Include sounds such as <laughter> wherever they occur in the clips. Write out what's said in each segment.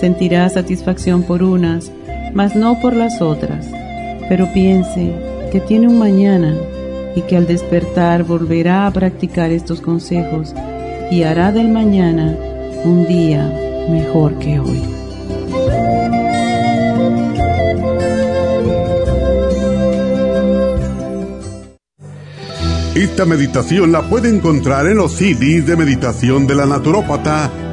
sentirá satisfacción por unas, mas no por las otras. Pero piense que tiene un mañana y que al despertar volverá a practicar estos consejos y hará del mañana un día mejor que hoy. Esta meditación la puede encontrar en los CDs de meditación de la naturópata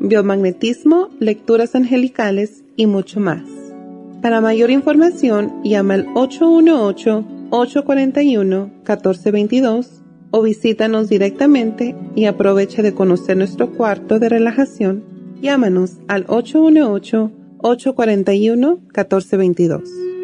biomagnetismo, lecturas angelicales y mucho más. Para mayor información, llama al 818-841-1422 o visítanos directamente y aprovecha de conocer nuestro cuarto de relajación. Llámanos al 818-841-1422.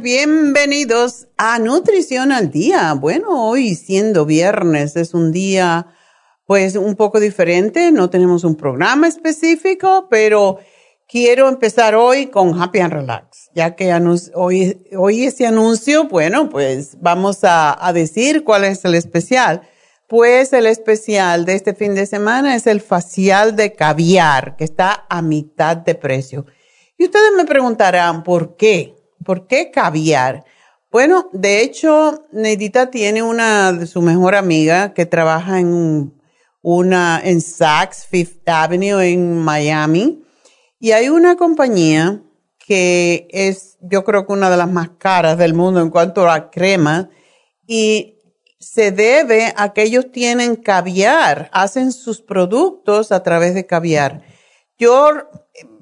Bienvenidos a Nutrición al Día. Bueno, hoy siendo viernes es un día pues un poco diferente, no tenemos un programa específico, pero quiero empezar hoy con Happy and Relax, ya que hoy, hoy ese anuncio, bueno, pues vamos a decir cuál es el especial. Pues el especial de este fin de semana es el facial de caviar, que está a mitad de precio. Y ustedes me preguntarán, ¿por qué? ¿Por qué caviar? Bueno, de hecho, Neidita tiene una de su mejor amiga que trabaja en una en Saks Fifth Avenue en Miami y hay una compañía que es, yo creo que una de las más caras del mundo en cuanto a crema y se debe a que ellos tienen caviar, hacen sus productos a través de caviar. Yo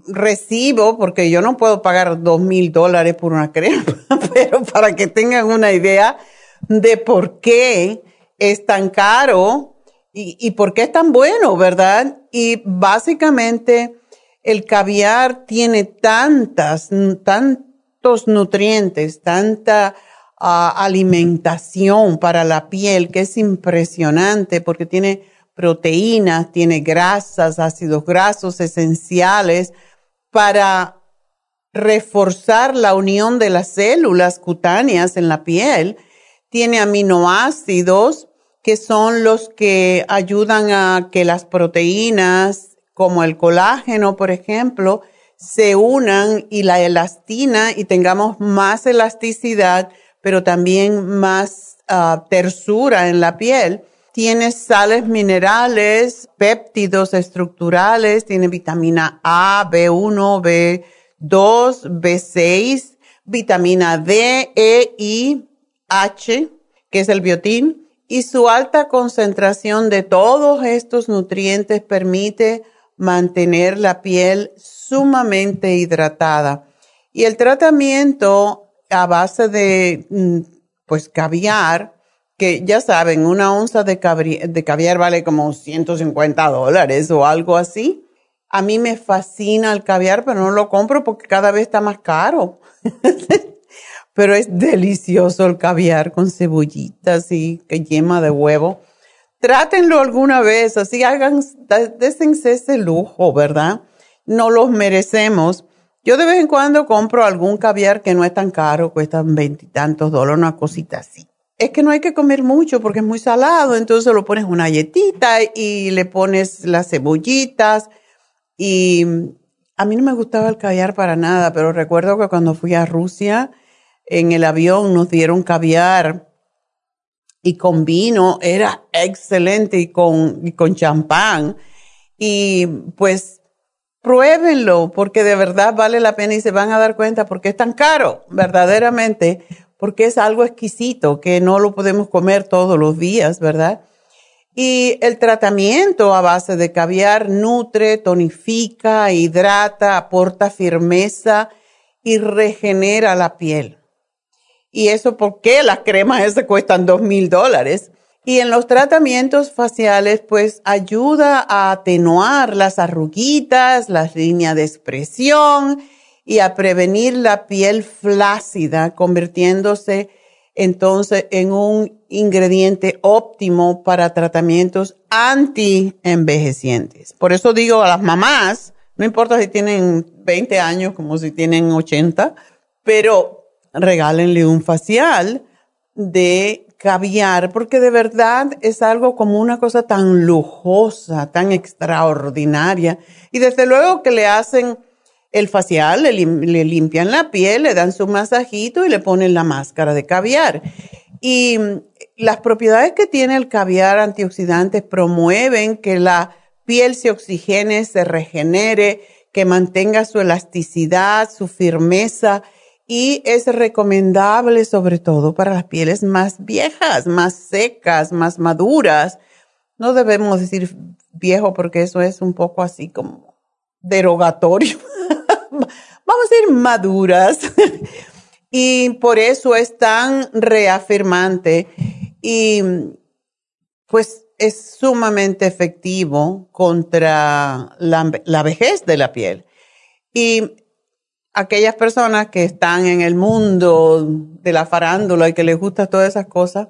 recibo, porque yo no puedo pagar dos mil dólares por una crema, <laughs> pero para que tengan una idea de por qué es tan caro y, por qué es tan bueno, ¿verdad? Y básicamente el caviar tiene tantas, tantos nutrientes, tanta ah, alimentación para la piel que es impresionante porque tiene proteínas, tiene grasas, ácidos grasos esenciales para reforzar la unión de las células cutáneas en la piel. Tiene aminoácidos que son los que ayudan a que las proteínas, como el colágeno, por ejemplo, se unan y la elastina y tengamos más elasticidad, pero también más ah, tersura en la piel. Tiene sales minerales, péptidos estructurales, tiene vitamina A, B1, B2, B6, vitamina D, E y H, que es el biotín, y su alta concentración de todos estos nutrientes permite mantener la piel sumamente hidratada. Y el tratamiento a base de mm, pues caviar que ya saben, una onza de, caviar vale como 150 dólares o algo así. A mí me fascina el caviar, pero no lo compro porque cada vez está más caro. <laughs> pero es delicioso el caviar con cebollitas y que yema de huevo. Trátenlo alguna vez, así hagan, désense ese lujo, ¿verdad? No los merecemos. Yo de vez en cuando compro algún caviar que no es tan caro, cuestan veintitantos dólares, una cosita así es que no hay que comer mucho porque es muy salado, entonces lo pones una galletita y le pones las cebollitas. Y a mí no me gustaba el caviar para nada, pero recuerdo que cuando fui a Rusia en el avión nos dieron caviar y con vino, era excelente y con y con champán. Y pues pruébenlo porque de verdad vale la pena y se van a dar cuenta porque es tan caro, verdaderamente porque es algo exquisito que no lo podemos comer todos los días, ¿verdad? Y el tratamiento a base de caviar nutre, tonifica, hidrata, aporta firmeza y regenera la piel. Y eso porque las cremas esas cuestan dos mil dólares. Y en los tratamientos faciales, pues ayuda a atenuar las arruguitas, las líneas de expresión y a prevenir la piel flácida, convirtiéndose entonces en un ingrediente óptimo para tratamientos anti-envejecientes. Por eso digo a las mamás, no importa si tienen 20 años como si tienen 80, pero regálenle un facial de caviar, porque de verdad es algo como una cosa tan lujosa, tan extraordinaria. Y desde luego que le hacen el facial, le, limpian la piel, le dan su masajito y le ponen la máscara de caviar. Y mm, las propiedades que tiene el caviar antioxidante promueven que la piel se oxigene, se regenere, que mantenga su elasticidad, su firmeza y es recomendable sobre todo para las pieles más viejas, más secas, más maduras. No debemos decir viejo porque eso es un poco así como derogatorio. <laughs> vamos a ir maduras. <laughs> y por eso es tan reafirmante y pues es sumamente efectivo contra la, vejez de la piel. Y aquellas personas que están en el mundo de la farándula y que les gusta todas esas cosas,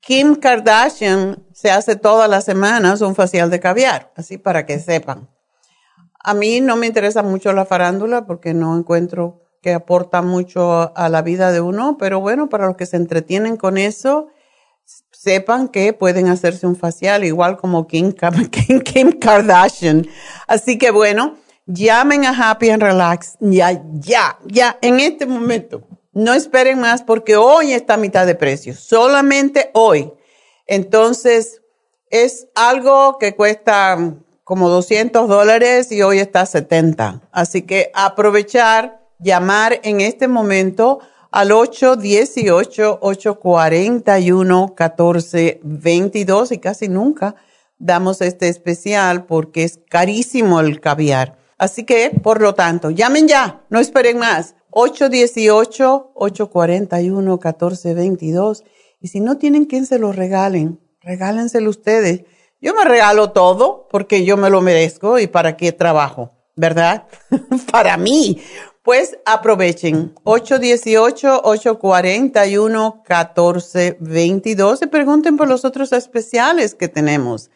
Kim Kardashian se hace todas las semanas un facial de caviar, así para que sepan. A mí no me interesa mucho la farándula porque no encuentro que aporta mucho a la vida de uno, pero bueno, para los que se entretienen con eso, sepan que pueden hacerse un facial igual como Kim, <laughs> Kim Kardashian. Así que bueno, llamen a Happy and Relax ya, ya, ya, en este momento. No esperen más porque hoy está a mitad de precio, solamente hoy. Entonces, es algo que cuesta como 200 dólares y hoy está a 70. Así que aprovechar, llamar en este momento al 818-841-1422 y casi nunca damos este especial porque es carísimo el caviar. Así que, por lo tanto, llamen ya, no esperen más. 818-841-1422. Y si no tienen quien se lo regalen, regálenselo ustedes. Yo me regalo todo porque yo me lo merezco y para qué trabajo, ¿verdad? <laughs> para mí. Pues aprovechen 818-841-1422 y pregunten por los otros especiales que tenemos.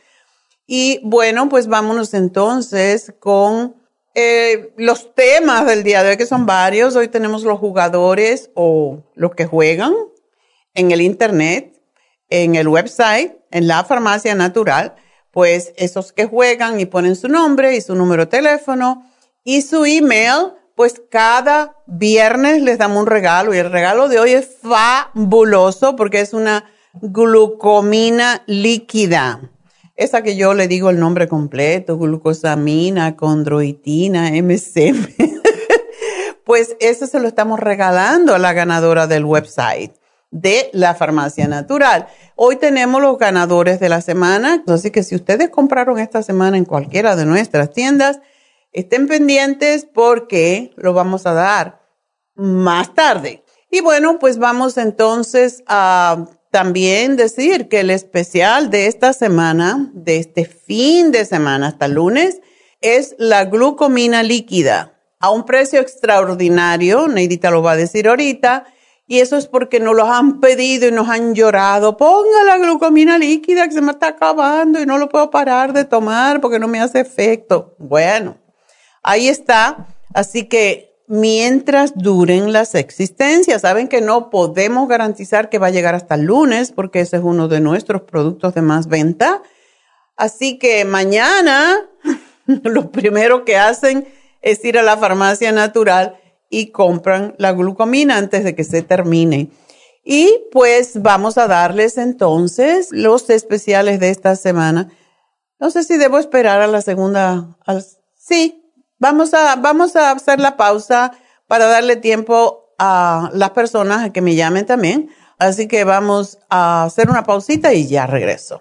Y bueno, pues vámonos entonces con eh, los temas del día de hoy, que son varios. Hoy tenemos los jugadores o los que juegan en el Internet, en el website, en la farmacia natural. Pues esos que juegan y ponen su nombre y su número de teléfono y su email, pues cada viernes les damos un regalo. Y el regalo de hoy es fabuloso porque es una glucomina líquida. Esa que yo le digo el nombre completo, glucosamina, condroitina, MCM, <laughs> pues eso se lo estamos regalando a la ganadora del website de la farmacia natural. Hoy tenemos los ganadores de la semana, así que si ustedes compraron esta semana en cualquiera de nuestras tiendas, estén pendientes porque lo vamos a dar más tarde. Y bueno, pues vamos entonces a también decir que el especial de esta semana, de este fin de semana hasta lunes, es la glucomina líquida a un precio extraordinario. Neidita lo va a decir ahorita. Y eso es porque nos lo han pedido y nos han llorado. Ponga la glucomina líquida que se me está acabando y no lo puedo parar de tomar porque no me hace efecto. Bueno, ahí está. Así que mientras duren las existencias. Saben que no podemos garantizar que va a llegar hasta el lunes porque ese es uno de nuestros productos de más venta. Así que mañana <laughs> lo primero que hacen es ir a la farmacia natural y compran la glucomina antes de que se termine. Y pues vamos a darles entonces los especiales de esta semana. No sé si debo esperar a la segunda. sí, Vamos a, vamos a hacer la pausa para darle tiempo a las personas a que me llamen también. Así que vamos a hacer una pausita y ya regreso.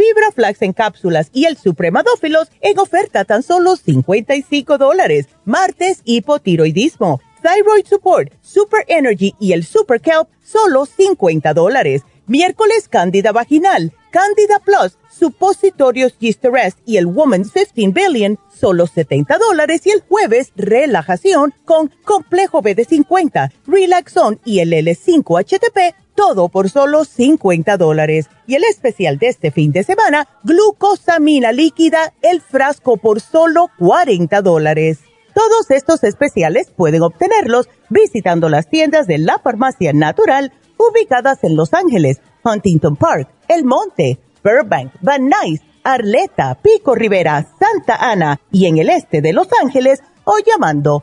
fibra en cápsulas y el supremadófilos en oferta tan solo 55 dólares. Martes, hipotiroidismo, thyroid support, super energy y el super kelp solo 50 dólares. Miércoles, Cándida Vaginal, Cándida Plus, Supositorios Gisterest y el Woman's 15 Billion, solo 70 dólares. Y el jueves, Relajación con Complejo BD50, Relaxon y el L5HTP, todo por solo 50 dólares. Y el especial de este fin de semana, Glucosamina líquida, el frasco por solo 40 dólares. Todos estos especiales pueden obtenerlos visitando las tiendas de la Farmacia Natural ubicadas en Los Ángeles, Huntington Park, El Monte, Burbank, Van Nuys, Arleta, Pico Rivera, Santa Ana y en el este de Los Ángeles o llamando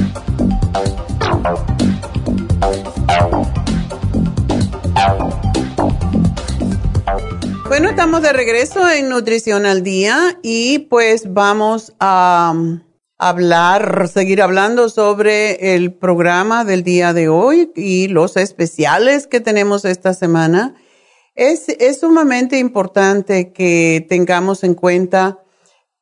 Bueno, estamos de regreso en Nutrición al Día y pues vamos a um, hablar, seguir hablando sobre el programa del día de hoy y los especiales que tenemos esta semana. Es, es sumamente importante que tengamos en cuenta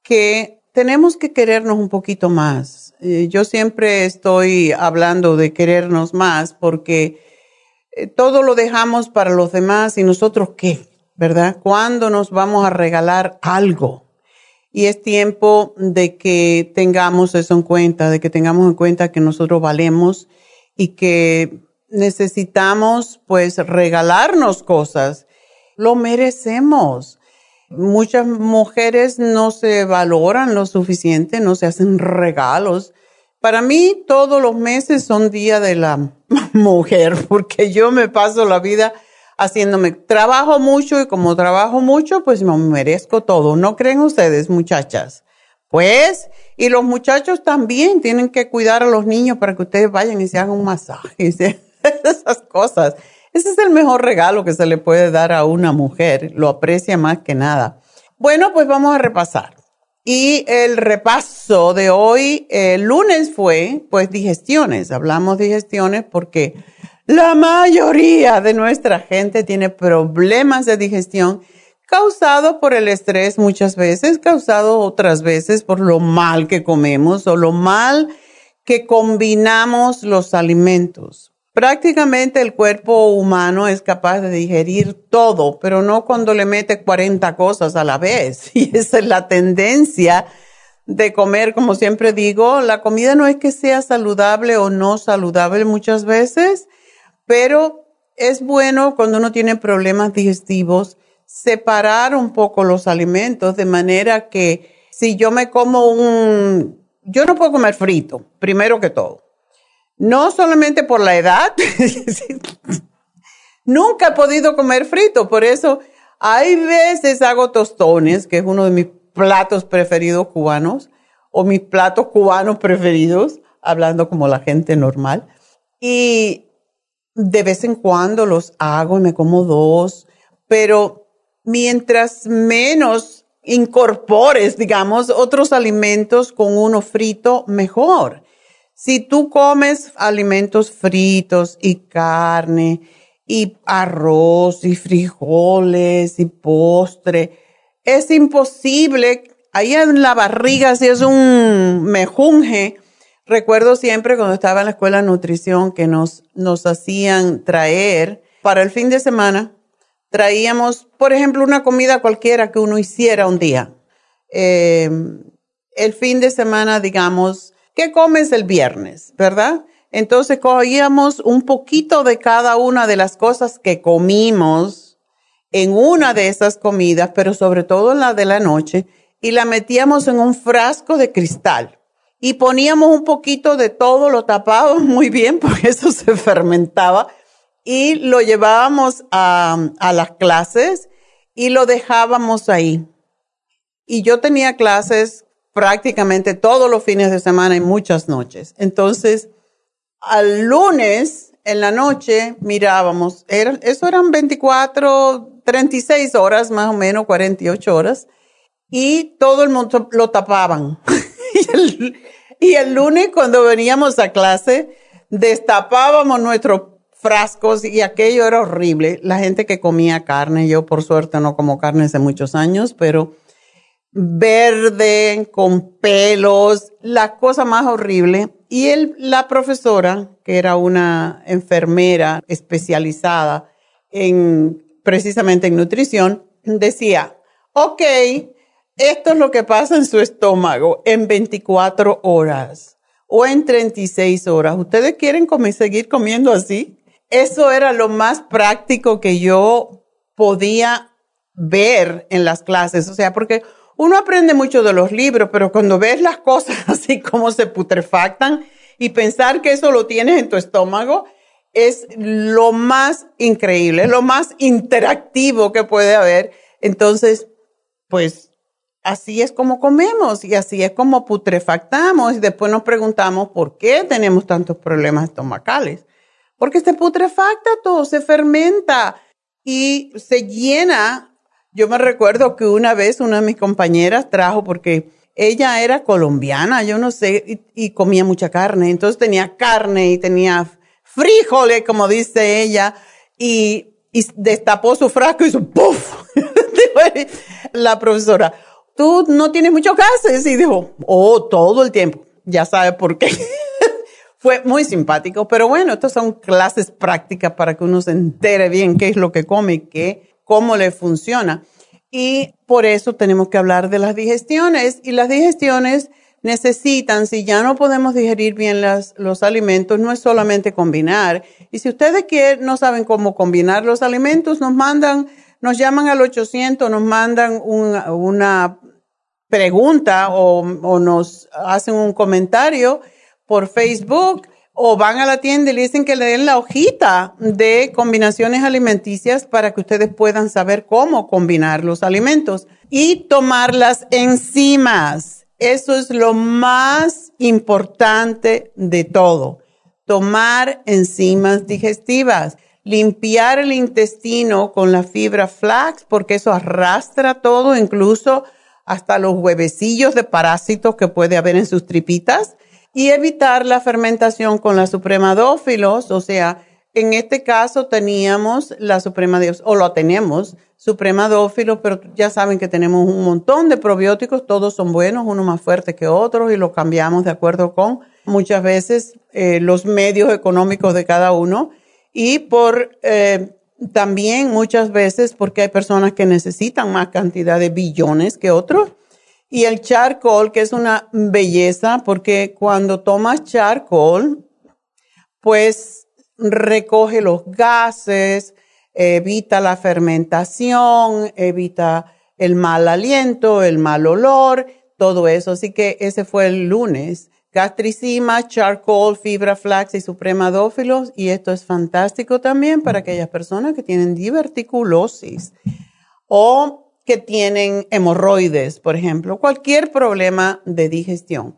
que tenemos que querernos un poquito más. Eh, yo siempre estoy hablando de querernos más porque eh, todo lo dejamos para los demás y nosotros qué, ¿verdad? ¿Cuándo nos vamos a regalar algo? Y es tiempo de que tengamos eso en cuenta, de que tengamos en cuenta que nosotros valemos y que necesitamos pues regalarnos cosas. Lo merecemos. Muchas mujeres no se valoran lo suficiente, no se hacen regalos. Para mí todos los meses son día de la <laughs> mujer, porque yo me paso la vida haciéndome, trabajo mucho y como trabajo mucho, pues me merezco todo. ¿No creen ustedes, muchachas? Pues, y los muchachos también tienen que cuidar a los niños para que ustedes vayan y se hagan un masaje, <laughs> esas cosas. Ese es el mejor regalo que se le puede dar a una mujer, lo aprecia más que nada. Bueno, pues vamos a repasar. Y el repaso de hoy, el lunes fue, pues, digestiones. Hablamos de digestiones porque la mayoría de nuestra gente tiene problemas de digestión causado por el estrés muchas veces, causado otras veces por lo mal que comemos o lo mal que combinamos los alimentos. Prácticamente el cuerpo humano es capaz de digerir todo, pero no cuando le mete 40 cosas a la vez. <laughs> Y esa es la tendencia de comer, como siempre digo, la comida no es que sea saludable o no saludable muchas veces, pero es bueno cuando uno tiene problemas digestivos separar un poco los alimentos de manera que si yo me como un, yo no puedo comer frito, primero que todo no solamente por la edad, <laughs> nunca he podido comer frito, por eso hay veces hago tostones, que es uno de mis platos preferidos cubanos, o mis platos cubanos preferidos, hablando como la gente normal. Y de vez en cuando los hago y me como dos, pero mientras menos incorpores, digamos, otros alimentos con uno frito, mejor. Si tú comes alimentos fritos y carne y arroz y frijoles y postre, es imposible. Ahí en la barriga si es un mejunje. Recuerdo siempre cuando estaba en la escuela de nutrición que nos, nos hacían traer para el fin de semana, traíamos, por ejemplo, una comida cualquiera que uno hiciera un día. Eh, el fin de semana, digamos, ¿qué comes el viernes? ¿Verdad? Entonces cogíamos un poquito de cada una de las cosas que comimos en una de esas comidas, pero sobre todo en la de la noche, y la metíamos en un frasco de cristal. Y poníamos un poquito de todo, lo tapábamos muy bien <laughs> porque eso se fermentaba y lo llevábamos a, a las clases y lo dejábamos ahí. Y yo tenía clases prácticamente todos los fines de semana y muchas noches. Entonces, al lunes en la noche mirábamos, eso eran 24, 36 horas más o menos, 48 horas. y todo el mundo lo tapaban. <laughs> y, el, lunes cuando veníamos a clase, destapábamos nuestros frascos y aquello era horrible. La gente que comía carne, yo por suerte no como carne hace muchos años, pero verde, con pelos, la cosa más horrible. Y él, la profesora, que era una enfermera especializada en precisamente en nutrición, decía, ok, esto es lo que pasa en su estómago en 24 horas o en 36 horas. ¿Ustedes quieren comer, seguir comiendo así? Eso era lo más práctico que yo podía ver en las clases. O sea, porque uno aprende mucho de los libros, pero cuando ves las cosas <laughs> así como se putrefactan y pensar que eso lo tienes en tu estómago, es lo más increíble, lo más interactivo que puede haber. Entonces, pues así es como comemos y así es como putrefactamos y después nos preguntamos por qué tenemos tantos problemas estomacales. Porque se putrefacta todo, se fermenta y se llena. Yo me recuerdo que una vez una de mis compañeras trajo porque ella era colombiana, yo no sé, y, comía mucha carne. Entonces tenía carne y tenía frijoles, como dice ella, y, destapó su frasco y hizo ¡puf! <laughs> la profesora, tú no tienes muchos gases. Y dijo, oh, todo el tiempo. Ya sabe por qué. <laughs> Fue muy simpático, pero bueno, estas son clases prácticas para que uno se entere bien qué es lo que come qué, cómo le funciona. Y por eso tenemos que hablar de las digestiones. Y las digestiones necesitan, si ya no podemos digerir bien las, los alimentos, no es solamente combinar. Y si ustedes quieren, no saben cómo combinar los alimentos, nos mandan, nos llaman al 800, nos mandan una pregunta o, nos hacen un comentario por Facebook o van a la tienda y le dicen que le den la hojita de combinaciones alimenticias para que ustedes puedan saber cómo combinar los alimentos y tomar las enzimas. Eso es lo más importante de todo. Tomar enzimas digestivas, limpiar el intestino con la fibra flax porque eso arrastra todo, incluso hasta los huevecillos de parásitos que puede haber en sus tripitas y evitar la fermentación con la supremadófilos, o sea, en este caso teníamos la supremadófilos, o lo tenemos, supremadófilos, pero ya saben que tenemos un montón de probióticos, todos son buenos, uno más fuerte que otros y los cambiamos de acuerdo con muchas veces eh, los medios económicos de cada uno. Y por eh, también muchas veces porque hay personas que necesitan más cantidad de billones que otros. Y el charcoal, que es una belleza, porque cuando tomas charcoal, pues recoge los gases, evita la fermentación, evita el mal aliento, el mal olor, todo eso. Así que ese fue el lunes gastricima, charcoal, fibra flax y supremadófilos. Y esto es fantástico también para aquellas personas que tienen diverticulosis o que tienen hemorroides, por ejemplo, cualquier problema de digestión.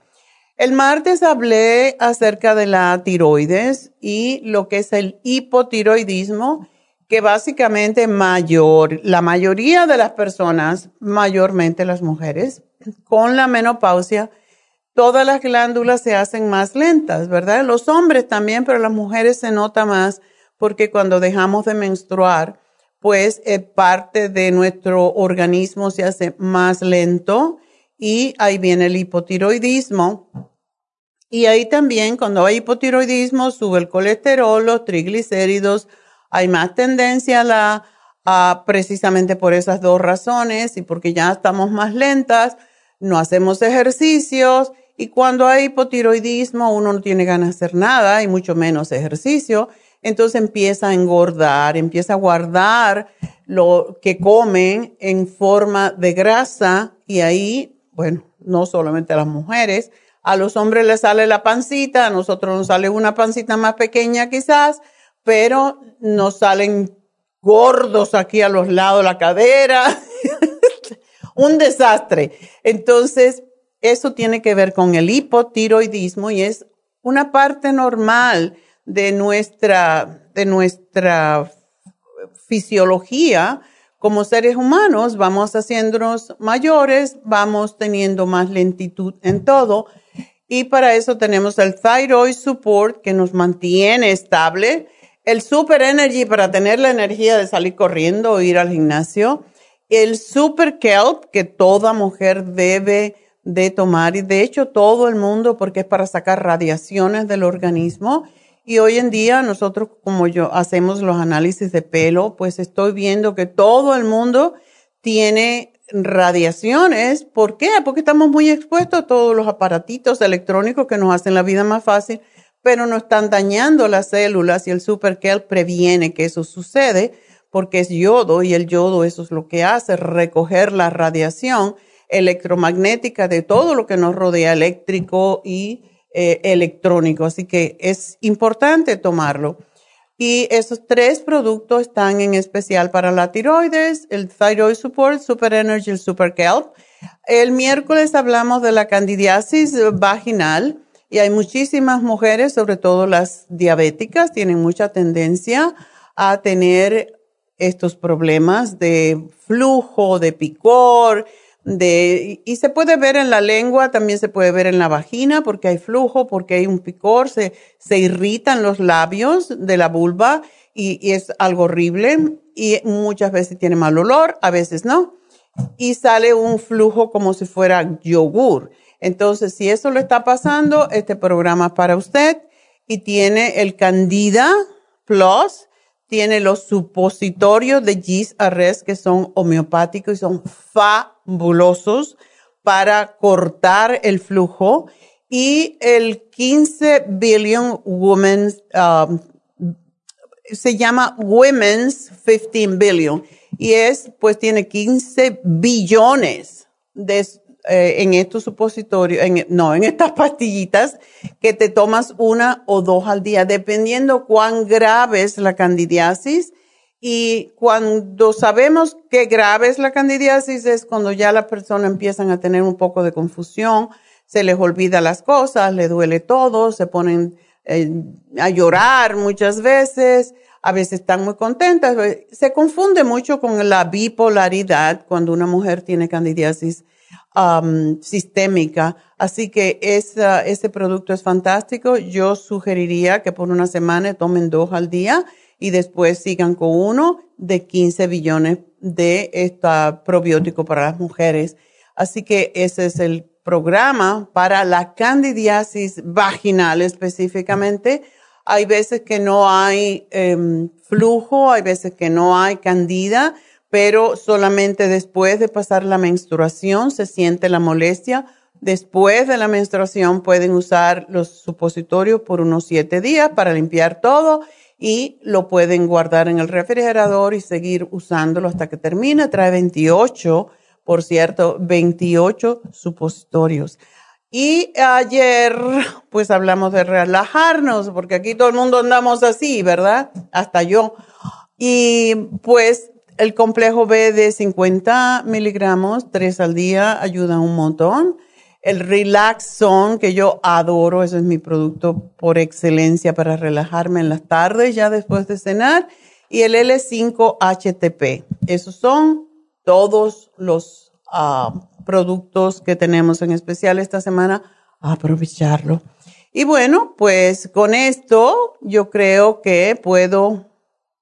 El martes hablé acerca de la tiroides y lo que es el hipotiroidismo, que básicamente mayor, la mayoría de las personas, mayormente las mujeres, con la menopausia, todas las glándulas se hacen más lentas, ¿verdad? Los hombres también, pero las mujeres se nota más porque cuando dejamos de menstruar, pues eh, parte de nuestro organismo se hace más lento y ahí viene el hipotiroidismo. Y ahí también, cuando hay hipotiroidismo, sube el colesterol, los triglicéridos, hay más tendencia a la, a, precisamente por esas dos razones y porque ya estamos más lentas, no hacemos ejercicios y cuando hay hipotiroidismo, uno no tiene ganas de hacer nada y mucho menos ejercicio. Entonces empieza a engordar, empieza a guardar lo que comen en forma de grasa y ahí, bueno, no solamente a las mujeres, a los hombres les sale la pancita, a nosotros nos sale una pancita más pequeña quizás, pero nos salen gordos aquí a los lados la cadera. <laughs> Un desastre. Entonces, eso tiene que ver con el hipotiroidismo y es una parte normal de nuestra, de nuestra fisiología como seres humanos vamos haciéndonos mayores, vamos teniendo más lentitud en todo. Y para eso tenemos el Thyroid Support que nos mantiene estable, el Super Energy para tener la energía de salir corriendo o ir al gimnasio, el Super Kelp que toda mujer debe de tomar y de hecho todo el mundo porque es para sacar radiaciones del organismo. Y hoy en día nosotros como yo hacemos los análisis de pelo, pues estoy viendo que todo el mundo tiene radiaciones. ¿Por qué? Porque estamos muy expuestos a todos los aparatitos electrónicos que nos hacen la vida más fácil, pero nos están dañando las células y el Super Kelp previene que eso sucede porque es yodo y el yodo eso es lo que hace, recoger la radiación electromagnética de todo lo que nos rodea, eléctrico y eh, electrónico. Así que es importante tomarlo. Y esos tres productos están en especial para la tiroides, el Thyroid Support, Super Energy, el Super Kelp. El miércoles hablamos de la candidiasis vaginal y hay muchísimas mujeres, sobre todo las diabéticas, tienen mucha tendencia a tener estos problemas de flujo, de picor, de, y se puede ver en la lengua, también se puede ver en la vagina porque hay flujo, porque hay un picor, se, se irritan los labios de la vulva y, y, es algo horrible y muchas veces tiene mal olor, a veces no. Y sale un flujo como si fuera yogur. Entonces, si eso le está pasando, este programa es para usted y tiene el Candida Plus, tiene los supositorios de Gis Arrest que son homeopáticos y son fa fabulosos para cortar el flujo. Y el 15 billion women's um, se llama Women's 15 billion. Y es pues tiene 15 billones de, eh, en estos supositorios, en, no, en estas pastillitas que te tomas una o dos al día, dependiendo cuán grave es la candidiasis y cuando sabemos que grave es la candidiasis es cuando ya las personas empiezan a tener un poco de confusión, se les olvida las cosas, le duele todo, se ponen eh, a llorar muchas veces, a veces están muy contentas. Se confunde mucho con la bipolaridad cuando una mujer tiene candidiasis um, sistémica. Así que esa, ese producto es fantástico. Yo sugeriría que por una semana tomen dos al día y después sigan con uno de 15 billones de este probiótico para las mujeres. Así que ese es el programa para la candidiasis vaginal específicamente. Hay veces que no hay em, flujo, hay veces que no hay candida, pero solamente después de pasar la menstruación se siente la molestia. Después de la menstruación pueden usar los supositorios por unos siete días para limpiar todo y lo pueden guardar en el refrigerador y seguir usándolo hasta que termine. Trae 28, por cierto, 28 supositorios. Y ayer, pues hablamos de relajarnos, porque aquí todo el mundo andamos así, ¿verdad? Hasta yo. Y pues el complejo B de 50 miligramos, tres al día, ayuda un montón el Relax Zone, que yo adoro, ese es mi producto por excelencia para relajarme en las tardes, ya después de cenar, y el L5-HTP. Esos son todos los ah, productos que tenemos en especial esta semana. Aprovecharlo. Y bueno, pues con esto yo creo que puedo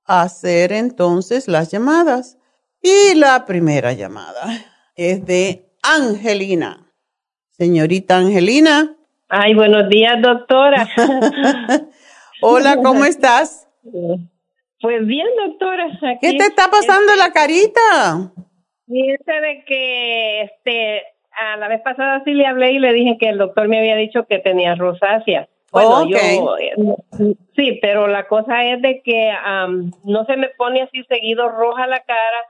hacer entonces las llamadas. Y la primera llamada es de Angelina. Señorita Angelina. Ay, buenos días, doctora. <laughs> Hola, ¿cómo estás? Pues bien, doctora. ¿Qué te está pasando en la carita? Fíjese de que este a la vez pasada sí le hablé y le dije que el doctor me había dicho que tenía rosácea. Bueno, yo sí, pero la cosa es de que no se me pone así seguido roja la cara,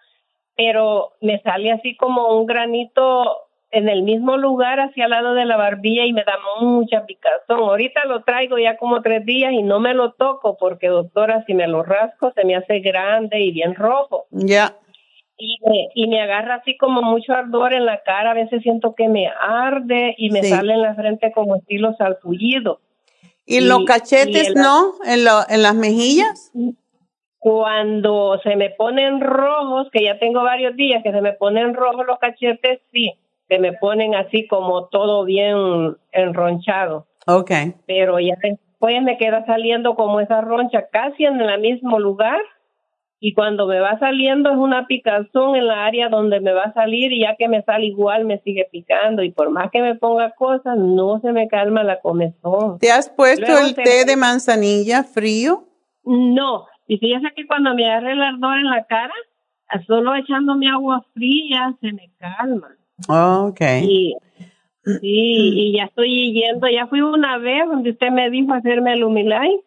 pero me sale así como un granito en el mismo lugar hacia el lado de la barbilla y me da mucha picazón. Ahorita lo traigo ya como tres días y no me lo toco porque doctora, si me lo rasco se me hace grande y bien rojo. Ya. Y, me, y me agarra así como mucho ardor en la cara, a veces siento que me arde y me sale en la frente como estilo salpullido. ¿Y, los cachetes no? ¿En, lo, ¿En las mejillas? Cuando se me ponen rojos, que ya tengo varios días que se me ponen rojos los cachetes, sí, se me ponen así como todo bien enronchado. Ok. Pero ya después me queda saliendo como esa roncha casi en el mismo lugar y cuando me va saliendo es una picazón en la área donde me va a salir y ya que me sale igual me sigue picando y por más que me ponga cosas no se me calma la comezón. ¿Te has puesto el té de manzanilla frío? No, y fíjese que cuando me agarre el ardor en la cara, solo echándome agua fría se me calma. ok. Y, sí, y ya estoy yendo, ya fui una vez donde usted me dijo hacerme el humilay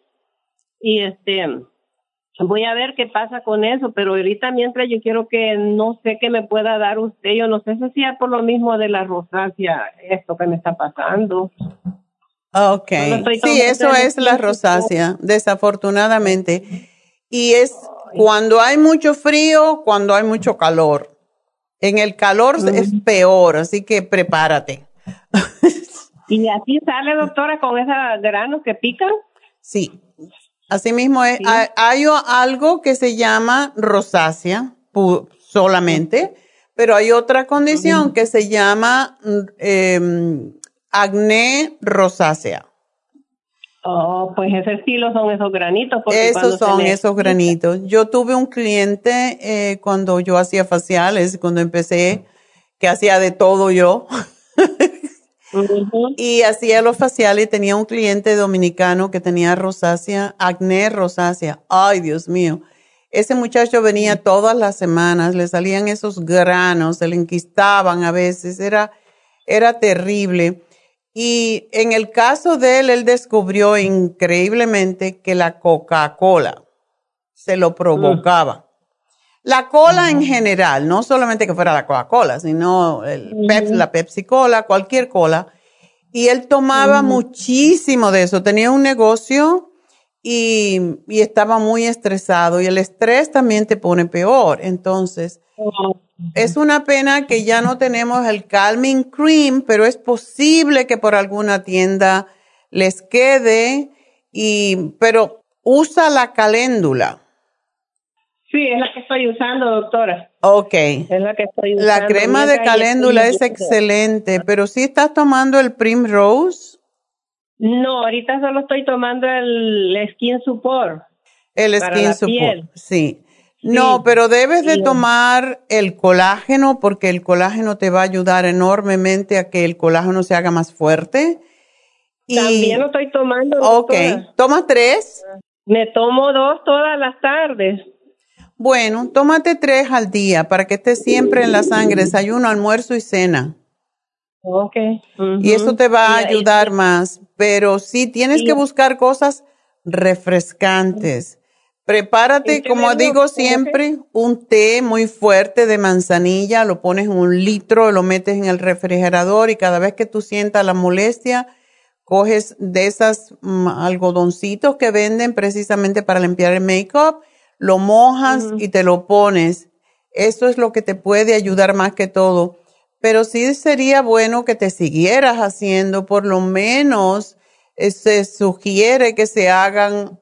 y este voy a ver qué pasa con eso, pero ahorita mientras yo quiero que no sé qué me pueda dar usted, yo no sé si es por lo mismo de la rosácea, esto que me está pasando. Ok, sí, eso es la rosácea, desafortunadamente. Y es cuando hay mucho frío, cuando hay mucho calor. En el calor es peor, así que prepárate. <laughs> ¿Y así sale, doctora, con esos granos que pican? Sí, Asimismo, es, hay, algo que se llama rosácea solamente, pero hay otra condición que se llama eh, acné rosácea. Oh, pues ese estilo son esos granitos. Esos son esos granitos. Yo tuve un cliente eh, cuando yo hacía faciales, cuando empecé, que hacía de todo yo. <laughs> Y hacía los faciales y tenía un cliente dominicano que tenía rosácea, acné rosácea. Ay, Dios mío. Ese muchacho venía todas las semanas, le salían esos granos, se le enquistaban a veces, era, era terrible. Y en el caso de él, él descubrió increíblemente que la Coca-Cola se lo provocaba. La cola en general, no solamente que fuera la Coca-Cola, sino el la Pepsi-Cola, cualquier cola. Y él tomaba muchísimo de eso. Tenía un negocio y, estaba muy estresado. Y el estrés también te pone peor. Entonces, es una pena que ya no tenemos el Calming Cream, pero es posible que por alguna tienda les quede. Y, pero usa la caléndula Sí, es la que estoy usando, doctora. Ok. Es la que estoy usando. La crema de caléndula es excelente, pero ¿sí estás tomando el Primrose? No, ahorita solo estoy tomando el Skin Support. El Skin Support, sí. No, pero debes de tomar el colágeno porque el colágeno te va a ayudar enormemente a que el colágeno se haga más fuerte. Y, También lo estoy tomando. Ok, ¿toma tres? Me tomo dos todas las tardes. Bueno, tómate tres al día para que estés siempre en la sangre, desayuno, almuerzo y cena. Ok. Y eso te va a ayudar más. Pero sí, tienes que buscar cosas refrescantes. Prepárate, como digo siempre, un té muy fuerte de manzanilla, lo pones en un litro, lo metes en el refrigerador y cada vez que tú sientas la molestia, coges de esas mm, algodoncitos que venden precisamente para limpiar el make-up lo mojas y te lo pones. Eso es lo que te puede ayudar más que todo. Pero sí sería bueno que te siguieras haciendo, por lo menos eh, se sugiere que se hagan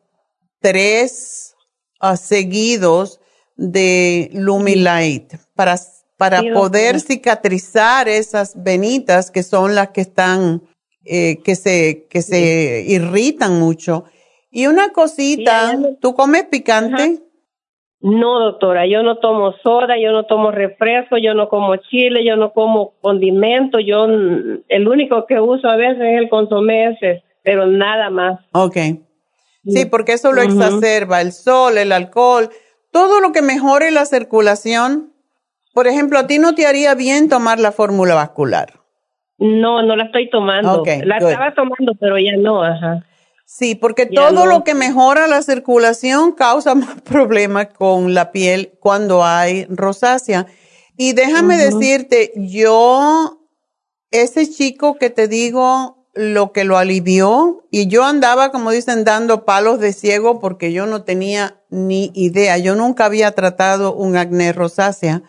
tres ah, seguidos de Lumilight para, para poder cicatrizar esas venitas que son las que están, eh, que se, que se irritan mucho. Y una cosita, ¿tú comes picante? No, doctora, yo no tomo soda, yo no tomo refresco, yo no como chile, yo no como condimento, yo el único que uso a veces es el consomé ese, pero nada más. Ok. Sí, porque eso lo exacerba, el sol, el alcohol, todo lo que mejore la circulación. Por ejemplo, ¿a ti no te haría bien tomar la fórmula vascular? No, no la estoy tomando. la estaba tomando, pero ya no, ajá. Sí, porque todo lo que mejora la circulación causa <laughs> más problemas con la piel cuando hay rosácea. Y déjame decirte, yo, ese chico que te digo, lo que lo alivió, y yo andaba, como dicen, dando palos de ciego porque yo no tenía ni idea. Yo nunca había tratado un acné rosácea,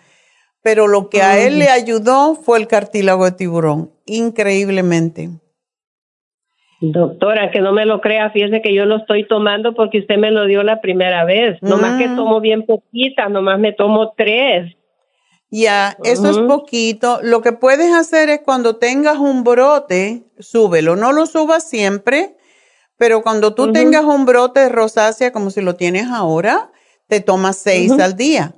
pero lo que a él le ayudó fue el cartílago de tiburón, increíblemente. Doctora, que no me lo crea, fíjese que yo lo estoy tomando porque usted me lo dio la primera vez. Nomás que mm. tomo bien poquita, nomás me tomo tres. Ya, eso es poquito. Lo que puedes hacer es cuando tengas un brote, súbelo. No lo subas siempre, pero cuando tú tengas un brote de rosácea como si lo tienes ahora, te tomas seis al día.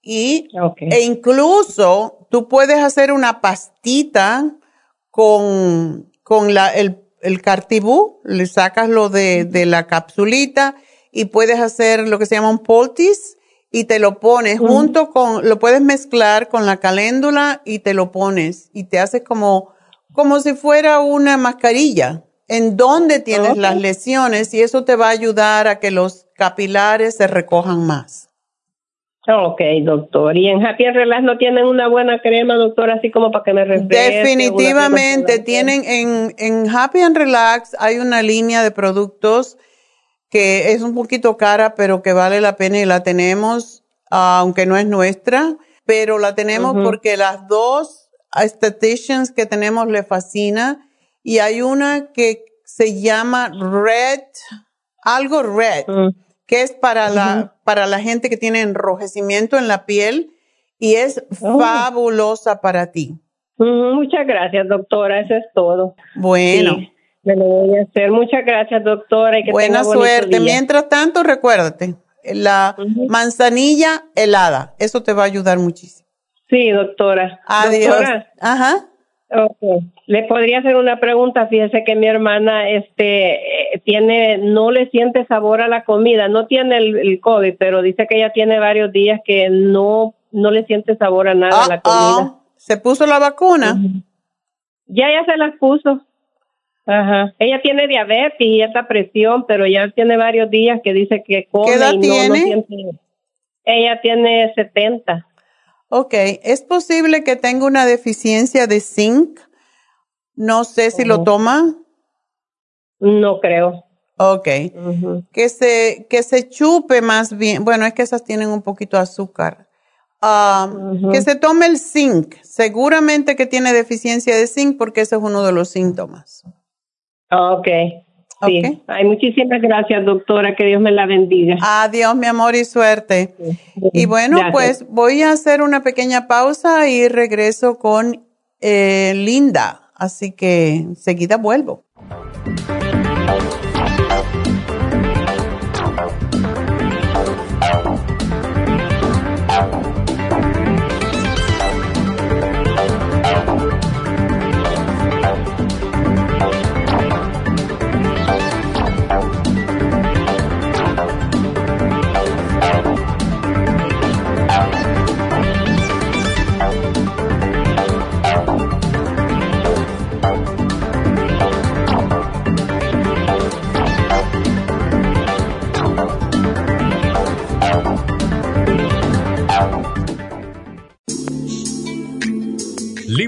Y, E incluso tú puedes hacer una pastita con, con la, el el cartibú, le sacas lo de, de, la capsulita y puedes hacer lo que se llama un poultice y te lo pones junto con, lo puedes mezclar con la caléndula y te lo pones y te haces como, como si fuera una mascarilla. En donde tienes las lesiones y eso te va a ayudar a que los capilares se recojan más. Ok, doctor. ¿Y en Happy and Relax no tienen una buena crema, doctor, así como para que me refresque? Definitivamente, tienen en, en Happy and Relax hay una línea de productos que es un poquito cara, pero que vale la pena y la tenemos, aunque no es nuestra, pero la tenemos porque las dos estheticians que tenemos le fascina y hay una que se llama Red, algo Red. Mm que es para, la, para la gente que tiene enrojecimiento en la piel y es oh. fabulosa para ti. Muchas gracias, doctora. Eso es todo. Bueno. me lo voy a hacer. Muchas gracias, doctora. Y que Buena suerte. Mientras tanto, recuérdate, la manzanilla helada. Eso te va a ayudar muchísimo. Sí, doctora. Adiós. Ajá. Okay. Le podría hacer una pregunta. Fíjese que mi hermana, este, tiene, no le siente sabor a la comida. No tiene el, COVID, pero dice que ella tiene varios días que no, no le siente sabor a nada a la comida. ¿Se puso la vacuna? Ya, ya se las puso. Ajá. Ella tiene diabetes y esta presión, pero ya tiene varios días que dice que come ¿Qué edad y no, tiene? siente. Ella tiene 70. Ok, es posible que tenga una deficiencia de zinc. No sé si lo toma. No creo. Ok. que, se, que se chupe más bien. Bueno, es que esas tienen un poquito de azúcar. Que se tome el zinc. Seguramente que tiene deficiencia de zinc porque ese es uno de los síntomas. Ok. Sí. Ay, muchísimas gracias, doctora. Que Dios me la bendiga. Adiós, mi amor, y suerte. Y bueno, pues voy a hacer una pequeña pausa y regreso con eh, Linda. Así que enseguida vuelvo.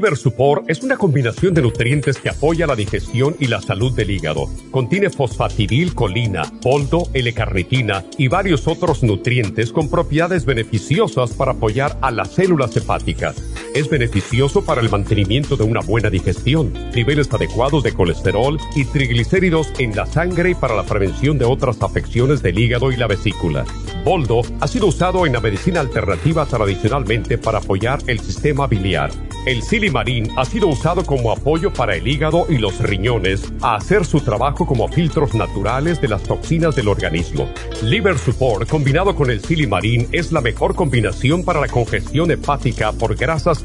Liver Support es una combinación de nutrientes que apoya la digestión y la salud del hígado. Contiene fosfatidilcolina, poldo, L-carnitina y varios otros nutrientes con propiedades beneficiosas para apoyar a las células hepáticas. Es beneficioso para el mantenimiento de una buena digestión, niveles adecuados de colesterol y triglicéridos en la sangre y para la prevención de otras afecciones del hígado y la vesícula. Boldo ha sido usado en la medicina alternativa tradicionalmente para apoyar el sistema biliar. El silimarín ha sido usado como apoyo para el hígado y los riñones a hacer su trabajo como filtros naturales de las toxinas del organismo. Liver Support combinado con el silimarín es la mejor combinación para la congestión hepática por grasas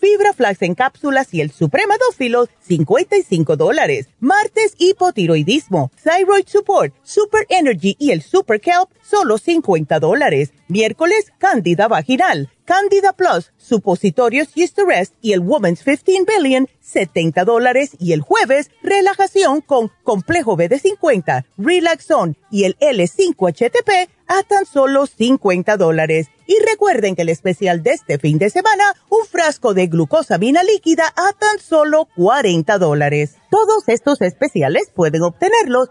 Fibra Flax en cápsulas y el Suprema Dófilo, 55 dólares. Martes, hipotiroidismo, Thyroid Support, Super Energy y el Super Kelp, solo 50 dólares. Miércoles, Candida Vaginal, Candida Plus, Supositorios Rest y el Woman's 15 Billion, 70 dólares. Y el jueves, relajación con Complejo B de 50, Relaxon y el L5HTP a tan solo 50 dólares. Y recuerden que el especial de este fin de semana, un frasco de glucosamina líquida a tan solo 40 dólares. Todos estos especiales pueden obtenerlos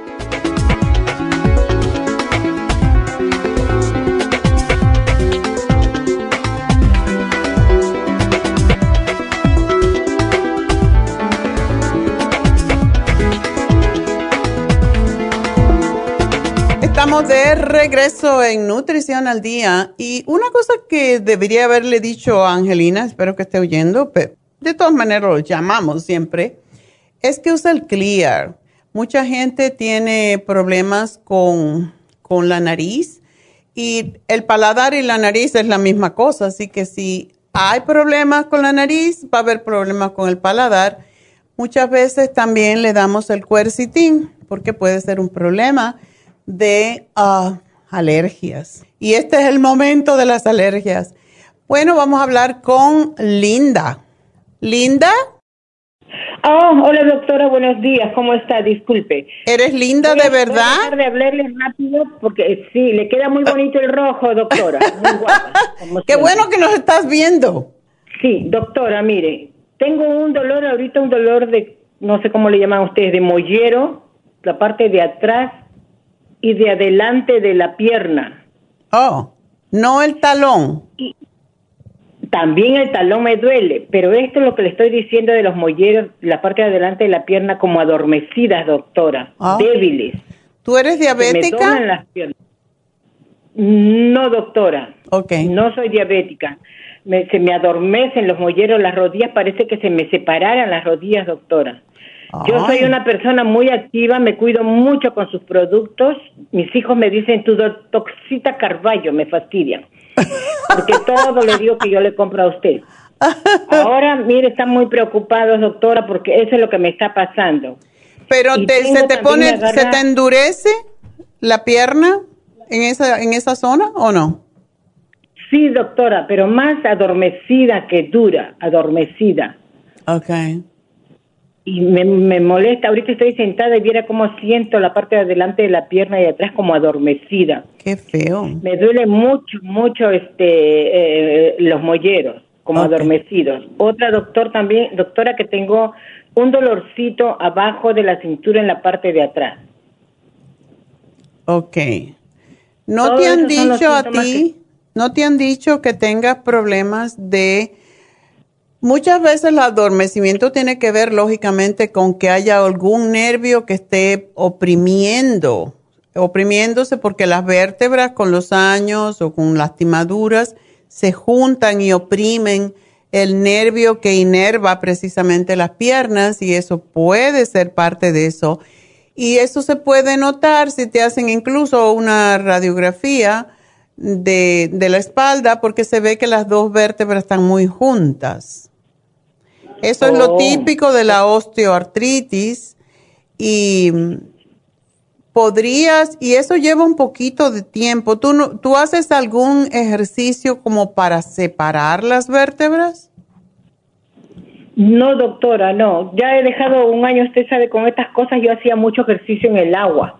Estamos de regreso en Nutrición al Día y una cosa que debería haberle dicho a Angelina, espero que esté oyendo, pero de todas maneras lo llamamos siempre, es que usa el Clear. Mucha gente tiene problemas con, con la nariz y el paladar y la nariz es la misma cosa, así que si hay problemas con la nariz, va a haber problemas con el paladar. Muchas veces también le damos el cuercitín porque puede ser un problema de ah, alergias. Y este es el momento de las alergias. Bueno, vamos a hablar con Linda. Linda. Oh, hola doctora, buenos días, ¿cómo está? Disculpe. ¿Eres linda de verdad? Voy a de hablarle rápido porque sí, le queda muy bonito el rojo, doctora. Muy guapa. Qué bueno que nos estás viendo. Sí, doctora, mire, tengo un dolor ahorita, un dolor de, no sé cómo le llaman ustedes, de mollero, la parte de atrás y de adelante de la pierna. Oh, no el talón. también el talón me duele, pero esto es lo que le estoy diciendo de los molleros, la parte de adelante de la pierna como adormecidas, doctora, ah. débiles. ¿Tú eres diabética? Me las piernas. No, doctora. Ok. No soy diabética. se me adormecen los molleros, las rodillas, parece que se me separaran las rodillas, doctora. Yo soy una persona muy activa, me cuido mucho con sus productos. Mis hijos me dicen, tu toxita Carballo, me fastidian. <laughs> Porque todo le digo que yo le compro a usted. Ahora, mire, están muy preocupados, doctora, porque eso es lo que me está pasando. Pero se te pone, se te endurece la pierna en esa, en esa zona o no? Sí, doctora, pero más adormecida que dura, adormecida. Okay y me, me, molesta. Ahorita estoy sentada y viera cómo siento la parte de adelante de la pierna y atrás como adormecida. Qué feo. Me duele mucho, mucho este eh, los molleros, como adormecidos. Otra doctor también, doctora que tengo un dolorcito abajo de la cintura en la parte de atrás. Ok. ¿No te han dicho a ti, no te han dicho que tengas problemas de Muchas veces el adormecimiento tiene que ver lógicamente con que haya algún nervio que esté oprimiendo, oprimiéndose porque las vértebras con los años o con lastimaduras se juntan y oprimen el nervio que inerva precisamente las piernas y eso puede ser parte de eso. Y eso se puede notar si te hacen incluso una radiografía de, de la espalda porque se ve que las dos vértebras están muy juntas. Eso es lo oh. típico de la osteoartritis y podrías, y eso lleva un poquito de tiempo. ¿Tú, ¿Tú haces algún ejercicio como para separar las vértebras? No, doctora, no. Ya he dejado un año, usted sabe, con estas cosas yo hacía mucho ejercicio en el agua.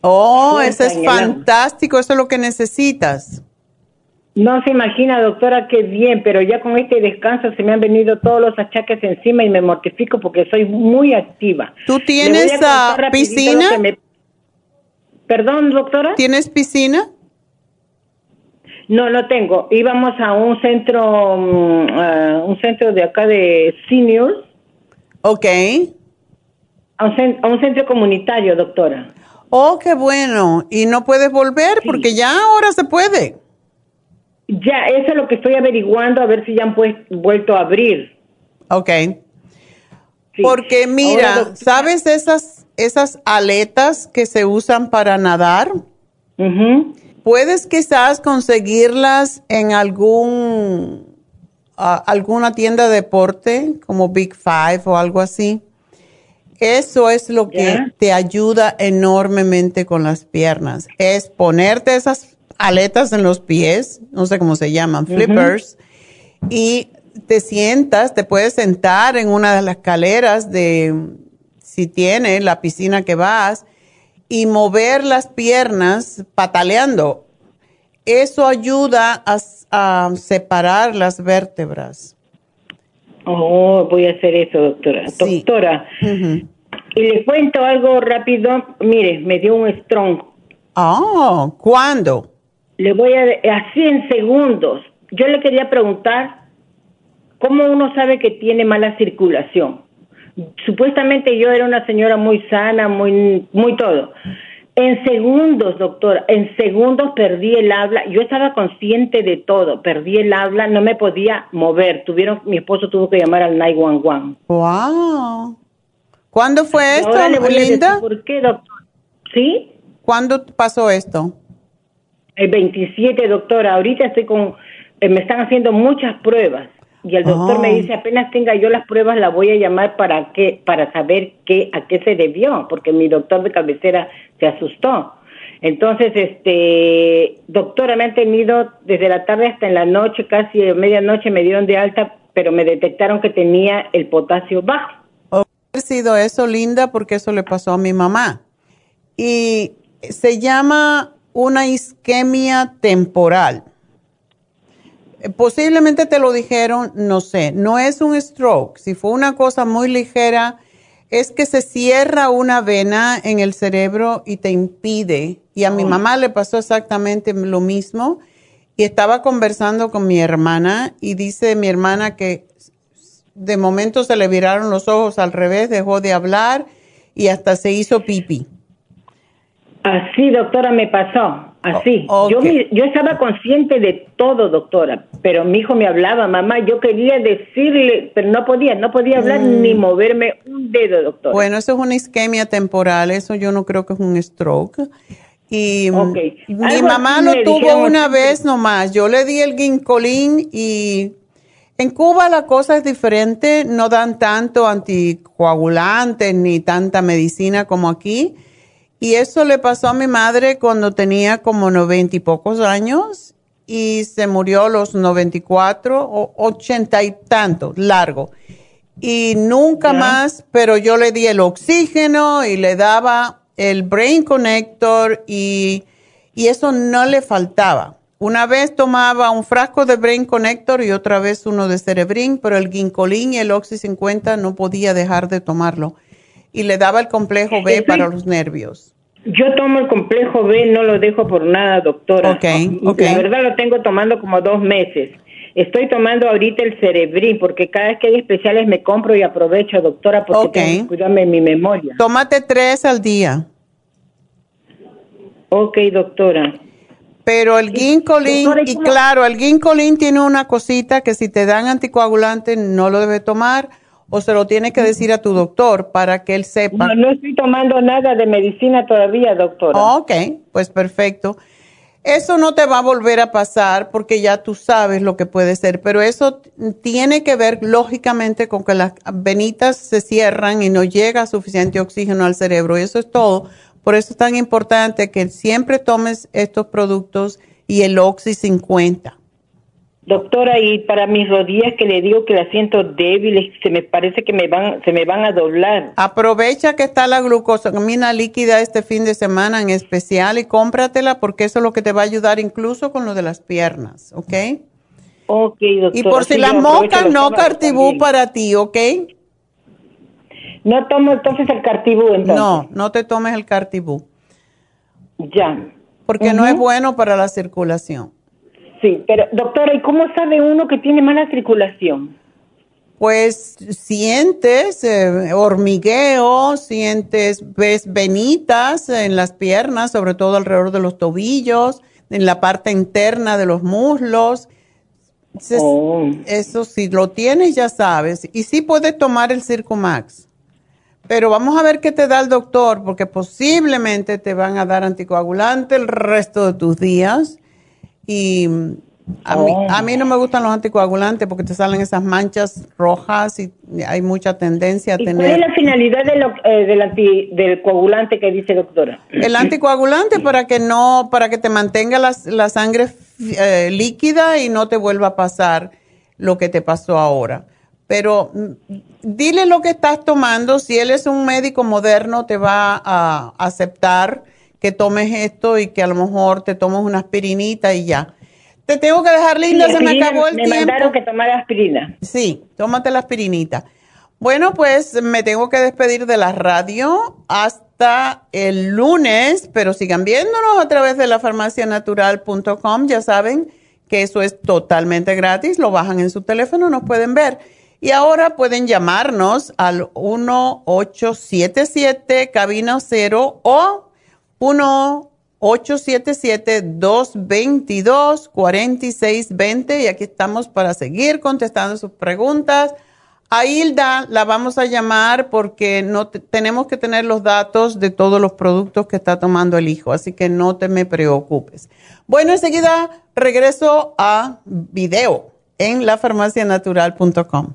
Oh, eso es fantástico, eso es lo que necesitas. No se imagina, doctora, qué bien, pero ya con este descanso se me han venido todos los achaques encima y me mortifico porque soy muy activa. ¿Tú tienes ah, piscina? Perdón, doctora. ¿Tienes piscina? No, no tengo. Íbamos a un centro, mm, un centro de acá de seniors. Ok. A un, a un centro comunitario, doctora. Oh, qué bueno. ¿Y no puedes volver? Porque ya ahora se puede. Ya, eso es lo que estoy averiguando, a ver si ya han pues, vuelto a abrir. Ok. Porque mira, ¿sabes esas, esas aletas que se usan para nadar? Puedes quizás conseguirlas en algún alguna tienda de deporte como Big Five o algo así. Eso es lo que te ayuda enormemente con las piernas. Es ponerte esas aletas en los pies, no sé cómo se llaman, flippers, y te sientas, te puedes sentar en una de las escaleras de, si tienes la piscina que vas, y mover las piernas pataleando. Eso ayuda a, separar las vértebras. Oh, voy a hacer eso, doctora. Doctora, y le cuento algo rápido. Mire, me dio un strong. Oh, ¿cuándo? Le voy a, así en segundos. Yo le quería preguntar, ¿cómo uno sabe que tiene mala circulación? Supuestamente yo era una señora muy sana, muy, muy todo. En segundos, doctora, en segundos perdí el habla. Yo estaba consciente de todo. Perdí el habla, no me podía mover. Tuvieron, mi esposo tuvo que llamar al 911. Wow. ¿Cuándo fue esto, Linda? ¿Por qué, doctor? ¿Sí? ¿Cuándo pasó esto? El 27, doctora. Ahorita estoy con, eh, me están haciendo muchas pruebas y el doctor me oh. dice apenas tenga yo las pruebas la voy a llamar para qué, para saber qué, a qué se debió, porque mi doctor de cabecera se asustó. Entonces, este, doctora, me han tenido desde la tarde hasta en la noche, casi medianoche me dieron de alta, pero me detectaron que tenía el potasio bajo. Ha sido eso, Linda, porque eso le pasó a mi mamá. Y se llama una isquemia temporal. Posiblemente te lo dijeron, no sé, no es un stroke. Si fue una cosa muy ligera, es que se cierra una vena en el cerebro y te impide. Y a mi mamá le pasó exactamente lo mismo. Y estaba conversando con mi hermana y dice mi hermana que de momento se le viraron los ojos al revés, dejó de hablar y hasta se hizo pipi. Así, doctora, me pasó. Así. yo, yo estaba consciente de todo, doctora, pero mi hijo me hablaba, mamá, yo quería decirle, pero no podía, no podía hablar mm. ni moverme un dedo, doctora. Bueno, eso es una isquemia temporal, eso yo no creo que es un stroke. Y mi mamá lo tuvo una vez nomás. Yo le di el ginkolín y en Cuba la cosa es diferente, no dan tanto anticoagulantes ni tanta medicina como aquí y eso le pasó a mi madre cuando tenía como noventa y pocos años y se murió a los 94 o ochenta y tantos, largo. Y nunca más, pero yo le di el oxígeno y le daba el Brain Connector y, y eso no le faltaba. Una vez tomaba un frasco de Brain Connector y otra vez uno de Cerebrin, pero el Ginkolin y el Oxy 50 no podía dejar de tomarlo y le daba el complejo B para los nervios. Yo tomo el complejo B, no lo dejo por nada, doctora. Okay, La verdad lo tengo tomando como dos meses. Estoy tomando ahorita el Cerebrin porque cada vez que hay especiales me compro y aprovecho, doctora, porque tengo que cuidarme mi memoria. Tómate tres al día. Ok, doctora. Pero el ginkolin, y claro, el ginkolin tiene una cosita que si te dan anticoagulante no lo debe tomar o se lo tiene que decir a tu doctor para que él sepa. No, no estoy tomando nada de medicina todavía, doctora. ok, pues perfecto. Eso no te va a volver a pasar porque ya tú sabes lo que puede ser, pero eso tiene que ver lógicamente con que las venitas se cierran y no llega suficiente oxígeno al cerebro. Y eso es todo. Por eso es tan importante que siempre tomes estos productos y el Oxy 50. Doctora, y para mis rodillas que le digo que las siento débiles, se me parece que me van, se me van a doblar. Aprovecha que está la glucosamina líquida este fin de semana en especial y cómpratela porque eso es lo que te va a ayudar incluso con lo de las piernas, ¿ok? Ok, doctora. Y por si las mocas, no cartibú para ti, ¿ok? No tomo entonces el cartibú, entonces. No, no te tomes el cartibú. Ya. Porque no es bueno para la circulación. Sí, pero doctora, ¿y cómo sabe uno que tiene mala circulación? pues sientes eh, hormigueo, sientes, ves venitas en las piernas, sobre todo alrededor de los tobillos, en la parte interna de los muslos. Oh. Eso si lo tienes ya sabes. Y sí puedes tomar el Circumax. Pero vamos a ver qué te da el doctor, porque posiblemente te van a dar anticoagulante el resto de tus días. Y a, mí, a mí no me gustan los anticoagulantes porque te salen esas manchas rojas y hay mucha tendencia a tener. ¿Cuál es la finalidad eh, del, del coagulante que dice doctora? El anticoagulante para que no, para que te mantenga la, la sangre eh, líquida y no te vuelva a pasar lo que te pasó ahora. Pero mm, dile lo que estás tomando. Si él es un médico moderno, te va a aceptar que tomes esto y que a lo mejor te tomes una aspirinita y ya te tengo que dejar linda, se me acabó el tiempo. Me mandaron que tomara aspirina. Sí, tómate la aspirinita. Bueno, pues me tengo que despedir de la radio hasta el lunes, pero sigan viéndonos a través de la farmacianatural.com. Ya saben que eso es totalmente gratis, lo bajan en su teléfono, nos pueden ver. Y ahora pueden llamarnos al 1877 cabina 0 o 1 877-222-4620 y aquí estamos para seguir contestando sus preguntas. A Hilda la vamos a llamar porque no tenemos que tener los datos de todos los productos que está tomando el hijo, así que no te me preocupes. Bueno, enseguida regreso a video en lafarmacianatural.com.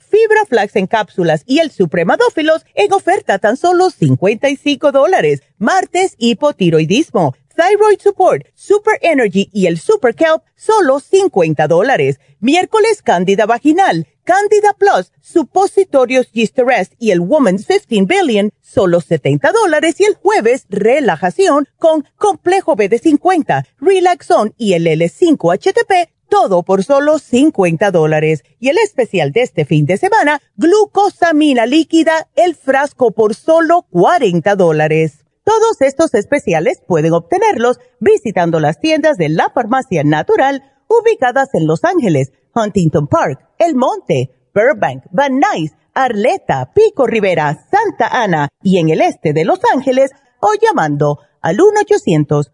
fibra flax en cápsulas y el supremadófilos en oferta tan solo 55 dólares. Martes, hipotiroidismo, thyroid support, super energy y el super kelp, solo 50 dólares. Miércoles, cándida vaginal, Candida Plus, supositorios Gist y el Woman's 15 Billion, solo 70 dólares. Y el jueves, relajación con complejo BD50, Relaxon y el L5-HTP, todo por solo 50 dólares. Y el especial de este fin de semana, glucosamina líquida, el frasco por solo 40 dólares. Todos estos especiales pueden obtenerlos visitando las tiendas de la farmacia natural ubicadas en Los Ángeles, Huntington Park, El Monte, Burbank, Van Nuys, Arleta, Pico Rivera, Santa Ana y en el este de Los Ángeles o llamando al 1 800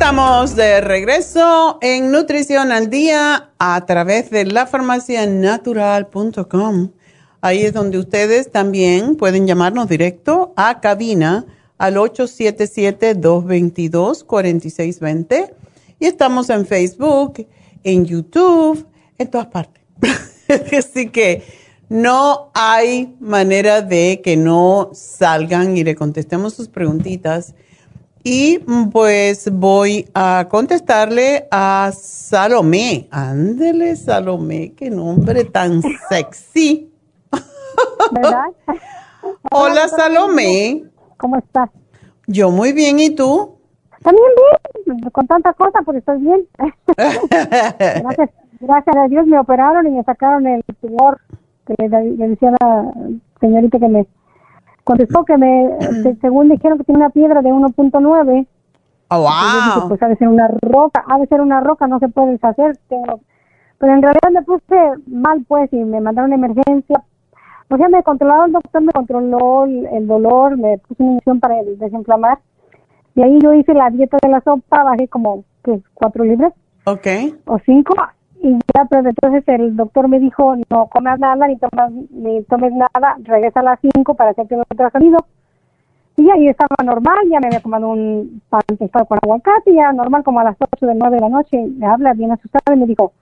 Estamos de regreso en Nutrición al Día a través de la natural.com. Ahí es donde ustedes también pueden llamarnos directo a cabina al 877-222-4620. Y estamos en Facebook, en YouTube, en todas partes. <laughs> Así que no hay manera de que no salgan y le contestemos sus preguntitas y pues voy a contestarle a Salomé. Ándele, Salomé, qué nombre tan sexy. ¿Verdad? <laughs> Hola, Salomé. ¿Cómo estás? Yo muy bien, ¿y tú? También bien, con tanta cosa, porque estoy bien. <laughs> gracias, gracias a Dios me operaron y me sacaron el tumor que le decía la señorita que me contestó que me, <clears throat> según dijeron que tiene una piedra de 1.9. Oh, wow. pues ha de ser una roca, ha de ser una roca, no se puede deshacer. Pero, pero en realidad me puse mal, pues, y me mandaron emergencia. O sea, me controló el doctor, me controló el, dolor, me puso una inyección para desinflamar. Y ahí yo hice la dieta de la sopa, bajé como, ¿qué? ¿Cuatro libras? Ok. O cinco. Y ya, pero entonces el doctor me dijo, no comas nada, ni tomas, ni tomes nada, regresa a las 5 para hacerte un ultrasonido. Y ahí estaba normal, ya me había tomado un pan tostado con aguacate, ya normal, como a las 8 de 9 de la noche, me habla bien asustada y me dijo,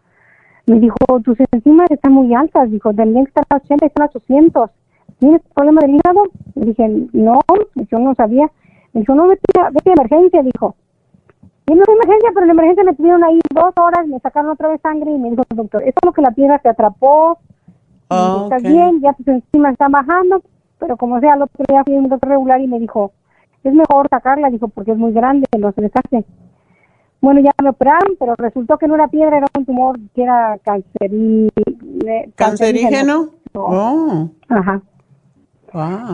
me dijo, tus enzimas están muy altas, dijo, tendrían que estar a 80 y están a 800. ¿Tienes problema del hígado? Le dije, no, yo no sabía. Me dijo, no, vete, vete a emergencia, dijo. Y no emergencia, pero en emergencia me tuvieron ahí dos horas, me sacaron otra vez sangre y me dijo el doctor, es como que la piedra se atrapó, oh, está bien, ya tus encima está bajando, pero como sea, el otro día fui a un doctor regular y me dijo, es mejor sacarla, dijo, porque es muy grande, no se les hace. Bueno, ya me operaron, pero resultó que no era piedra, era un tumor que era cancerí, cancerígeno. Oh. Ajá.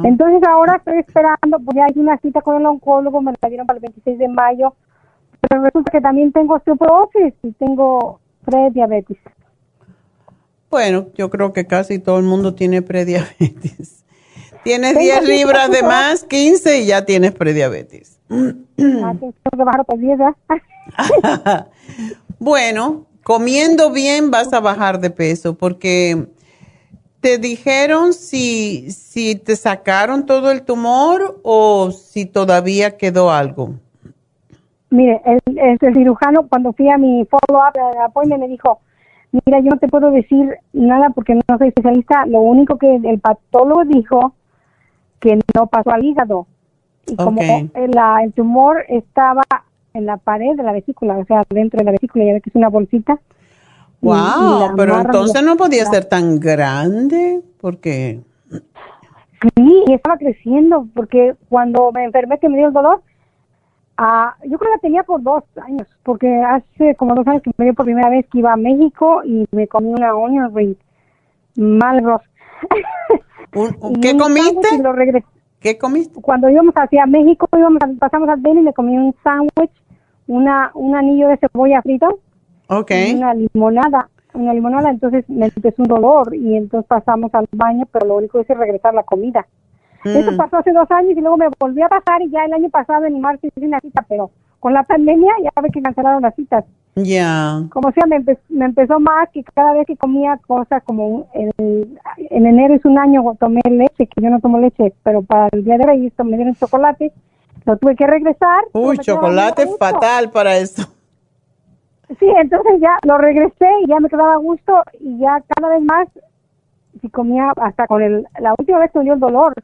Entonces ahora estoy esperando, pues ya hay una cita con el oncólogo, me la dieron para el 26 de mayo pero resulta que también tengo osteoporosis y tengo prediabetes. Bueno, yo creo que casi todo el mundo tiene prediabetes. <laughs> Tienes 10 libras de más, 15 y ya tienes prediabetes. Ah, tengo que bajar por 10 <laughs> bueno, comiendo bien vas a bajar de peso porque te dijeron si, si te sacaron todo el tumor o si todavía quedó algo. Mire, el, el, cirujano cuando fui a mi follow-up, apoyo me dijo, mira, yo no te puedo decir nada porque no soy especialista, lo único que el patólogo dijo que no pasó al hígado. Y como el tumor estaba en la pared de la vesícula, o sea, dentro de la vesícula, ya ve que es una bolsita. Wow, pero entonces no podía ser tan grande porque... Sí, estaba creciendo porque cuando me enfermé que me dio el dolor, Ah, yo creo que la tenía por dos años, porque hace como dos años que me dio por primera vez que iba a México y me comí una onion ring mal <laughs> ¿Qué comiste? Lo ¿Qué comiste? Cuando íbamos hacia México, íbamos pasamos al Ben y me comí un sándwich, una, un anillo de cebolla frito okay. y una limonada. Una limonada, entonces me empezó un dolor y entonces pasamos al baño, pero lo único es regresar la comida. Eso mm. pasó hace dos años y luego me volvió a pasar y ya el año pasado en marzo hice una cita, pero con la pandemia ya ve que cancelaron las citas. Ya. Como sea, me, empezó más que cada vez que comía cosas como en enero es un año tomé leche, que yo no tomo leche, pero para el día de hoy me dieron chocolate, lo tuve que regresar. Uy, chocolate fatal para eso. Sí, entonces ya lo regresé y ya me quedaba a gusto y ya cada vez más si comía hasta con el la última vez que me dio el dolor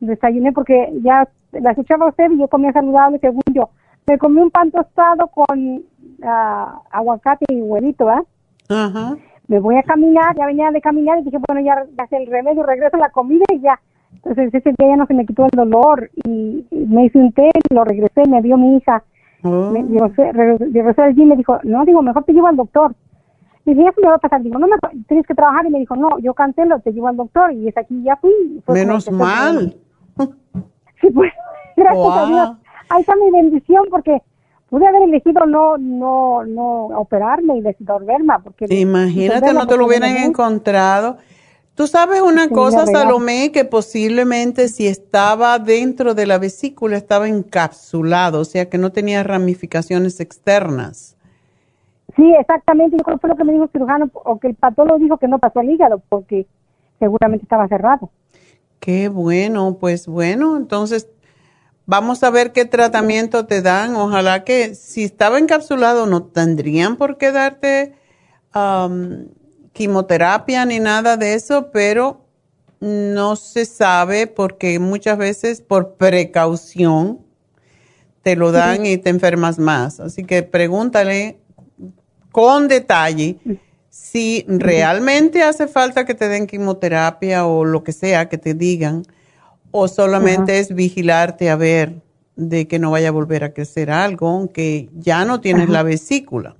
desayuné porque ya la escuchaba usted y yo comía saludable según yo. Me comí un pan tostado con uh, aguacate y huevito, ¿ah? Ajá. Me voy a caminar, ya venía de caminar y dije, bueno, ya hace el remedio, regreso a la comida y ya. Entonces ese día ya no se me quitó el dolor y, me hice un té, lo regresé, me dio mi hija. Oh. Me, regresé, allí y me dijo, no, digo, mejor te llevo al doctor. Y dije, eso me va a pasar. Digo, no, me, tienes que trabajar. Y me dijo, no, yo cancelo, te llevo al doctor. Y es aquí, ya fui. Menos mal. <laughs> Sí, pues, gracias a Dios. Ahí está mi bendición porque pude haber elegido no no no operarme y verma porque imagínate no te lo hubieran encontrado Tú sabes una cosa, Salomé, que posiblemente si estaba dentro de la vesícula estaba encapsulado, o sea que no tenía ramificaciones externas. Sí, exactamente, yo creo que fue lo que me dijo el cirujano, o que el patólogo dijo que no pasó al hígado, porque seguramente estaba cerrado. Qué bueno, pues bueno, entonces vamos a ver qué tratamiento te dan. Ojalá que si estaba encapsulado no tendrían por qué darte quimioterapia ni nada de eso, pero no se sabe porque muchas veces por precaución te lo dan y te enfermas más. Así que pregúntale con detalle si realmente hace falta que te den quimioterapia o lo que sea que te digan, o solamente es vigilarte a ver de que no vaya a volver a crecer algo, aunque ya no tienes la vesícula.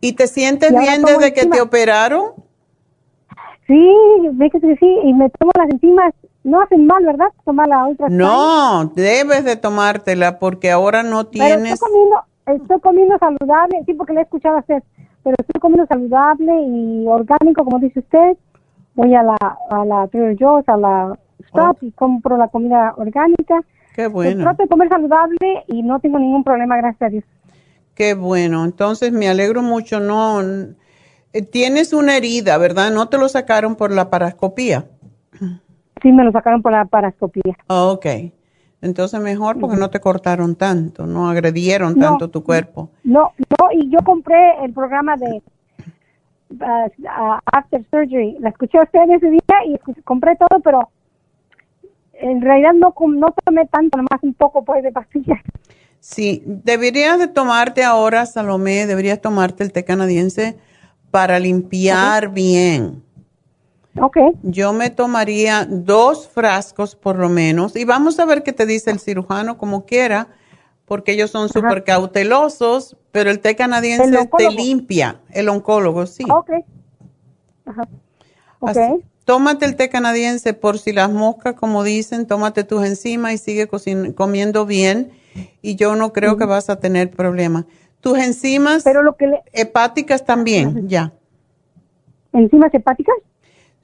¿Y te sientes bien desde que te operaron? Sí, ve que sí, y me tomo las enzimas. No hacen mal, ¿verdad? Tomar la otra. No, debes de tomártela porque ahora no tienes... estoy, comiendo, estoy comiendo saludable, sí, porque le he escuchado hacer, pero estoy comiendo saludable y orgánico, como dice usted. Voy a la, a la Trader Joe's, a la Stop y compro la comida orgánica. Qué bueno. trato de comer saludable y no tengo ningún problema, gracias a Dios. Qué bueno, entonces me alegro mucho, no, eh, tienes una herida, ¿verdad? ¿No te lo sacaron por la parascopía? Sí, me lo sacaron por la parascopía. ok, entonces mejor porque no te cortaron tanto, no agredieron tanto tu cuerpo. No, no, y yo compré el programa de uh, After Surgery, la escuché a usted ese día y compré todo, pero en realidad no, no tomé tanto, nomás un poco pues de pastillas. Sí, deberías de tomarte ahora, Salomé, deberías tomarte el té canadiense para limpiar bien. Ok. Yo me tomaría dos frascos por lo menos y vamos a ver qué te dice el cirujano como quiera, porque ellos son súper cautelosos, pero el té canadiense te limpia, el oncólogo, sí. Ok. Ajá. Okay. tómate el té canadiense por si las moscas, como dicen, tómate tus enzimas y sigue comiendo bien y yo no creo que vas a tener problema. Tus enzimas Pero lo que hepáticas también, ya. ¿Enzimas hepáticas?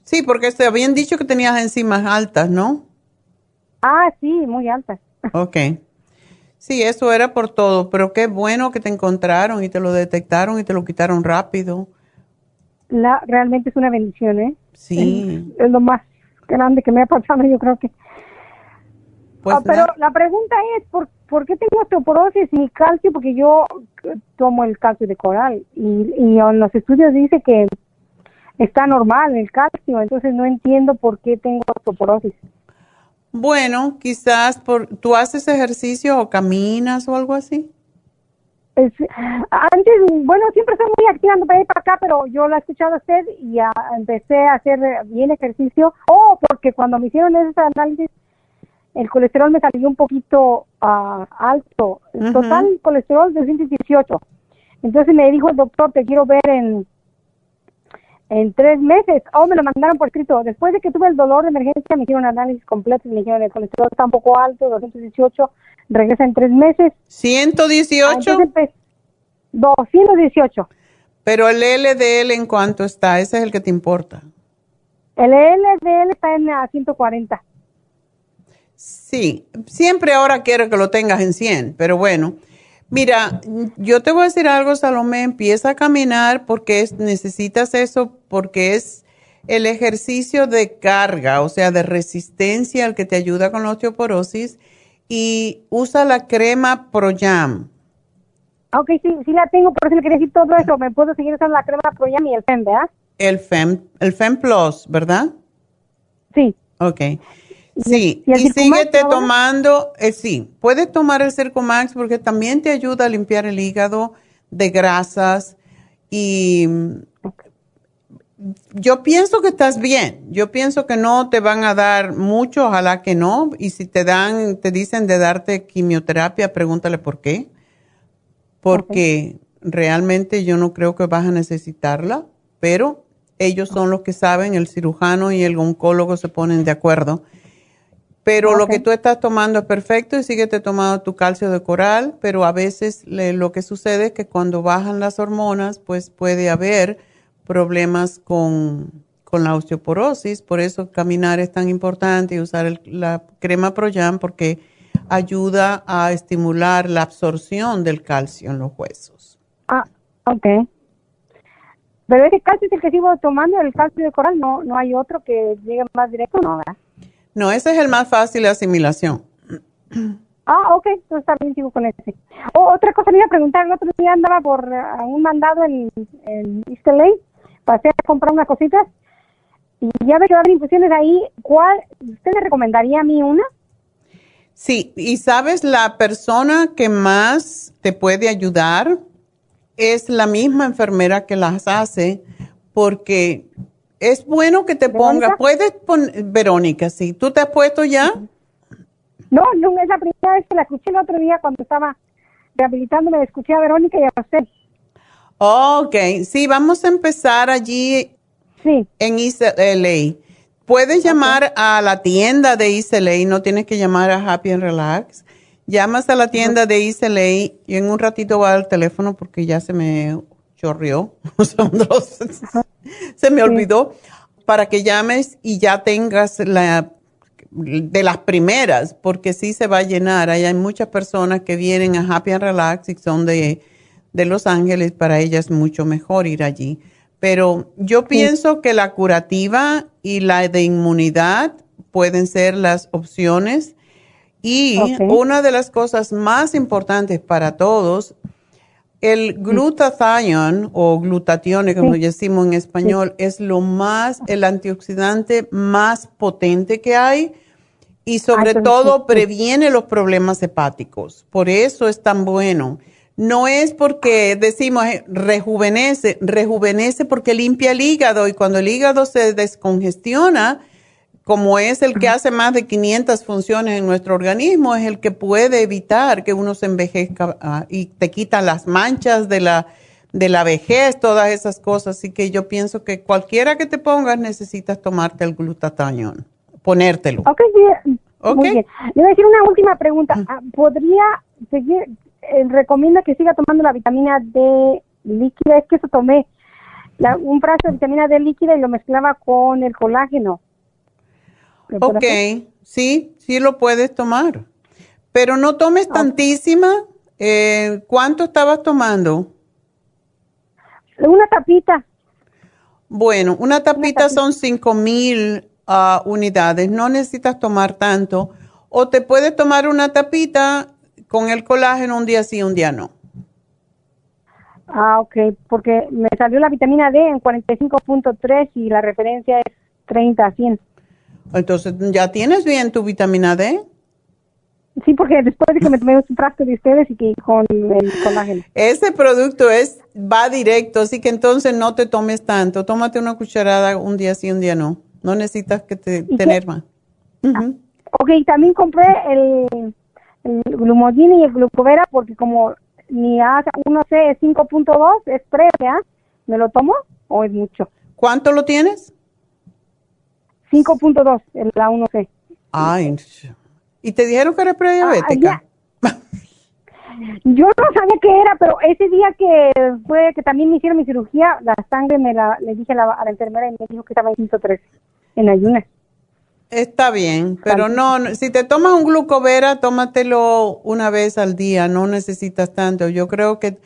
Sí, porque te habían dicho que tenías enzimas altas, ¿no? Ah, sí, muy altas. <laughs> Ok. Sí, eso era por todo, pero qué bueno que te encontraron y te lo detectaron y te lo quitaron rápido. La, realmente es una bendición, ¿eh? Sí. Es, lo más grande que me ha pasado, yo creo que. Pues ah, pero la pregunta es, ¿por ¿por qué tengo osteoporosis y calcio? Porque yo tomo el calcio de coral y, en los estudios dice que está normal el calcio, entonces no entiendo por qué tengo osteoporosis. Bueno, quizás por, tú haces ejercicio o caminas o algo así. antes, bueno, siempre estoy muy activa para ir para acá, pero yo lo he escuchado a usted y empecé a hacer bien ejercicio. Oh, porque cuando me hicieron ese análisis el colesterol me salió un poquito uh, alto. El total colesterol de 118. Entonces me dijo el doctor, te quiero ver en, en tres meses. Oh, me lo mandaron por escrito. Después de que tuve el dolor de emergencia, me hicieron un análisis completo y me dijeron, el colesterol está un poco alto, 218, regresa en tres meses. ¿118? 218. Ah, Pero el LDL en cuánto está, ese es el que te importa. El LDL está en a 140. Sí, siempre ahora quiero que lo tengas en 100, pero bueno. Mira, yo te voy a decir algo, Salomé, empieza a caminar porque necesitas eso, porque es el ejercicio de carga, o sea, de resistencia al que te ayuda con la osteoporosis y usa la crema ProYam. Ok, sí, sí la tengo, por eso le quería decir todo eso. Me puedo seguir usando la crema ProYam y el FEM, ¿verdad? El FEM, el FEM Plus, ¿verdad? Sí. Ok. Sí, y, síguete tomando, eh, sí, puedes tomar el Circumax porque también te ayuda a limpiar el hígado de grasas y yo pienso que estás bien, yo pienso que no te van a dar mucho, ojalá que no, y si te dan, te dicen de darte quimioterapia, pregúntale por qué, porque realmente yo no creo que vas a necesitarla, pero ellos son los que saben, el cirujano y el oncólogo se ponen de acuerdo pero lo que tú estás tomando es perfecto y síguete tomando tu calcio de coral, pero a veces lo que sucede es que cuando bajan las hormonas, pues puede haber problemas con, con la osteoporosis, por eso caminar es tan importante y usar la crema Proyam porque ayuda a estimular la absorción del calcio en los huesos. Ah, ok. Pero ese calcio es el que sigo tomando, el calcio de coral, no, no hay otro que llegue más directo, ¿no? ¿verdad? No, ese es el más fácil de asimilación. Ah, ok, entonces también sigo con ese. otra cosa me iba a preguntar, el otro día andaba por uh, un mandado en, en East LA, pasé a comprar unas cositas y ya ve que va a haber infusiones ahí. ¿Cuál, usted me recomendaría a mí una? Sí, y sabes, la persona que más te puede ayudar es la misma enfermera que las hace, porque es bueno que te pongas, puedes poner, Verónica, sí, ¿tú te has puesto ya? No, no, es la primera vez que la escuché el otro día cuando estaba rehabilitándome, escuché a Verónica y a usted. Ok, sí, vamos a empezar allí sí. en ICLA. Puedes llamar a la tienda de ICLA, no tienes que llamar a Happy and Relax. Llamas a la tienda de ICLA y en un ratito va al teléfono porque ya se me chorrió, <laughs> <laughs> se me olvidó, para que llames y ya tengas la de las primeras, porque sí se va a llenar. hay muchas personas que vienen a Happy and Relax y son de, Los Ángeles, para ellas es mucho mejor ir allí. Pero yo pienso que la curativa y la de inmunidad pueden ser las opciones. Y una de las cosas más importantes para todos, el glutathione o glutatión, como decimos en español, es lo más, el antioxidante más potente que hay y sobre todo previene los problemas hepáticos. Por eso es tan bueno. No es porque decimos eh, rejuvenece, rejuvenece porque limpia el hígado y cuando el hígado se descongestiona, como es el que hace más de 500 funciones en nuestro organismo, es el que puede evitar que uno se envejezca ah, y te quita las manchas de la, de la vejez, todas esas cosas. Así que yo pienso que cualquiera que te pongas necesitas tomarte el glutatañón ponértelo. Ok, bien. Muy bien. Le voy a decir una última pregunta. Ah, ¿Podría seguir, eh, recomienda que siga tomando la vitamina D líquida? Es que eso tomé un frasco de vitamina D líquida y lo mezclaba con el colágeno. Ok, sí, sí lo puedes tomar. Pero no tomes tantísima. Eh, ¿Cuánto estabas tomando? Una tapita. Bueno, una tapita, son cinco mil unidades, no necesitas tomar tanto. O te puedes tomar una tapita con el colágeno un día sí, un día no. Ah, ok, porque me salió la vitamina D en 45.3 y la referencia es 30 a 100. Entonces, ¿ya tienes bien tu vitamina D? Sí, porque después de que me tomé un frasco de ustedes y que con el colágeno. Ese producto es va directo, así que entonces no te tomes tanto. Tómate una cucharada un día sí, un día no. No necesitas que te, tener más. Ah, ok, también compré el, el y el glucovera porque como mi A1C es 5.2, es previa, ¿me lo tomo o es mucho? ¿Cuánto lo tienes? 5.2, el A1C. Ay, ¿y te dijeron que eres prediabética? Ah, Yo no sabía qué era, pero ese día que fue que también me hicieron mi cirugía, la sangre me la le dije a la, a la enfermera y me dijo que estaba en 113 en ayunas. Está bien, pero no, si te tomas un glucovera, tómatelo una vez al día, no necesitas tanto. Yo creo que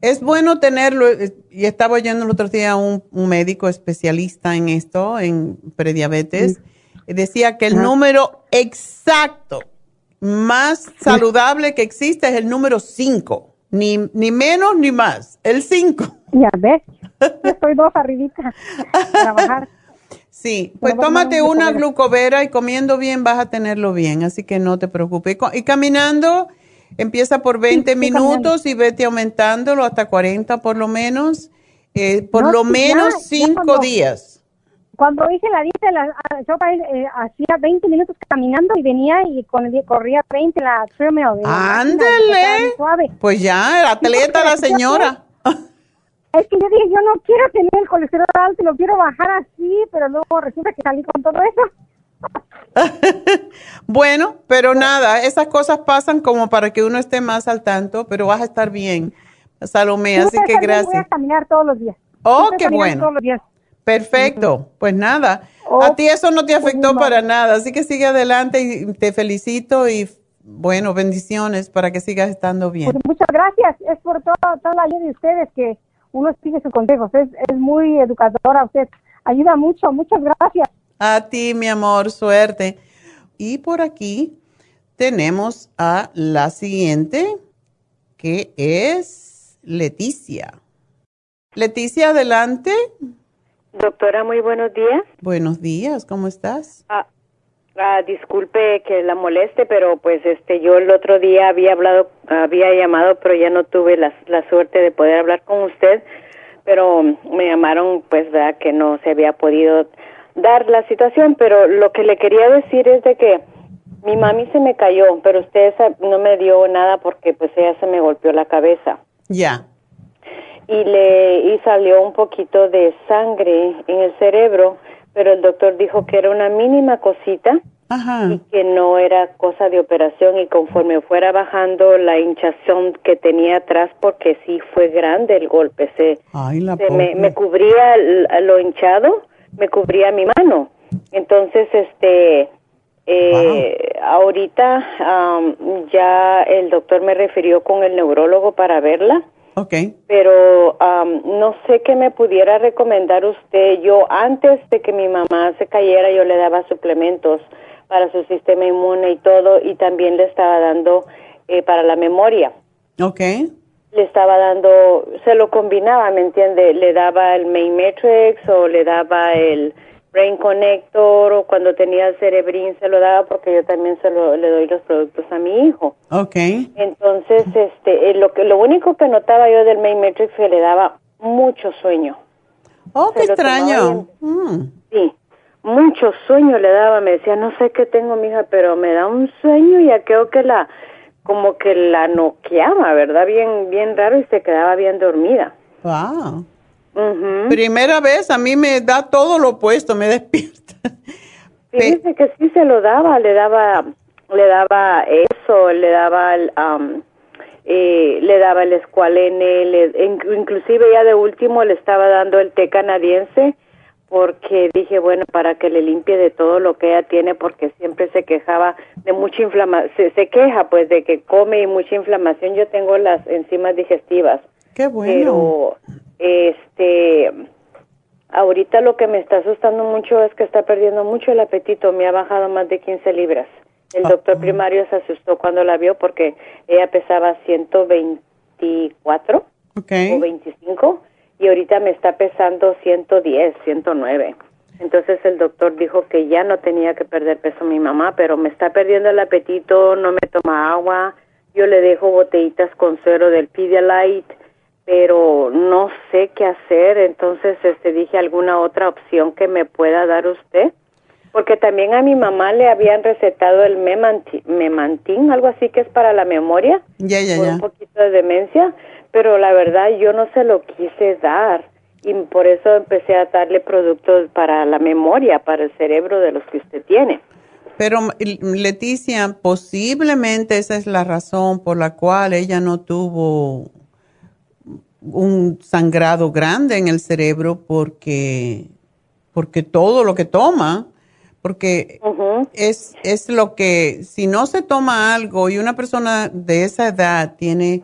es bueno tenerlo, y estaba oyendo el otro día un, un médico especialista en esto, en prediabetes, y decía que el número exacto más saludable que existe es el número 5, ni, ni menos ni más, el 5. Ya ves, <laughs> estoy dos arribita trabajar. Sí, pues tómate una glucovera y comiendo bien vas a tenerlo bien, así que no te preocupes. Y caminando, empieza por 20 minutos y vete aumentándolo hasta 40 por lo menos, eh, por lo menos 5 días. Cuando hice la dieta, la, ah, yo eh, hacía 20 minutos caminando y venía y con, corría 20 la treadmill. ¡Ándele! Pues ya, atleta la señora. <laughs> Es que yo dije, yo no quiero tener el colesterol alto, lo quiero bajar así, pero luego resulta que salí con todo eso. <laughs> bueno, pero nada, esas cosas pasan como para que uno esté más al tanto, pero vas a estar bien, Salomé, así que gracias. Voy a caminar todos los días. Oh, qué bueno. Perfecto. Pues nada, a ti eso no te afectó para nada, así que sigue adelante y te felicito y bueno, bendiciones para que sigas estando bien. Pues muchas gracias, es por toda, toda la ayuda de ustedes que uno sigue sus consejos, es, es muy educadora usted, ayuda mucho, muchas gracias. A ti, mi amor, suerte. Y por aquí tenemos a la siguiente, que es Leticia. Leticia, adelante. Doctora, muy buenos días. Buenos días, ¿cómo estás? Ah, ah, disculpe que la moleste, pero pues este yo el otro día había hablado, había llamado, pero ya no tuve la, la suerte de poder hablar con usted, pero me llamaron pues ¿verdad? que no se había podido dar la situación, pero lo que le quería decir es de que mi mami se me cayó, pero usted no me dio nada porque pues ella se me golpeó la cabeza. Ya. Y le y salió un poquito de sangre en el cerebro, pero el doctor dijo que era una mínima cosita y que no era cosa de operación y conforme fuera bajando la hinchación que tenía atrás porque sí fue grande el golpe, se, me, me, cubría lo hinchado, me cubría mi mano. Entonces, este, eh, Ahorita ya el doctor me refirió con el neurólogo para verla. Okay. Pero no sé qué me pudiera recomendar usted. Yo antes de que mi mamá se cayera, yo le daba suplementos para su sistema inmune y todo, y también le estaba dando eh, para la memoria. Okay. Le estaba dando, se lo combinaba, ¿me entiende? Le daba el Main Matrix o le daba el Brain Connector o cuando tenía el Cerebrin se lo daba porque yo también se lo, le doy los productos a mi hijo. Okay. Entonces, este, eh, lo que lo único que notaba yo del Main Matrix que le daba mucho sueño. Oh, qué extraño. Mm. Sí, mucho sueño le daba. Me decía, no sé qué tengo, mija, pero me da un sueño y ya creo que la, como que la noqueaba, ¿verdad? Bien, bien raro y se quedaba bien dormida. Wow. Primera vez a mí me da todo lo opuesto, me <laughs> despierta. Fíjese que sí se lo daba, le daba, le daba eso, le daba el, eh, le daba el escualene, le, inclusive ya de último le estaba dando el té canadiense porque dije, bueno, para que le limpie de todo lo que ella tiene, porque siempre se quejaba de mucha inflamación, se, se, queja pues de que come y mucha inflamación. Yo tengo las enzimas digestivas. Qué bueno. Pero este, ahorita lo que me está asustando mucho es que está perdiendo mucho el apetito. Me ha bajado más de 15 libras. El ah, doctor ah. primario se asustó cuando la vio porque ella pesaba 124 o 25 y ahorita me está pesando 110, 109. Entonces el doctor dijo que ya no tenía que perder peso mi mamá, pero me está perdiendo el apetito, no me toma agua. Yo le dejo botellitas con suero del Pedialyte pero no sé qué hacer, entonces este dije alguna otra opción que me pueda dar usted, porque también a mi mamá le habían recetado el memantin, algo así que es para la memoria, ya, ya, un poquito de demencia, pero la verdad yo no se lo quise dar y por eso empecé a darle productos para la memoria, para el cerebro de los que usted tiene. Pero Leticia, posiblemente esa es la razón por la cual ella no tuvo un sangrado grande en el cerebro porque, porque todo lo que toma, porque es, es lo que, si no se toma algo y una persona de esa edad tiene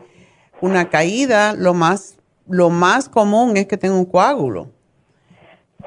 una caída, lo más, lo más común es que tenga un coágulo.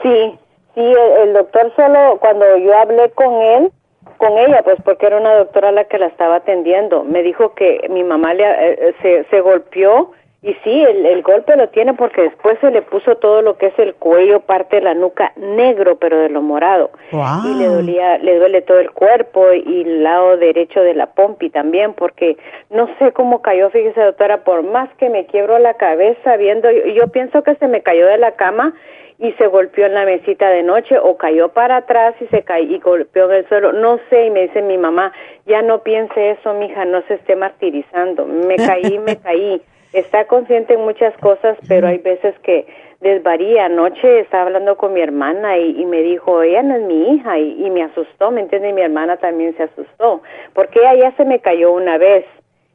Sí, sí, el, doctor solo, cuando yo hablé con él, con ella, pues porque era una doctora la que la estaba atendiendo, me dijo que mi mamá le, eh, se, se golpeó y sí, el, golpe lo tiene porque después se le puso todo lo que es el cuello, parte de la nuca negro, pero de lo morado. Y le dolía, le duele todo el cuerpo y el lado derecho de la pompi también, porque no sé cómo cayó, fíjese doctora, por más que me quiebro la cabeza viendo, yo, yo pienso que se me cayó de la cama y se golpeó en la mesita de noche o cayó para atrás y se cayó y golpeó en el suelo, no sé, y me dice mi mamá, ya no piense eso, mija, no se esté martirizando, me caí, me caí <laughs> está consciente en muchas cosas, pero hay veces que desvaría. Anoche estaba hablando con mi hermana y, me dijo, ella no es mi hija, y, me asustó, ¿me entiende? Y mi hermana también se asustó, porque ella ya se me cayó una vez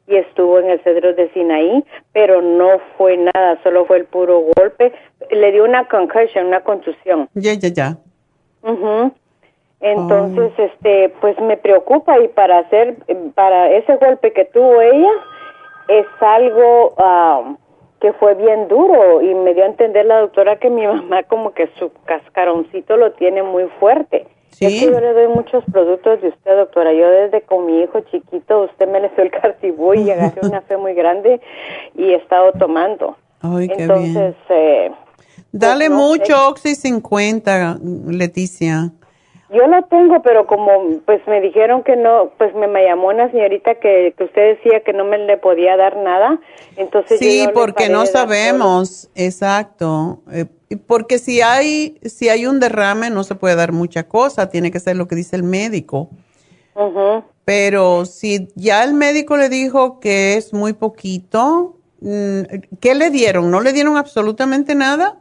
y estuvo en el Cedro de Sinaí, pero no fue nada, solo fue el puro golpe. Le dio una concussion, una contusión. Ya, ya, ya. Entonces, este, pues me preocupa y para hacer, para ese golpe que tuvo ella, es algo ah, que fue bien duro y me dio a entender la doctora que mi <laughs> mamá como que su cascaroncito lo tiene muy fuerte. Sí. yo le doy muchos productos de usted, doctora. Yo desde con mi hijo chiquito, usted me le dio el cartibú y agarré una fe muy grande y he estado tomando. Ay, qué Entonces, Eh, Dale pues, mucho Oxy 50, Leticia. Yo lo tengo, pero como pues me dijeron que no, pues me, llamó una señorita que, que, usted decía que no me le podía dar nada, entonces sí, porque no sabemos, exacto, eh, porque si hay si hay un derrame no se puede dar mucha cosa, tiene que ser lo que dice el médico. Pero si ya el médico le dijo que es muy poquito, mm, ¿qué le dieron? ¿No le dieron absolutamente nada?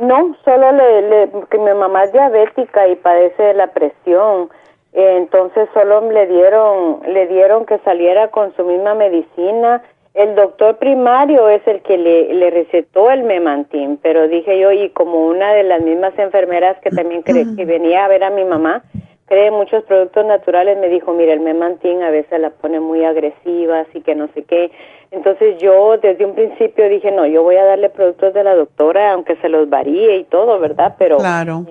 No, solo le, le, que mi mamá es diabética y padece de la presión, eh, entonces solo le dieron, le dieron que saliera con su misma medicina. El doctor primario es el que le, le recetó el memantín, pero dije yo, y como una de las mismas enfermeras que también cree, que venía a ver a mi mamá, cree muchos productos naturales, me dijo, mira, el memantín a veces la pone muy agresiva, así que no sé qué. Entonces yo desde un principio dije, no, yo voy a darle productos de la doctora, aunque se los varíe y todo, ¿verdad? Pero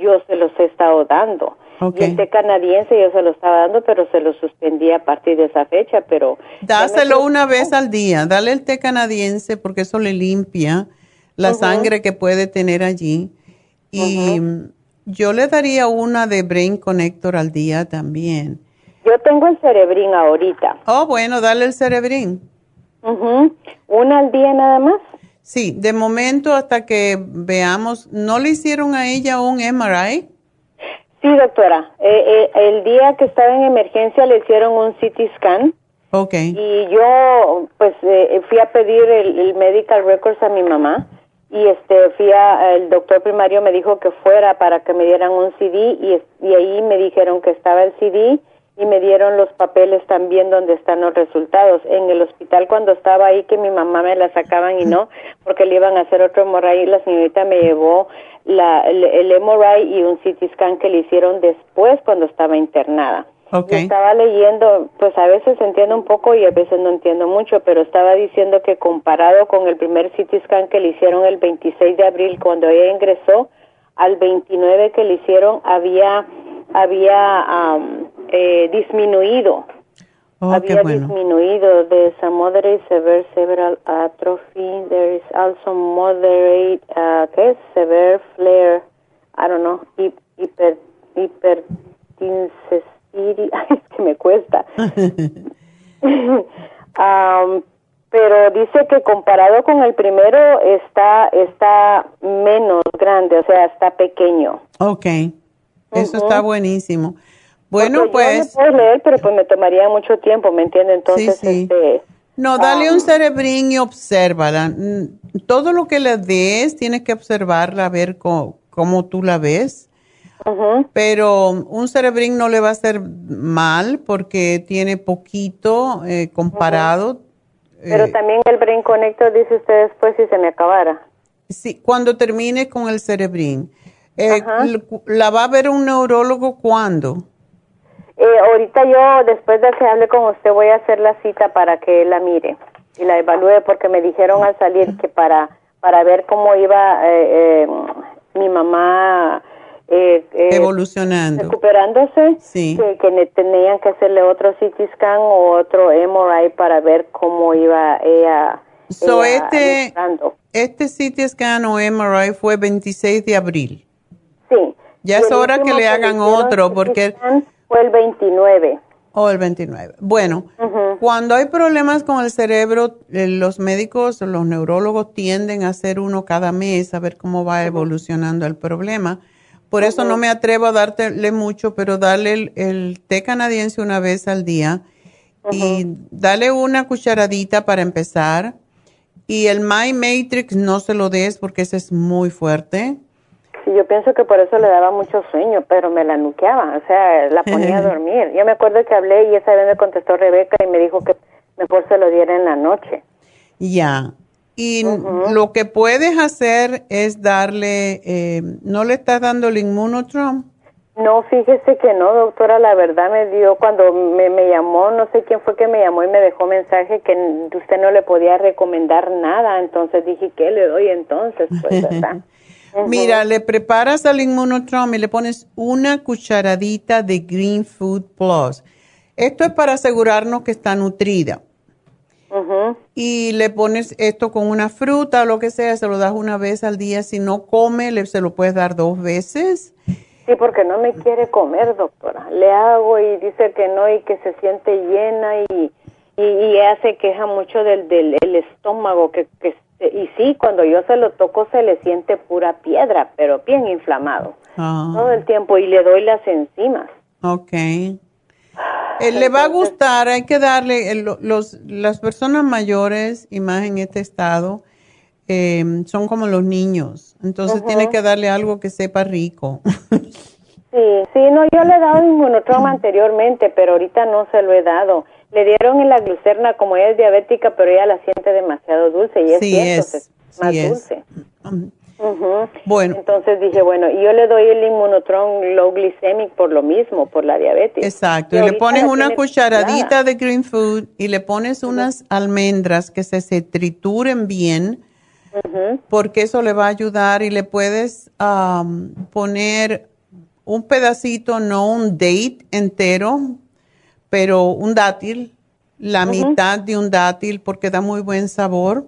yo se los he estado dando. Y el té canadiense yo se lo estaba dando, pero se lo suspendí a partir de esa fecha, pero... Dáselo una vez al día, dale el té canadiense porque eso le limpia la sangre que puede tener allí. Y yo le daría una de Brain Connector al día también. Yo tengo el cerebrín ahorita. Oh, bueno, dale el cerebrín. ¿Una al día nada más? Sí, de momento hasta que veamos, ¿no le hicieron a ella un MRI? Sí, doctora. Eh, eh, el día que estaba en emergencia le hicieron un CT scan. Ok. Y yo, pues, eh, fui a pedir el, medical records a mi mamá y este fui a, el doctor primario me dijo que fuera para que me dieran un CD y, y ahí me dijeron que estaba el CD y me dieron los papeles también donde están los resultados. En el hospital cuando estaba ahí que mi mamá me la sacaban y no, porque le iban a hacer otro MRI, la señorita me llevó la, el, el MRI y un CT scan que le hicieron después cuando estaba internada. Okay. Estaba leyendo, pues a veces entiendo un poco y a veces no entiendo mucho, pero estaba diciendo que comparado con el primer CT scan que le hicieron el 26 de abril cuando ella ingresó, al 29 que le hicieron había había eh, disminuido. Oh, había disminuido. There's a moderate severe cerebral atrophy. There is also moderate, uh, ¿qué es? Severe flare. I don't know. Hiper, hiper es <laughs> que me cuesta. <laughs> um, pero dice que comparado con el primero está está menos grande, o sea, está pequeño. Okay. Eso está buenísimo. Bueno, pues... Yo leer, pero pues me tomaría mucho tiempo, ¿me entiende? Entonces, Este, no, dale un cerebrín y obsérvala. Mm, todo lo que le des, tienes que observarla, a ver cómo, tú la ves. Pero un cerebrín no le va a hacer mal porque tiene poquito eh, comparado. Pero eh, también el Brain Connector, dice usted después, si se me acabara. Sí, cuando termine con el cerebrín. Eh, ¿La va a ver un neurólogo cuándo? Eh, ahorita yo, después de que hable con usted, voy a hacer la cita para que la mire y la evalúe porque me dijeron al salir que para, para ver cómo iba eh, mi mamá evolucionando, recuperándose, que, tenían que hacerle otro CT scan o otro MRI para ver cómo iba ella. So este, este CT scan o MRI fue 26 de abril. Sí. Ya es hora que le hagan otro porque... Fue el 29. O el 29. Bueno, cuando hay problemas con el cerebro, eh, los médicos, los neurólogos tienden a hacer uno cada mes a ver cómo va evolucionando el problema. Por eso no me atrevo a dártele mucho, pero dale el, té canadiense una vez al día y dale una cucharadita para empezar. Y el My Matrix no se lo des porque ese es muy fuerte yo pienso que por eso le daba mucho sueño, pero me la nuqueaba, o sea, la ponía a <laughs> dormir. Yo me acuerdo que hablé y esa vez me contestó Rebeca y me dijo que mejor se lo diera en la noche. Ya. Y lo que puedes hacer es darle, eh, ¿no le estás dando el inmunotrom? No, fíjese que no, doctora, la verdad me dio cuando me, me, llamó, no sé quién fue que me llamó y me dejó mensaje que usted no le podía recomendar nada, entonces dije, ¿qué le doy entonces? Pues, ¿verdad? <laughs> Mira, le preparas al inmunotrom y le pones una cucharadita de Green Food Plus. Esto es para asegurarnos que está nutrida. Y le pones esto con una fruta o lo que sea, se lo das una vez al día. Si no come, le, se lo puedes dar dos veces. Sí, porque no me quiere comer, doctora. Le hago y dice que no y que se siente llena y, y, y se queja mucho del, del estómago, que, que y sí, cuando yo se lo toco se le siente pura piedra, pero bien inflamado. Ah. Todo el tiempo y le doy las enzimas. Ok. Eh, le va a gustar, hay que darle, los, las personas mayores, y más en este estado, eh, son como los niños. Entonces tiene que darle algo que sepa rico. <laughs> sí, sí, no, yo le he dado inmunotroma anteriormente, pero ahorita no se lo he dado. Le dieron en la glucerna, como ella es diabética, pero ella la siente demasiado dulce y es cierto, es, más dulce. Bueno. Entonces dije, bueno, yo le doy el inmunotron low glycemic por lo mismo, por la diabetes. Exacto, y, le pones una cucharadita de green food y le pones unas almendras que se, se trituren bien, porque eso le va a ayudar y le puedes poner un pedacito, no un date entero, pero un dátil, la mitad de un dátil porque da muy buen sabor.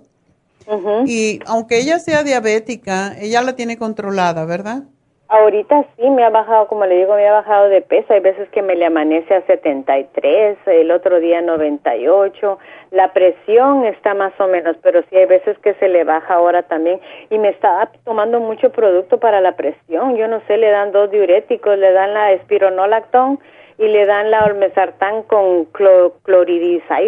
Y aunque ella sea diabética, ella la tiene controlada, ¿verdad? Ahorita sí, me ha bajado, como le digo, me ha bajado de peso. Hay veces que me le amanece a 73, el otro día 98. La presión está más o menos, pero sí hay veces que se le baja ahora también. Y me está tomando mucho producto para la presión. Yo no sé, le dan dos diuréticos, le dan la espironolactón y le dan la olmesartán con clor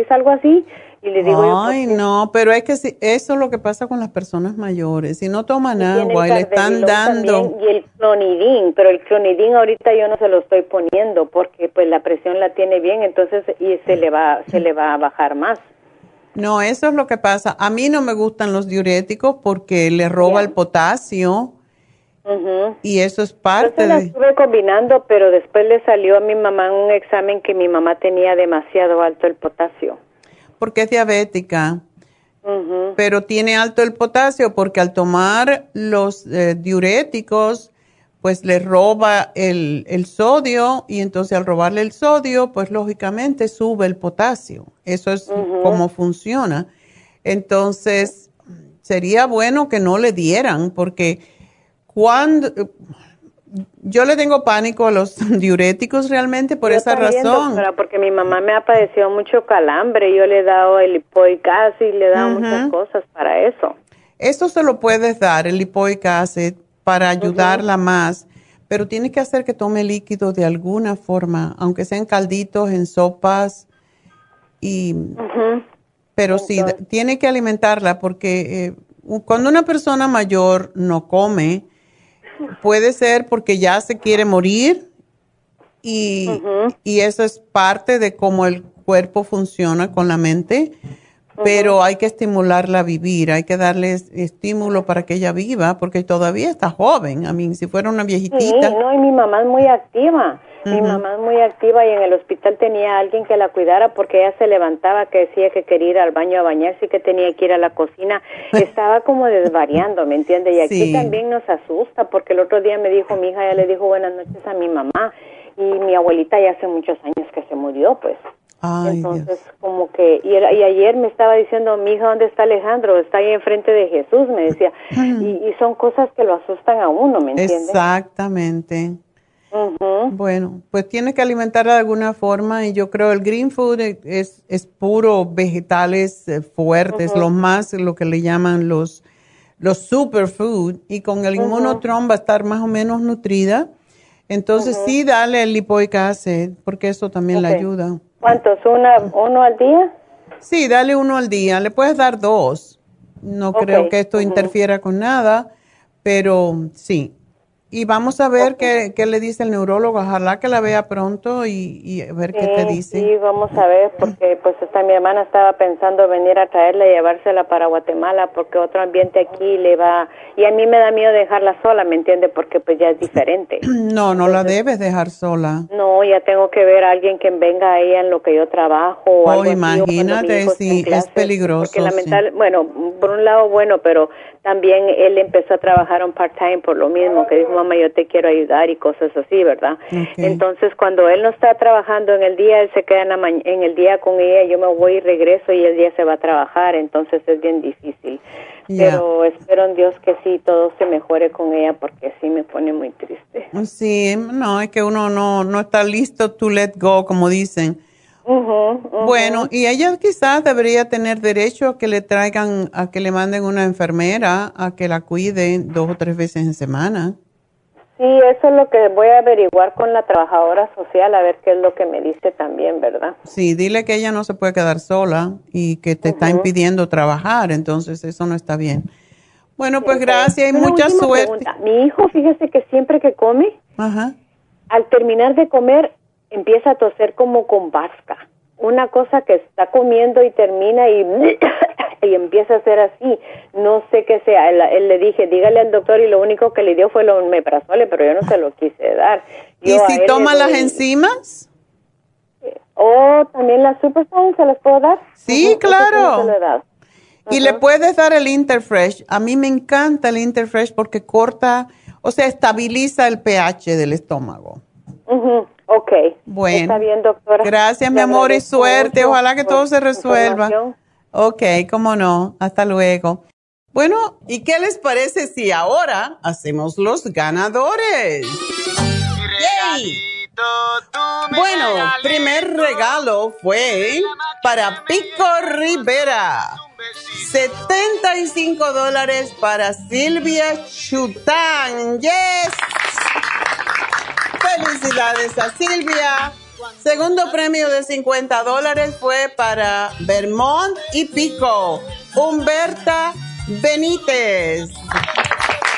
algo así. Y le digo Ay, no, pero es que si, eso es lo que pasa con las personas mayores. Si no toman agua y le están dando... y el clonidín, pero el clonidín ahorita yo no se lo estoy poniendo porque pues la presión la tiene bien, entonces y se le va se le va a bajar más. No, eso es lo que pasa. A mí no me gustan los diuréticos porque le roba el potasio y eso es parte Yo la estuve combinando, pero después le salió a mi mamá un examen que mi mamá tenía demasiado alto el potasio. Porque es diabética. Pero tiene alto el potasio porque al tomar los eh, diuréticos, pues le roba el, el, sodio y entonces al robarle el sodio, pues lógicamente sube el potasio. Eso es como funciona. Entonces, sería bueno que no le dieran porque cuando yo le tengo pánico a los <laughs> diuréticos realmente por esa razón. porque mi mamá me ha padecido mucho calambre, yo le he dado el lipoic acid, le he dado muchas cosas para eso. Eso se lo puedes dar, el lipoic acid, para ayudarla más, pero tiene que hacer que tome líquido de alguna forma, aunque sean calditos, en sopas, y, pero sí, tiene que alimentarla porque eh, cuando una persona mayor no come, puede ser porque ya se quiere morir y, eso es parte de cómo el cuerpo funciona con la mente, pero hay que estimularla a vivir, hay que darle estímulo para que ella viva, porque todavía está joven, a mí si fuera una viejitita. Sí, no, y mi mamá es muy activa. Mi mamá es muy activa y en el hospital tenía alguien que la cuidara porque ella se levantaba, que decía que quería ir al baño a bañarse y que tenía que ir a la cocina. <laughs> Estaba como desvariando, ¿me entiende? Y aquí también nos asusta porque el otro día me dijo, mi hija ya le dijo buenas noches a mi mamá y mi abuelita ya hace muchos años que se murió, pues. Entonces, como que, y, y, ayer me estaba diciendo, mi hija, ¿dónde está Alejandro? Está ahí enfrente de Jesús, me decía. Y, y son cosas que lo asustan a uno, ¿me entiendes? Exactamente. Bueno, pues tiene que alimentarla de alguna forma y yo creo el green food e, es, es puro vegetales eh, fuertes, lo más, lo que le llaman los, los superfood y con el inmunotron va a estar más o menos nutrida. Entonces sí, dale el lipoic acid porque eso también le ayuda. ¿Cuántos? ¿Una, ¿Uno al día? Sí, dale uno al día. Le puedes dar dos. No creo que esto interfiera con nada, pero sí, y vamos a ver qué, qué, le dice el neurólogo. Ojalá que la vea pronto y, y ver qué te dice. Sí, vamos a ver, porque pues esta mi hermana estaba pensando venir a traerla y llevársela para Guatemala, porque otro ambiente aquí le va... Y a mí me da miedo dejarla sola, ¿me entiende? Porque pues ya es diferente. <clears throat> No, no la debes dejar sola. No, ya tengo que ver a alguien que venga ahí en lo que yo trabajo. Oh, algo imagínate, sí, es peligroso. Porque lamentablemente, bueno, por un lado bueno, pero también él empezó a trabajar un part-time por lo mismo, que dijo, mamá, yo te quiero ayudar y cosas así, ¿verdad? Entonces, cuando él no está trabajando en el día, él se queda en, la en el día con ella, yo me voy y regreso y el día se va a trabajar, entonces es bien difícil. Pero espero en Dios que sí, todo se mejore con ella porque sí me pone muy triste. Sí, no, es que uno no, no está listo to let go, como dicen. Bueno, y ella quizás debería tener derecho a que le traigan, a que le manden una enfermera a que la cuide dos o tres veces en semana. Sí, eso es lo que voy a averiguar con la trabajadora social, a ver qué es lo que me dice también, ¿verdad? Sí, dile que ella no se puede quedar sola y que te está impidiendo trabajar, entonces eso no está bien. Bueno, pues gracias y mucha suerte. Mi hijo, fíjese que siempre que come, al terminar de comer, empieza a toser como con vasca. Una cosa que está comiendo y termina y, <coughs> y empieza a ser así. No sé qué sea. Él, le dije, dígale al doctor y lo único que le dio fue lo meprazole, pero yo no se lo quise dar. ¿Y si toma las enzimas? ¿O también las Superfine se las puedo dar? Sí, claro. Y le puedes dar el Interfresh. A mí me encanta el Interfresh porque corta, o sea, estabiliza el pH del estómago. Ok. Bueno. Está bien, doctora. Gracias, mi amor, y suerte. Ojalá que todo se resuelva. Ok, cómo no. Hasta luego. Bueno, ¿y qué les parece si ahora hacemos los ganadores? ¡Yay! Bueno, primer regalo fue para Pico Rivera. 75 dólares para Silvia Chután. ¡Yes! Felicidades a Silvia. Segundo premio de 50 dólares fue para Vermont y Pico. Humberta Benítez.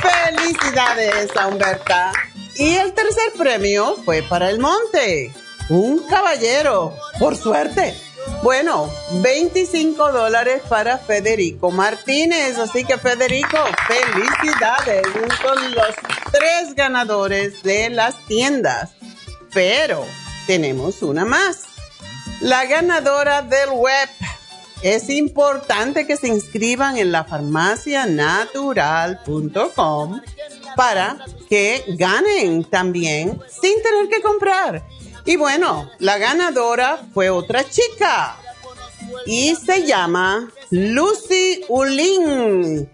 Felicidades a Humberta. Y el tercer premio fue para el Monte. Un caballero. Por suerte. Bueno, 25 dólares para Federico Martínez. Así que Federico, felicidades. Son los tres ganadores de las tiendas. Pero tenemos una más. La ganadora del web. Es importante que se inscriban en la farmacianatural.com para que ganen también sin tener que comprar. Y bueno, la ganadora fue otra chica y se llama Lucy Ulin.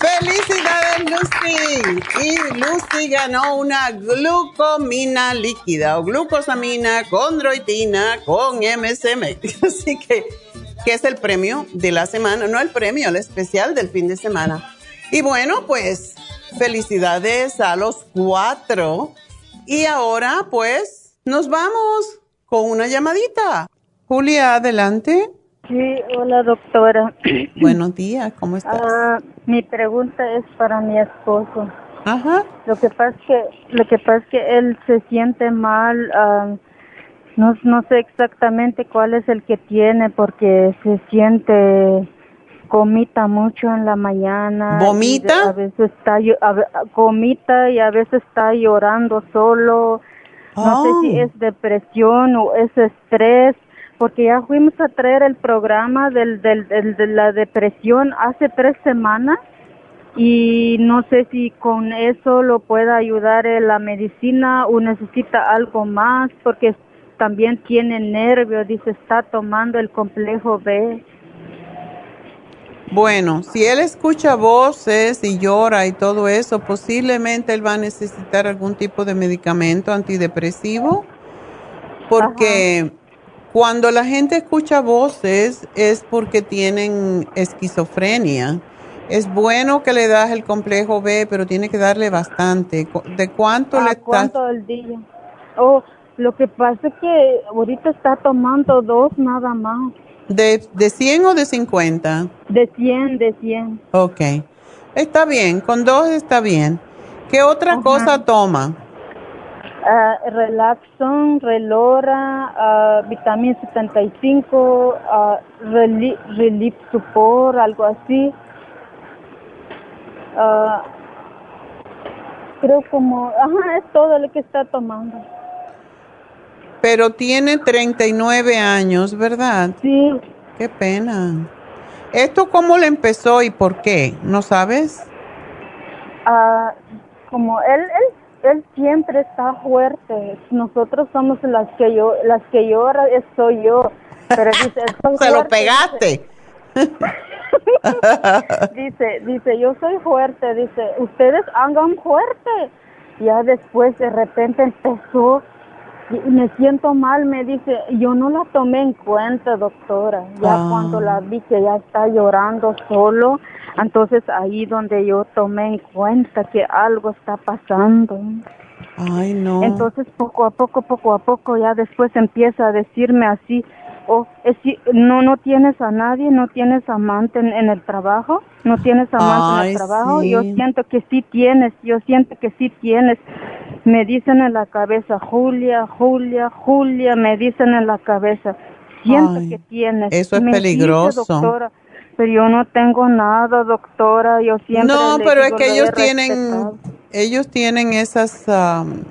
Felicidades Lucy. Y Lucy ganó una glucomina líquida o glucosamina condroitina con MSM. <laughs> Así que, que es el premio de la semana, no el premio, el especial del fin de semana. Y bueno, pues felicidades a los cuatro. Y ahora pues nos vamos con una llamadita. Julia, adelante. Sí, hola doctora. <clears throat> Buenos días, ¿cómo estás? Ah, mi pregunta es para mi esposo. Ajá. Lo que pasa es que lo que pasa es que él se siente mal. Ah, no, no sé exactamente cuál es el que tiene porque se siente comita mucho en la mañana. ¿Vomita? A veces está comita y a veces está llorando solo no sé si oh. es depresión o es estrés, porque ya fuimos a traer el programa del, del, de la depresión hace tres semanas y no sé si con eso lo pueda ayudar la medicina o necesita algo más, porque también tiene nervios, dice está tomando el complejo B. Bueno, si él escucha voces y llora y todo eso, posiblemente él va a necesitar algún tipo de medicamento antidepresivo, porque cuando la gente escucha voces es porque tienen esquizofrenia. Es bueno que le das el complejo B, pero tiene que darle bastante. ¿De cuánto le está? ¿Cuánto al día? Oh, lo que pasa es que ahorita está tomando dos nada más. ¿De, ¿De 100 o de 50? De 100, de 100. Ok. Está bien, con dos está bien. ¿Qué otra cosa toma? Uh, Relaxon, Relora, uh, Vitamina 75, uh, Relief Support, algo así. Uh, creo como, ajá, es todo lo que está tomando. Pero tiene 39 años, ¿verdad? Sí. Qué pena. ¿Esto cómo le empezó y por qué? ¿No sabes? Ah, como él, él, él siempre está fuerte. Nosotros somos las que yo, las que llora soy yo. Pero dice, <laughs> Se lo pegaste. <laughs> Dice. dice, yo soy fuerte. Dice, ustedes hagan fuerte. Ya después de repente empezó me siento mal, me dice, yo no la tomé en cuenta, doctora. Ya ah. cuando la vi que ya está llorando solo, entonces ahí donde yo tomé en cuenta que algo está pasando. Ay, no. Entonces poco a poco, poco a poco, ya después empieza a decirme así, oh, es, no, no tienes a nadie, no tienes amante en, el trabajo, no tienes amante en el trabajo. Yo siento que sí tienes, yo siento que sí tienes. Me dicen en la cabeza, Julia, Julia, Julia, me dicen en la cabeza, siento que tienes. Eso es peligroso. doctora, pero yo no tengo nada, doctora, yo siempre No, pero es que ellos tienen, ellos tienen esas, um,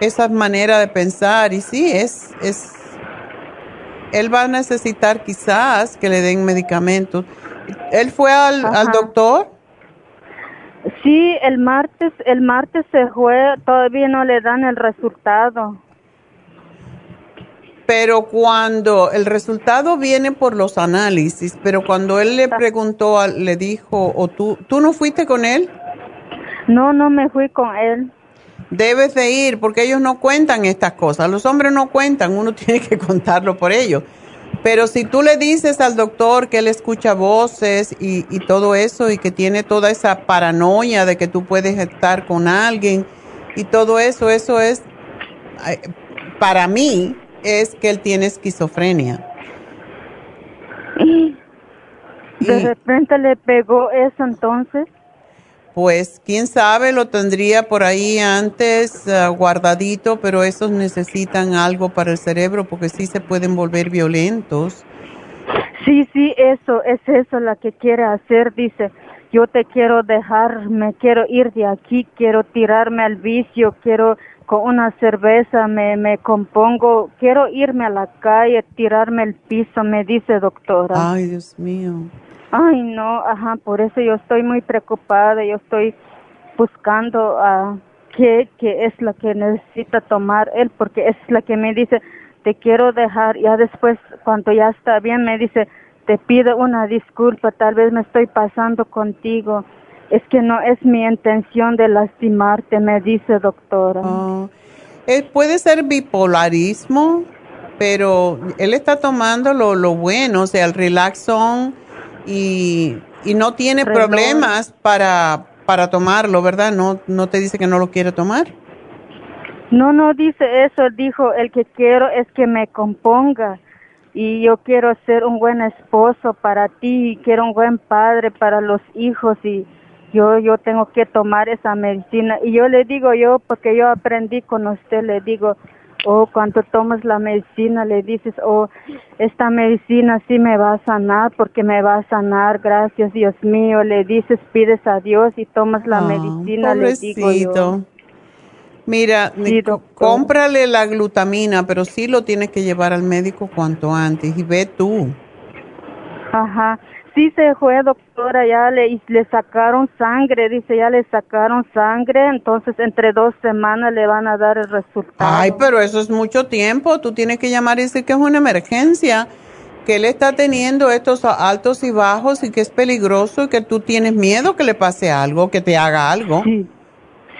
esas maneras de pensar y sí, es, es, él va a necesitar quizás que le den medicamentos. ¿Él fue al, al doctor? Sí, el martes, el martes se fue, todavía no le dan el resultado. Pero cuando el resultado viene por los análisis, pero cuando él le preguntó, le dijo, o tú, ¿tú no fuiste con él? No, no me fui con él. Debes de ir porque ellos no cuentan estas cosas. Los hombres no cuentan, uno <laughs> tiene que contarlo por ellos. Pero si tú le dices al doctor que él escucha voces y, todo eso y que tiene toda esa paranoia de que tú puedes estar con alguien y todo eso, eso es, para mí, es que él tiene esquizofrenia. De repente le pegó eso entonces pues quién sabe, lo tendría por ahí antes ah, guardadito, pero esos necesitan algo para el cerebro porque sí se pueden volver violentos. Sí, sí, eso, es eso la que quiere hacer, dice, yo te quiero dejar, me quiero ir de aquí, quiero tirarme al vicio, quiero con una cerveza me, me compongo, quiero irme a la calle, tirarme al piso, me dice doctora. Ay, Dios mío. Ay, no, ajá, por eso yo estoy muy preocupada, yo estoy buscando a qué, qué es lo que necesita tomar él, porque es la que me dice, te quiero dejar, ya después, cuando ya está bien, me dice, te pido una disculpa, tal vez me estoy pasando contigo, es que no es mi intención de lastimarte, me dice doctora. Oh. puede ser bipolarismo, pero él está tomando lo, lo bueno, o sea, el relaxón y, y no tiene problemas para, para tomarlo, ¿verdad? No, no te dice que no lo quiere tomar. No, no dice eso, dijo, el que quiero es que me componga y yo quiero ser un buen esposo para ti, quiero un buen padre para los hijos y yo yo tengo que tomar esa medicina y yo le digo yo porque yo aprendí con usted le digo o cuando tomas la medicina le dices, oh, esta medicina sí me va a sanar porque me va a sanar, gracias Dios mío, le dices, pides a Dios y tomas la ah, medicina, le digo yo. Mira, cómprale la glutamina, pero sí lo tienes que llevar al médico cuanto antes y ve tú. Ajá sí se fue, doctora, ya le, le sacaron sangre, dice, ya le sacaron sangre, entonces entre dos semanas le van a dar el resultado. Ay, pero eso es mucho tiempo, tú tienes que llamar y decir que es una emergencia, que él está teniendo estos altos y bajos y que es peligroso y que tú tienes miedo que le pase algo, que te haga algo. Sí,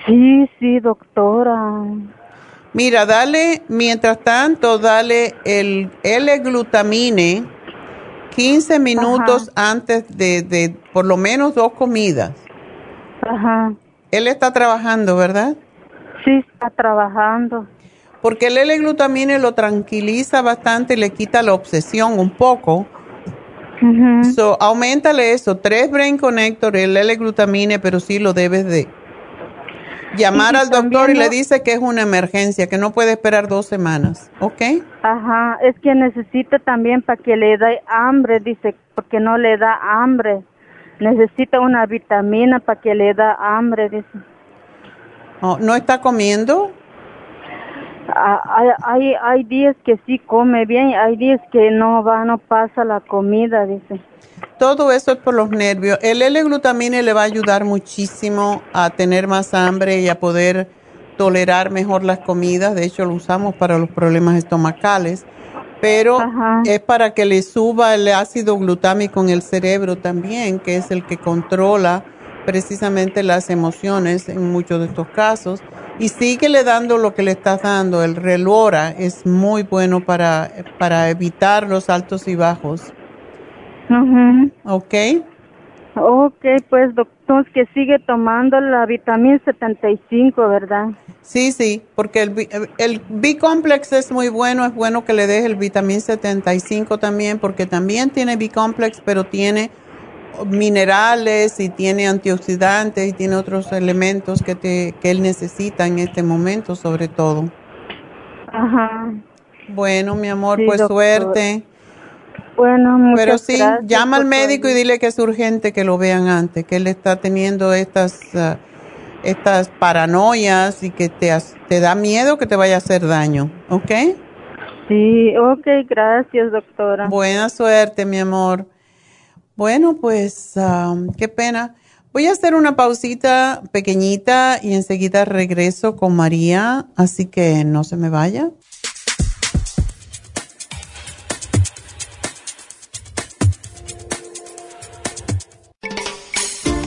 sí, sí doctora. Mira, dale, mientras tanto, dale el L-glutamine 15 minutos antes de, de por lo menos dos comidas. Ajá. Él está trabajando, ¿verdad? Sí, está trabajando. Porque el L-glutamine lo tranquiliza bastante y le quita la obsesión un poco. Uh so, aumentale eso, tres Brain Connector, el L-glutamine, pero sí lo debes de, llamar al doctor y le dice que es una emergencia, que no puede esperar dos semanas, ¿ok? Ajá, es que necesita también para que le dé hambre, dice, porque no le da hambre. Necesita una vitamina para que le da hambre, dice. Oh, ¿No está comiendo? Ah, hay, hay, hay días que sí come bien, hay días que no va, no pasa la comida, dice. Todo eso es por los nervios. El L-glutamina le va a ayudar muchísimo a tener más hambre y a poder tolerar mejor las comidas. De hecho, lo usamos para los problemas estomacales. Pero es para que le suba el ácido glutámico en el cerebro también, que es el que controla precisamente las emociones en muchos de estos casos. Y síguele dando lo que le estás dando. El relora es muy bueno para, para evitar los altos y bajos. Mhm ¿Ok? Ok, pues doctor, que sigue tomando la vitamina 75, ¿verdad? Sí, sí, porque el, el B-complex es muy bueno, es bueno que le deje el vitamina 75 también, porque también tiene B-complex, pero tiene minerales y tiene antioxidantes y tiene otros elementos que, te, que él necesita en este momento, sobre todo. Ajá. Bueno, mi amor, Sí, pues doctor. suerte. Bueno, muchas Pero sí, gracias llama al médico y dile que es urgente que lo vean antes, que él está teniendo estas, ah, estas paranoias y que te, te da miedo que te vaya a hacer daño, ¿ok? Sí, ok, gracias, doctora. Buena suerte, mi amor. Bueno, pues ah, qué pena. Voy a hacer una pausita pequeñita y enseguida regreso con María, así que no se me vaya.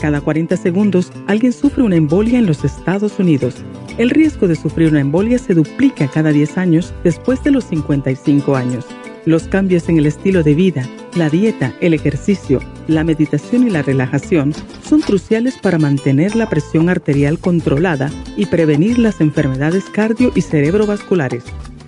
Cada 40 segundos, alguien sufre una embolia en los Estados Unidos. El riesgo de sufrir una embolia se duplica cada 10 años después de los 55 años. Los cambios en el estilo de vida, la dieta, el ejercicio, la meditación y la relajación son cruciales para mantener la presión arterial controlada y prevenir las enfermedades cardio y cerebrovasculares.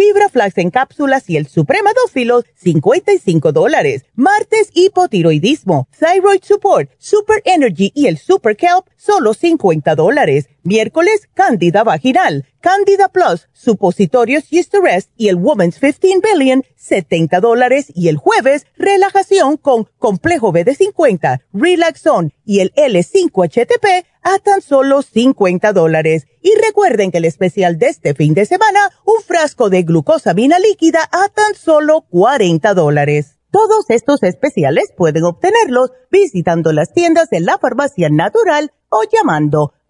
fibra flax en cápsulas y el suprema dófilo, 55 dólares. Martes, hipotiroidismo, thyroid support, super energy y el super kelp, solo 50 dólares. Miércoles, cándida vaginal, cándida plus, supositorios Eusterest y el Woman's 15 Billion, 70 dólares. Y el jueves, relajación con complejo BD50, Relaxon y el L5HTP a tan solo 50 dólares. Y recuerden que el especial de este fin de semana, un frasco de glucosamina líquida a tan solo 40 dólares. Todos estos especiales pueden obtenerlos visitando las tiendas de la farmacia natural o llamando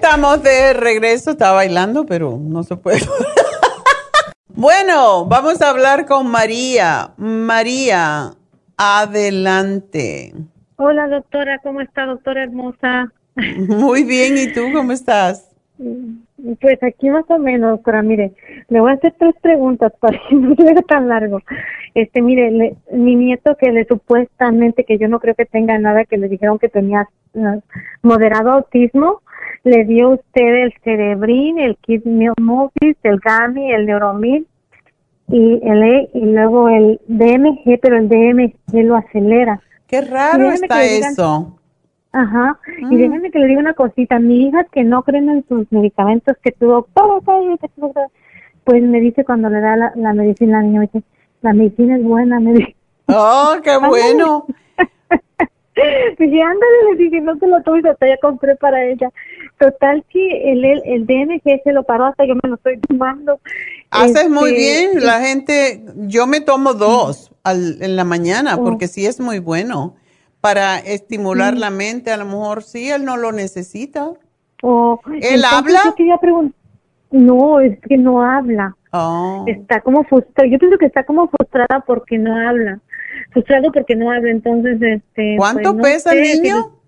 Estamos de regreso, estaba bailando, pero no se puede. <laughs> bueno, vamos a hablar con María. María, adelante. Hola doctora, ¿cómo está doctora hermosa? Muy bien, ¿y tú cómo estás? Pues aquí más o menos, pero mire, le voy a hacer tres preguntas para que <laughs> no sea tan largo. Este, mire, mi nieto que le supuestamente, que yo no creo que tenga nada, que le dijeron que tenía uh, moderado autismo, le dio usted el Cerebrin, el Kid Movies, el Gami, el Neuromil y el e, y luego el DMG, pero el DMG lo acelera. Qué raro está eso. Ajá. Y mm. déjenme que le diga una cosita. Mi hija que no cree en sus medicamentos, que tu pues me dice cuando le da la, medicina, la niña me dice, la medicina es buena, me dice. ¡Oh, qué <laughs> bueno! Dije, ándale, le dije, no te lo tomes, hasta ya compré para ella. Total que el, el, el DMG se lo paró hasta yo me lo estoy tomando. Haces muy este, bien, la gente, yo me tomo dos al, en la mañana oh. porque sí es muy bueno para estimular la mente, a lo mejor sí, él no lo necesita. Oh, ¿Él habla? no, es que no habla. Oh. Está como frustrado. Yo pienso que está como frustrada porque no habla. Frustrado porque no habla. Entonces, este. ¿Cuánto pues, pesa el niño?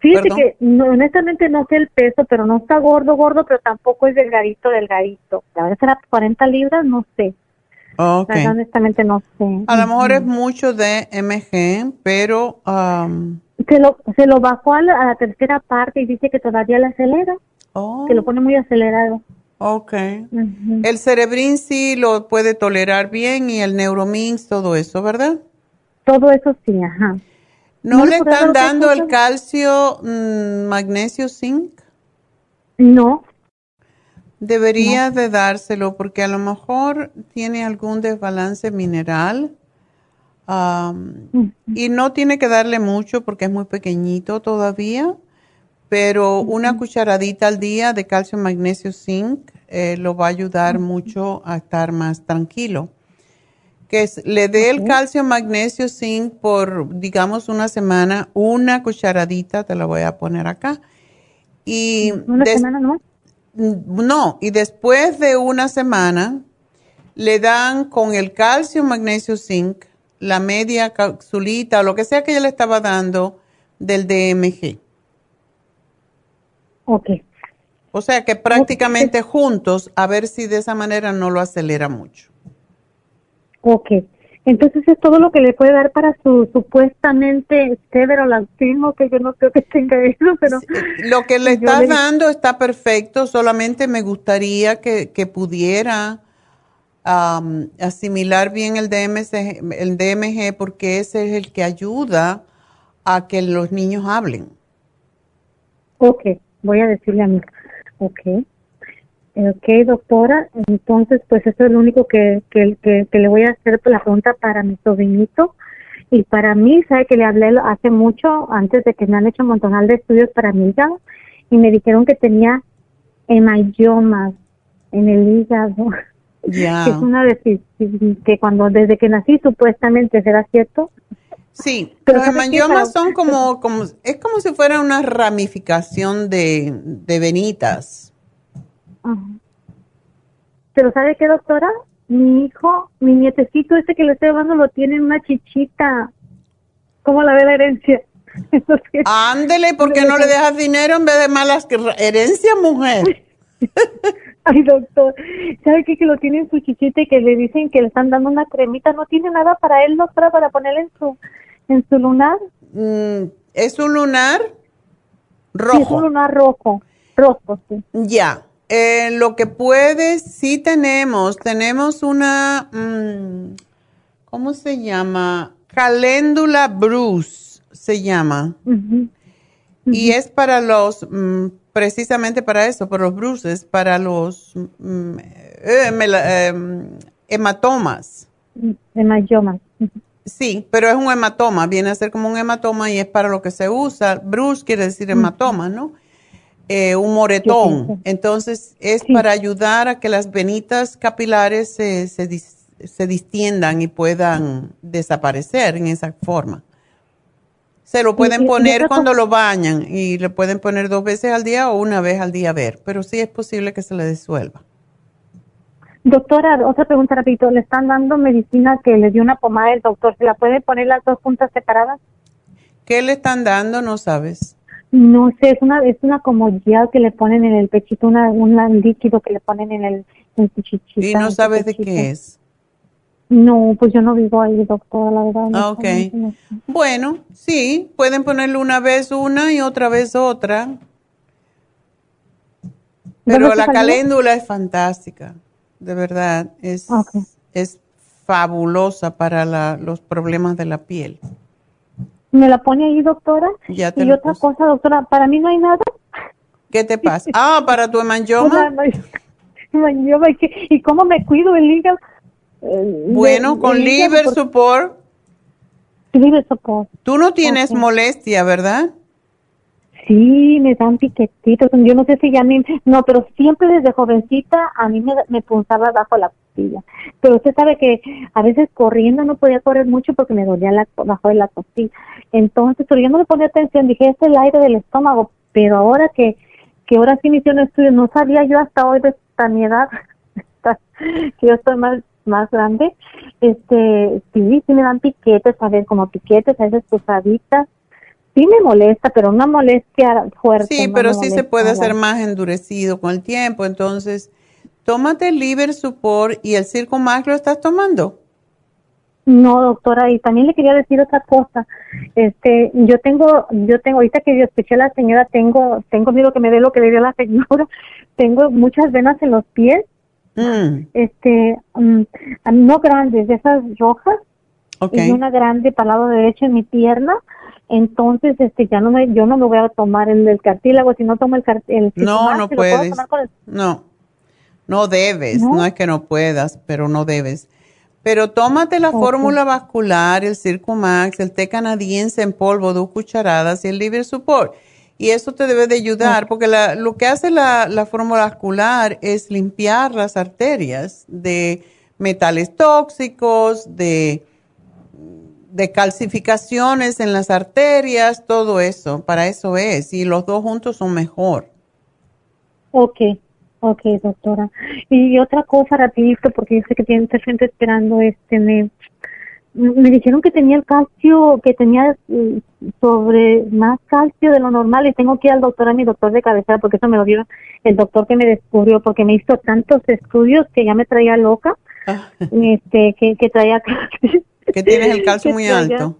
Fíjate que honestamente no sé el peso, pero no está gordo, gordo, pero tampoco es delgadito, delgadito. A veces será 40 libras, no sé. Okay. honestamente no sé. A lo mejor es mucho de MG, pero... se, lo, se lo bajó a la, tercera parte y dice que todavía le acelera. Oh. Que lo pone muy acelerado. Ok. El cerebrin sí lo puede tolerar bien y el neuromins, todo eso, ¿verdad? Todo eso sí, ajá. ¿No, le están dando el calcio, mm, magnesio, zinc? No, Debería de dárselo porque a lo mejor tiene algún desbalance mineral y no tiene que darle mucho porque es muy pequeñito todavía, pero una cucharadita al día de calcio, magnesio, zinc eh, lo va a ayudar mucho a estar más tranquilo. Que le dé el calcio, magnesio, zinc por, digamos, una semana, una cucharadita, te la voy a poner acá. Y ¿Una semana no? No, y después de una semana le dan con el calcio, magnesio, zinc, la media capsulita o lo que sea que ella le estaba dando del DMG. Ok. O sea que prácticamente juntos, a ver si de esa manera no lo acelera mucho. Ok. Entonces es todo lo que le puede dar para su supuestamente severo autismo, que yo no creo que tenga eso, pero... Lo que le estás dando está perfecto, solamente me gustaría que, pudiera asimilar bien el, DMC, el DMG porque ese es el que ayuda a que los niños hablen. Ok, voy a decirle a mi... Ok. Ok, doctora, entonces pues eso es lo único que, que, que, le voy a hacer la pregunta para mi sobrinito. Y para mí, sabe que le hablé hace mucho, antes de que me han hecho un montón de estudios para mi hígado, y me dijeron que tenía hemayomas en el hígado. Ya. <laughs> es una de que cuando desde que nací supuestamente será cierto. Sí, los hemayomas son como, como, es como si fuera una ramificación de, de venitas. Pero ¿sabe qué, doctora? Mi hijo, mi nietecito este que le estoy llevando lo tiene en una chichita. ¿Cómo la ve la herencia? <laughs> Ándele, ¿por qué no le dejas dinero en vez de malas herencia, mujer? <laughs> Ay, doctor, ¿sabe qué? Que lo tiene en su chichita y que le dicen que le están dando una cremita. ¿No tiene nada para él, doctora, para ponerle en su, en su lunar? Mm, ¿Es un lunar rojo? es un lunar rojo, rojo, sí. Ya, eh, lo que puedes, sí tenemos, tenemos una, mm, ¿cómo se llama? Caléndula Bruce se llama. Y es para los, mm, precisamente para eso, para los bruces, para los mm, eh, em, hematomas. Hematomas. Sí, pero es un hematoma, viene a ser como un hematoma y es para lo que se usa. Bruce quiere decir hematoma, ¿no? Eh, un moretón. Entonces es para ayudar a que las venitas capilares se, se, distiendan y puedan desaparecer en esa forma. Se lo pueden poner cuando lo bañan y le pueden poner dos veces al día o una vez al día a ver, pero sí es posible que se le disuelva. Doctora, otra pregunta rapidito. ¿Le están dando medicina que le dio una pomada del doctor? ¿Se la puede poner las dos juntas separadas? ¿Qué le están dando? No sabes No sé, es una, es una como gel que le ponen en el pechito, una, un líquido que le ponen en el, en ¿Y no sabes de qué es? No, pues yo no vivo ahí, doctora, la verdad. Ah, ok. Bueno, sí, pueden ponerle una vez una y otra vez otra. Pero la caléndula es fantástica, de verdad. Es, es fabulosa para la, los problemas de la piel. ¿Me la pone ahí, doctora? Ya te y otra cosa, doctora, ¿para mí no hay nada? ¿Qué te pasa? <laughs> Ah, ¿para tu hemangioma? ¿Y cómo me cuido el hígado? Eh, bueno, con liver support. Liver support. Tú no tienes molestia, ¿verdad? Sí, me dan piquetitos. Yo no sé si ya me... No, pero siempre desde jovencita a mí me, me punzaba bajo la costilla. Pero usted sabe que a veces corriendo no podía correr mucho porque me dolía la, bajo de la costilla. Entonces, pero yo no le ponía atención. Dije, es el aire del estómago. Pero ahora que, que ahora sí me hicieron estudio, no sabía yo hasta hoy de esta mi edad, <laughs> que yo estoy más más grande, este, sí, sí me dan piquetes, a ver, como piquetes, a veces pusaditas. Sí me molesta, pero una molestia fuerte. Sí, pero sí se puede hacer más endurecido con el tiempo. Entonces, tómate el Liver Support y el Circo lo estás tomando. No, doctora, y también le quería decir otra cosa. Este, yo tengo, yo tengo, ahorita que yo escuché a la señora, tengo, tengo miedo que me dé lo que le dio la señora. <laughs> Tengo muchas venas en los pies Mm. Este, mm, no grandes, de esas rojas. Y una grande para el lado derecho en mi pierna. Entonces, este, ya no me, yo no me voy a tomar el del cartílago, si no tomo el cartílago. No, no puedes. No, no debes. ¿No? es que no puedas, pero no debes. Pero tómate la fórmula vascular, el Circumax, el té canadiense en polvo, dos cucharadas y el Liver Support y eso te debe de ayudar, porque lo que hace la, la fórmula vascular es limpiar las arterias de metales tóxicos, de, de calcificaciones en las arterias, todo eso, para eso es, y los dos juntos son mejor. Ok, ok, doctora. Y otra cosa rapidito, porque yo sé que tiene mucha gente esperando este, me, me dijeron que tenía el calcio, que tenía mm, sobre más calcio de lo normal y tengo que ir al doctor, a mi doctor de cabecera, porque eso me lo dio el doctor que me descubrió, porque me hizo tantos estudios que ya me traía loca, ah. este, que, que traía <laughs> Que tienes el calcio muy alto.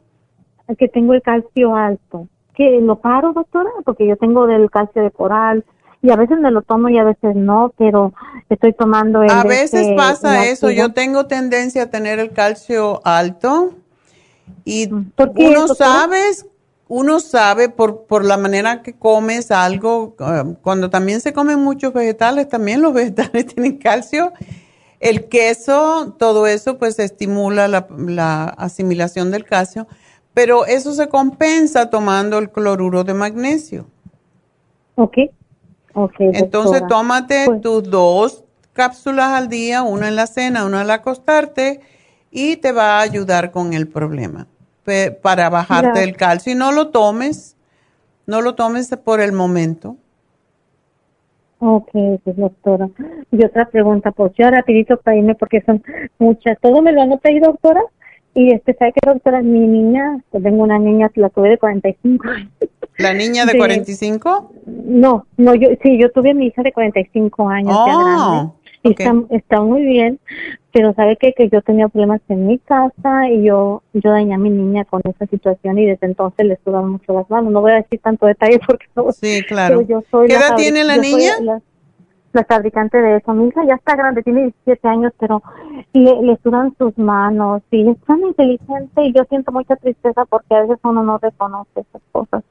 Que tengo el calcio alto. Que lo paro, doctora, porque yo tengo del calcio de coral, y a veces me lo tomo y a veces no, pero estoy tomando el A veces pasa eso, yo tengo tendencia a tener el calcio alto y uno sabe, uno sabe por, por la manera que comes algo, eh, cuando también se comen muchos vegetales, también los vegetales <laughs> tienen calcio. El queso, todo eso pues estimula la, la asimilación del calcio, pero eso se compensa tomando el cloruro de magnesio. Ok. Entonces tómate pues tus dos cápsulas al día, una en la cena, una al acostarte, y te va a ayudar con el problema para bajarte el calcio. Y no lo tomes, no lo tomes por el momento. Ok, pues, doctora. Y otra pregunta, pues yo rapidito para irme porque son muchas. ¿Todo me lo han pedido, doctora? Y este, ¿sabe qué, doctora? Mi niña, pues tengo una niña, la tuve de 45 años. ¿La niña de, 45? No, no, yo sí, yo tuve mi hija de 45 años ya oh, está, está, muy bien, pero sabe que, que yo tenía problemas en mi casa y yo yo dañé a mi niña con esa situación y desde entonces le sudan mucho las manos. No voy a decir tanto detalle <laughs> porque no. Sí, claro. Yo soy ¿Qué edad tiene la niña? la fabricante de eso. Mi hija ya está grande, tiene 17 años, pero le, le sudan sus manos y es tan inteligente y yo siento mucha tristeza porque a veces uno no reconoce esas cosas.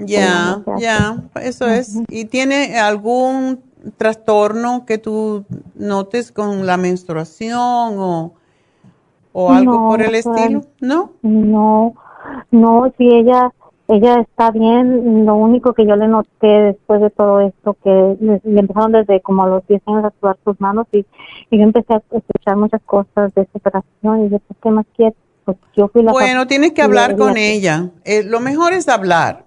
Ya, ya, eso es. ¿Y tiene algún trastorno que tú notes con la menstruación o, o algo por el estilo? ¿No? No, no, si ella ella está bien, lo único que yo le noté después de todo esto, que le, empezaron desde como a los 10 años a sudar sus manos y, yo empecé a escuchar muchas cosas de operación y de ¿qué más quieres? Pues yo fui la bueno, tienes que hablar con ella. Eh, lo mejor es hablar.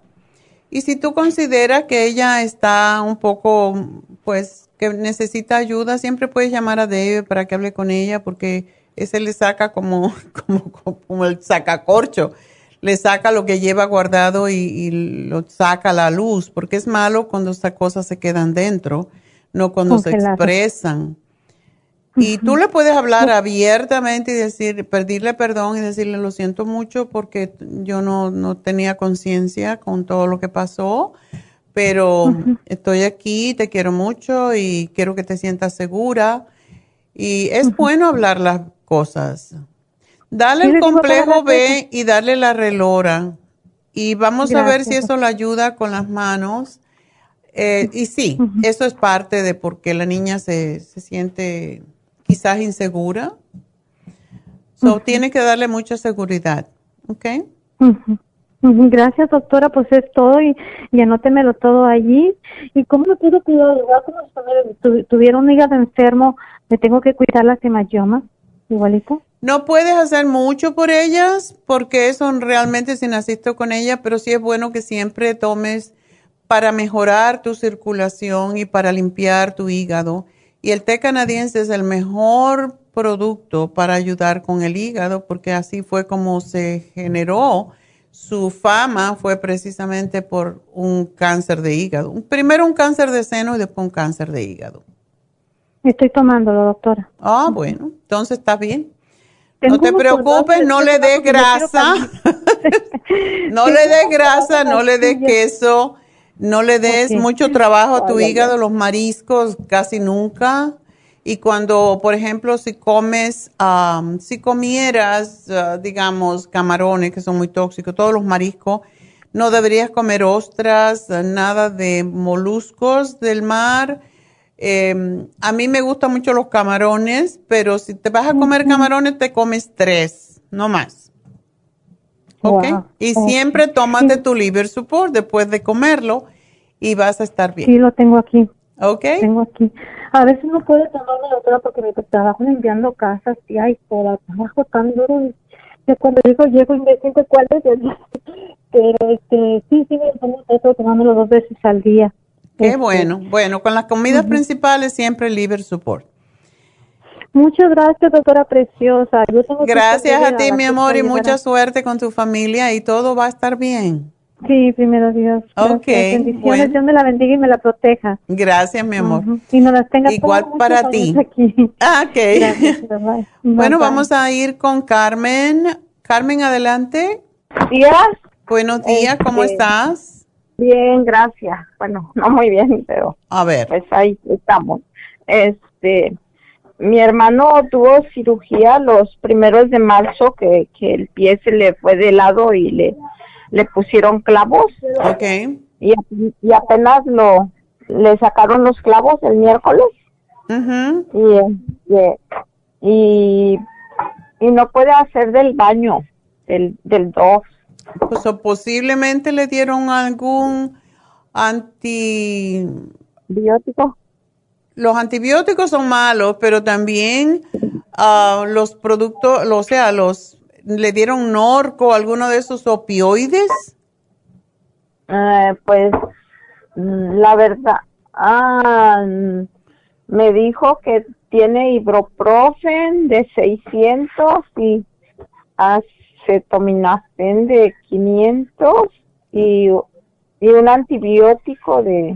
Y si tú consideras que ella está un poco, pues, que necesita ayuda, siempre puedes llamar a David para que hable con ella porque ese le saca como, <laughs> como, como el sacacorcho le saca lo que lleva guardado y, lo saca a la luz, porque es malo cuando estas cosas se quedan dentro, no cuando se expresan. Y tú le puedes hablar abiertamente y decir, pedirle perdón y decirle lo siento mucho porque yo no, no tenía conciencia con todo lo que pasó, pero estoy aquí, te quiero mucho y quiero que te sientas segura. Y es bueno hablar las cosas. Dale el complejo B y darle la relora. Y vamos a ver si eso le ayuda con las manos. Eh, y sí, eso es parte de por qué la niña se, se siente quizás insegura. So, tiene que darle mucha seguridad, ¿ok? Gracias, doctora, pues es todo y, y anótemelo todo allí. ¿Y cómo lo puedo cuidar? Igual como si tuviera un hígado enfermo, ¿me tengo que cuidar las hemangiomas? Igualito. No puedes hacer mucho por ellas porque eso realmente si naciste con ellas, pero sí es bueno que siempre tomes para mejorar tu circulación y para limpiar tu hígado. Y el té canadiense es el mejor producto para ayudar con el hígado porque así fue como se generó su fama fue precisamente por un cáncer de hígado. Primero un cáncer de seno y después un cáncer de hígado. Estoy tomándolo, doctora. Ah, bueno, entonces está bien. no te preocupes, <laughs> <laughs> no le des grasa. no le des grasa, no le des queso, no le des mucho trabajo a tu hígado, los mariscos casi nunca. Y cuando, por ejemplo, si comes, si comieras, ah, digamos, camarones que son muy tóxicos, todos los mariscos, no deberías comer ostras, nada de moluscos del mar. Em, a mí me gustan mucho los camarones, pero si te vas a comer camarones, te comes tres, no más. ¿Ok? Y siempre tómate tu liver support después de comerlo y vas a estar bien. Sí, lo tengo aquí. Ok. Tengo aquí. A veces no puedo tomarme la otra porque me trabajo limpiando casas y hay la trabajo tan duro. Y cuando digo llego y me siento cuál es <laughs> Pero este, sí, sí, me tomo eso tomándolo dos veces al día. Qué este, bueno. Bueno, con las comidas principales siempre liver support. Muchas gracias, doctora preciosa. gracias a ti, mi amor, y mucha suerte con tu familia y todo va a estar bien. Sí, primero Dios. Ok. Bendiciones, Dios me la bendiga y me la proteja. Gracias, mi amor. Y no las tenga Igual para ti. <laughs> Ah, ok. bueno, vamos a ir con Carmen. Carmen, adelante. Días. Buenos días, ¿cómo este, estás? Bien, gracias. Bueno, no muy bien, pero. A ver. Pues ahí estamos. Este. Mi hermano tuvo cirugía los primeros de marzo, que, que el pie se le fue de lado y le le pusieron clavos. Ok. Y, y apenas lo, le sacaron los clavos el miércoles. y, y, y, no puede hacer del baño, del, del dos. Pues posiblemente le dieron algún antibiótico. Los antibióticos son malos, pero también uh, los productos, o sea, los le dieron Norco, alguno de esos opioides? Eh, pues mm, la verdad, ah, me dijo que tiene ibuprofen de 600 y acetaminofén de 500 y, y un antibiótico de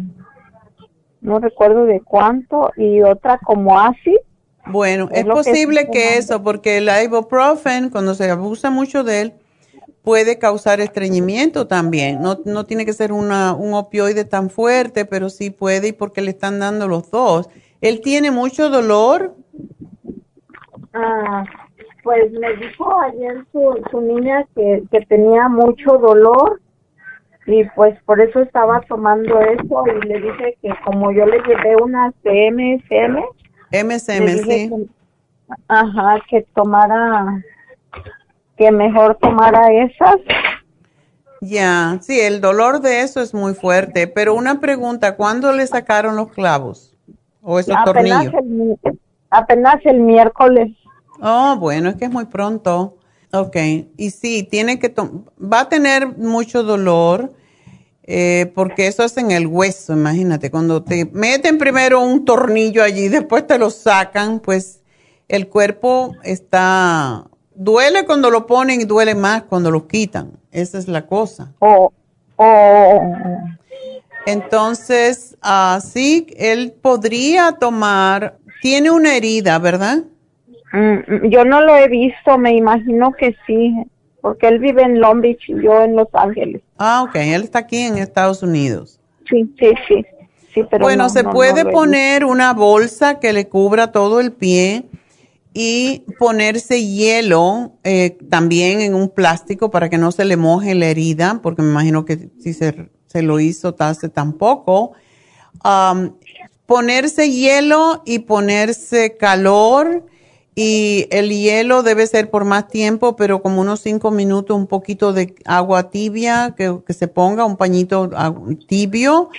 no recuerdo de cuánto y otra como así bueno, es, posible que, eso, porque el ibuprofen, cuando se abusa mucho de él, puede causar estreñimiento también. No, no tiene que ser una, un opioide tan fuerte, pero sí puede y porque le están dando los dos. ¿Él tiene mucho dolor? Ah, pues me dijo ayer su, su niña que, que tenía mucho dolor y pues por eso estaba tomando eso y le dije que como yo le llevé una CMSM, MSM, sí. ajá, que tomara, que mejor tomara esas. Ya, sí, el dolor de eso es muy fuerte, pero una pregunta, ¿cuándo le sacaron los clavos? ¿O esos apenas tornillos? El, apenas el miércoles. Oh, bueno, es que es muy pronto. Ok, y sí, tiene que, va a tener mucho dolor eh, porque eso es en el hueso, imagínate, cuando te meten primero un tornillo allí, después te lo sacan, pues el cuerpo está duele cuando lo ponen y duele más cuando lo quitan. Esa es la cosa. Oh, oh. Entonces, así él podría tomar, tiene una herida, ¿verdad? Mm, yo no lo he visto, me imagino que sí, porque él vive en Long Beach y yo en Los Ángeles. Ah, ok, él está aquí en Estados Unidos. Sí, sí, sí. sí pero bueno, se puede poner una bolsa que le cubra todo el pie y ponerse hielo eh, también en un plástico para que no se le moje la herida, porque me imagino que si se, se lo hizo hace tampoco. ponerse hielo y ponerse calor y el hielo debe ser por más tiempo, pero como unos cinco minutos, un poquito de agua tibia, que, se ponga un pañito tibio,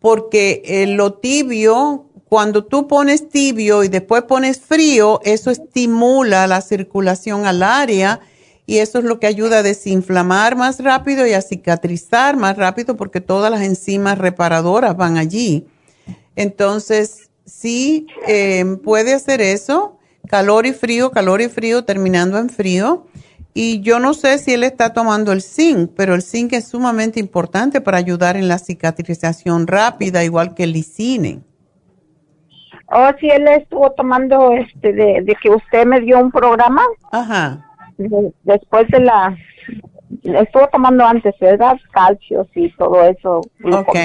porque eh, lo tibio, cuando tú pones tibio y después pones frío, eso estimula la circulación al área y eso es lo que ayuda a desinflamar más rápido y a cicatrizar más rápido porque todas las enzimas reparadoras van allí. Entonces, sí, eh, puede hacer eso calor y frío, calor y frío, terminando en frío. Y yo no sé si él está tomando el zinc, pero el zinc es sumamente importante para ayudar en la cicatrización rápida, igual que el lisine. Oh, sí, él estuvo tomando este de, que usted me dio un programa. Ajá. después de la estuvo tomando antes, ¿verdad? Calcios y todo eso. Ok,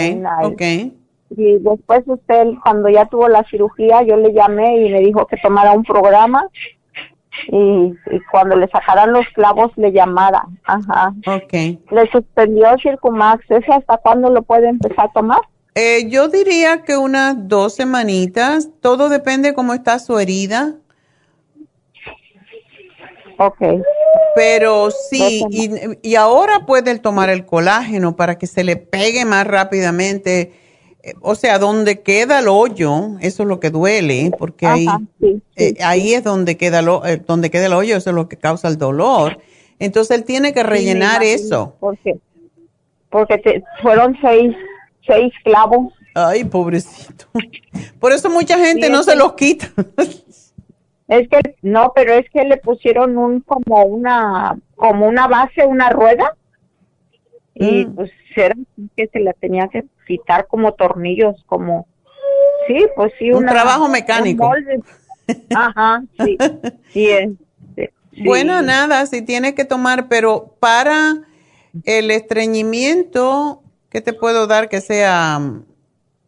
ok y después usted cuando ya tuvo la cirugía yo le llamé y me dijo que tomara un programa y, cuando le sacaran los clavos le llamara. Ajá. Okay le suspendió Circumax ¿ese hasta cuándo lo puede empezar a tomar? Eh, yo diría que unas dos semanitas. Todo depende cómo está su herida. Ok. Pero sí, y, y, ahora puede tomar el colágeno para que se le pegue más rápidamente o sea, donde queda el hoyo, eso es lo que duele, porque ahí, eh, ahí es donde queda, lo, eh, donde queda el hoyo, eso es lo que causa el dolor. Entonces él tiene que rellenar eso. Porque, porque fueron seis, seis clavos. Ay, pobrecito. Por eso mucha gente no se los quita. <laughs> es que, no, pero es que le pusieron un, como una, como una base, una rueda. Y mm. pues era que se la tenía que quitar como tornillos, como, sí, pues sí. Un trabajo mecánico. Ajá, sí, <laughs> sí, Bueno, nada, si tiene que tomar, pero para el estreñimiento, ¿qué te puedo dar que sea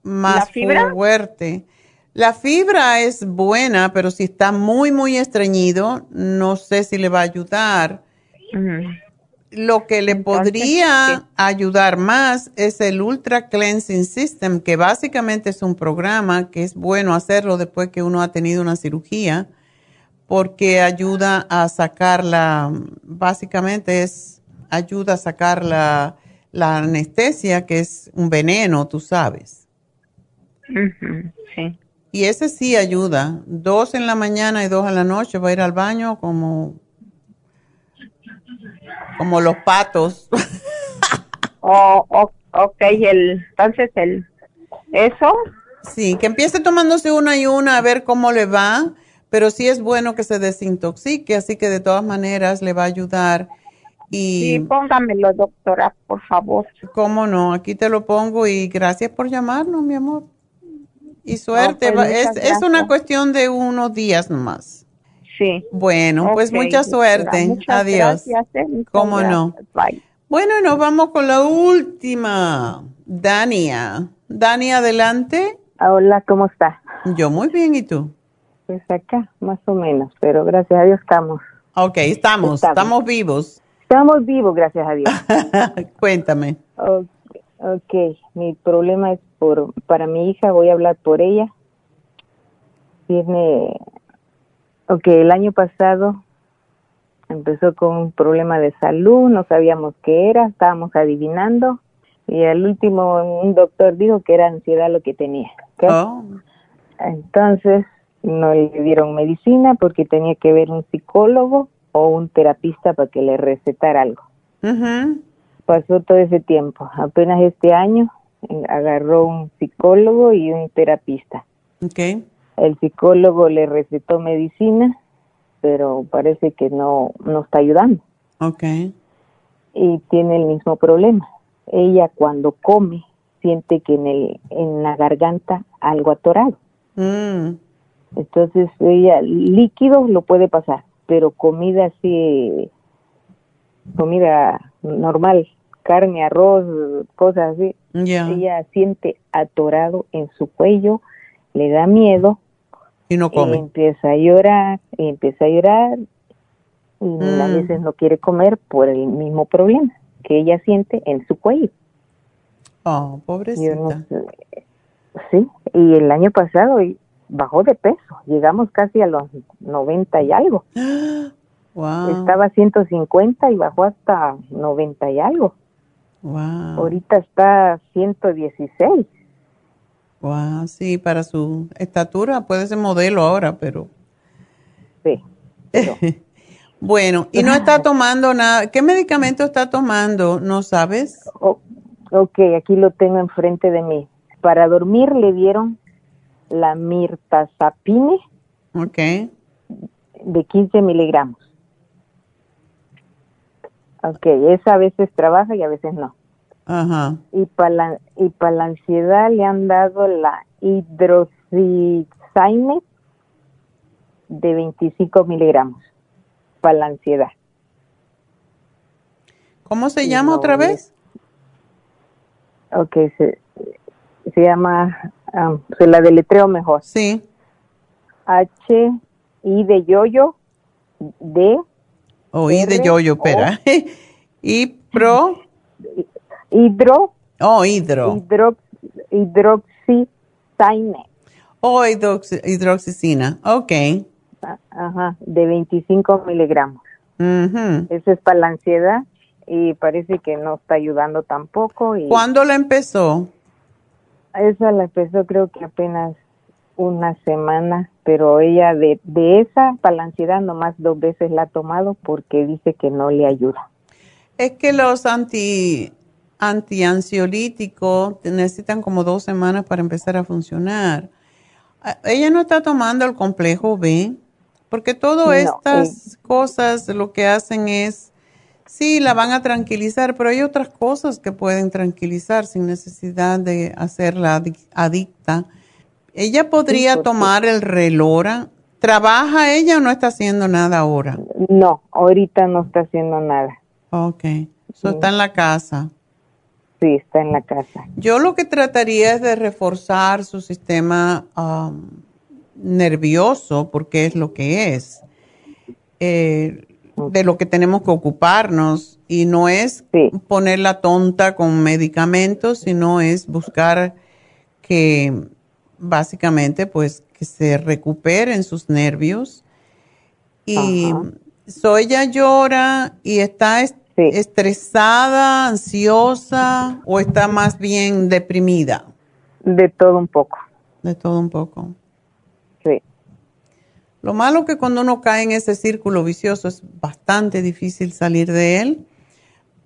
más fuerte? La fibra es buena, pero si está muy, muy estreñido, no sé si le va a ayudar. Lo que le podría ayudar más es el Ultra Cleansing System, que básicamente es un programa que es bueno hacerlo después que uno ha tenido una cirugía, porque ayuda a sacar la, básicamente es, ayuda a sacar la, anestesia, que es un veneno, tú sabes. sí. Y ese sí ayuda. Dos en la mañana y dos en la noche va a ir al baño como como los patos. <laughs> oh, ok, el, entonces el, ¿eso? Sí, que empiece tomándose una y una a ver cómo le va, pero sí es bueno que se desintoxique, así que de todas maneras le va a ayudar. Y, sí, póngamelo, doctora, por favor. ¿Cómo no? Aquí te lo pongo y gracias por llamarnos, mi amor. Y suerte, es, es, una cuestión de unos días nomás. Bueno, pues mucha suerte. Adiós. Gracias, ¿eh? ¿Cómo no? Bueno, nos vamos con la última. Dania. Dania, adelante. Hola, ¿cómo está? Yo muy bien, ¿y tú? Pues acá, más o menos, pero gracias a Dios estamos. Ok, estamos, estamos, vivos. Estamos vivos, gracias a Dios. <laughs> Cuéntame. Okay, ok, mi problema es por, para mi hija, voy a hablar por ella. Tiene Ok, el año pasado empezó con un problema de salud, no sabíamos qué era, estábamos adivinando y al último un doctor dijo que era ansiedad lo que tenía. Oh. Entonces no le dieron medicina porque tenía que ver un psicólogo o un terapista para que le recetara algo. Pasó todo ese tiempo. Apenas este año agarró un psicólogo y un terapista. Okay el psicólogo le recetó medicina pero parece que no, no está ayudando. Ok. Y tiene el mismo problema. Ella cuando come siente que en, el, en la garganta algo atorado. Mm. Entonces ella líquido lo puede pasar, pero comida así, comida normal, carne, arroz, cosas así, ella siente atorado en su cuello, le da miedo y no come. empieza a llorar, y empieza a llorar y a Mm. veces no quiere comer por el mismo problema que ella siente en su cuello. Oh, pobrecita. Yo no sé. Sí, y el año pasado bajó de peso, llegamos casi a los 90 y algo. <gasps> Wow. Estaba a 150 y bajó hasta 90 y algo. Wow. Ahorita está a 116. Wow, sí, para su estatura puede ser modelo ahora, pero. Sí. <laughs> bueno, y no está <laughs> tomando nada. ¿Qué medicamento está tomando? ¿No sabes? Ok, aquí lo tengo enfrente de mí. Para dormir le dieron la mirtazapine Ok. de 15 miligramos. Ok, esa a veces trabaja y a veces no. Ajá. Y para la, y para la ansiedad le han dado la hidroxicine de 25 miligramos para la ansiedad. ¿Cómo se llama no, otra vez? Ok, se, se llama, ah, se la deletreo mejor. Sí. H, I de yoyo, D, Oí de R, yoyo, O. espera. <laughs> y pro. <laughs> hidro, Oh, hidro. hidrox, Oh, hidroxi- hidroxicina. Ok. ah, ajá, de 25 miligramos. Ujú. Eso es para la ansiedad y parece que no está ayudando tampoco. Y ¿Cuándo la empezó? Esa la empezó creo que apenas una semana, pero ella de, de esa para la ansiedad nomás dos veces la ha tomado porque dice que no le ayuda. Es que los anti antiansiolíticos necesitan como dos semanas para empezar a funcionar. Ah, Ella no está tomando el complejo B, porque todas No, estas cosas lo que hacen es, sí, la van a tranquilizar, pero hay otras cosas que pueden tranquilizar sin necesidad de hacerla adic- adicta. Ella podría tomar el relora. ¿Trabaja ella o no está haciendo nada ahora? No, ahorita no está haciendo nada. Ok, so está en la casa. Sí, está en la casa. Yo lo que trataría es de reforzar su sistema um, nervioso, porque es lo que es, eh, de lo que tenemos que ocuparnos. Y no es ponerla tonta con medicamentos, sino es buscar que básicamente pues que se recuperen sus nervios. Y so ella llora y está est- estresada, ansiosa o está más bien deprimida. De todo un poco. De todo un poco. Sí. Lo malo que cuando uno cae en ese círculo vicioso es bastante difícil salir de él,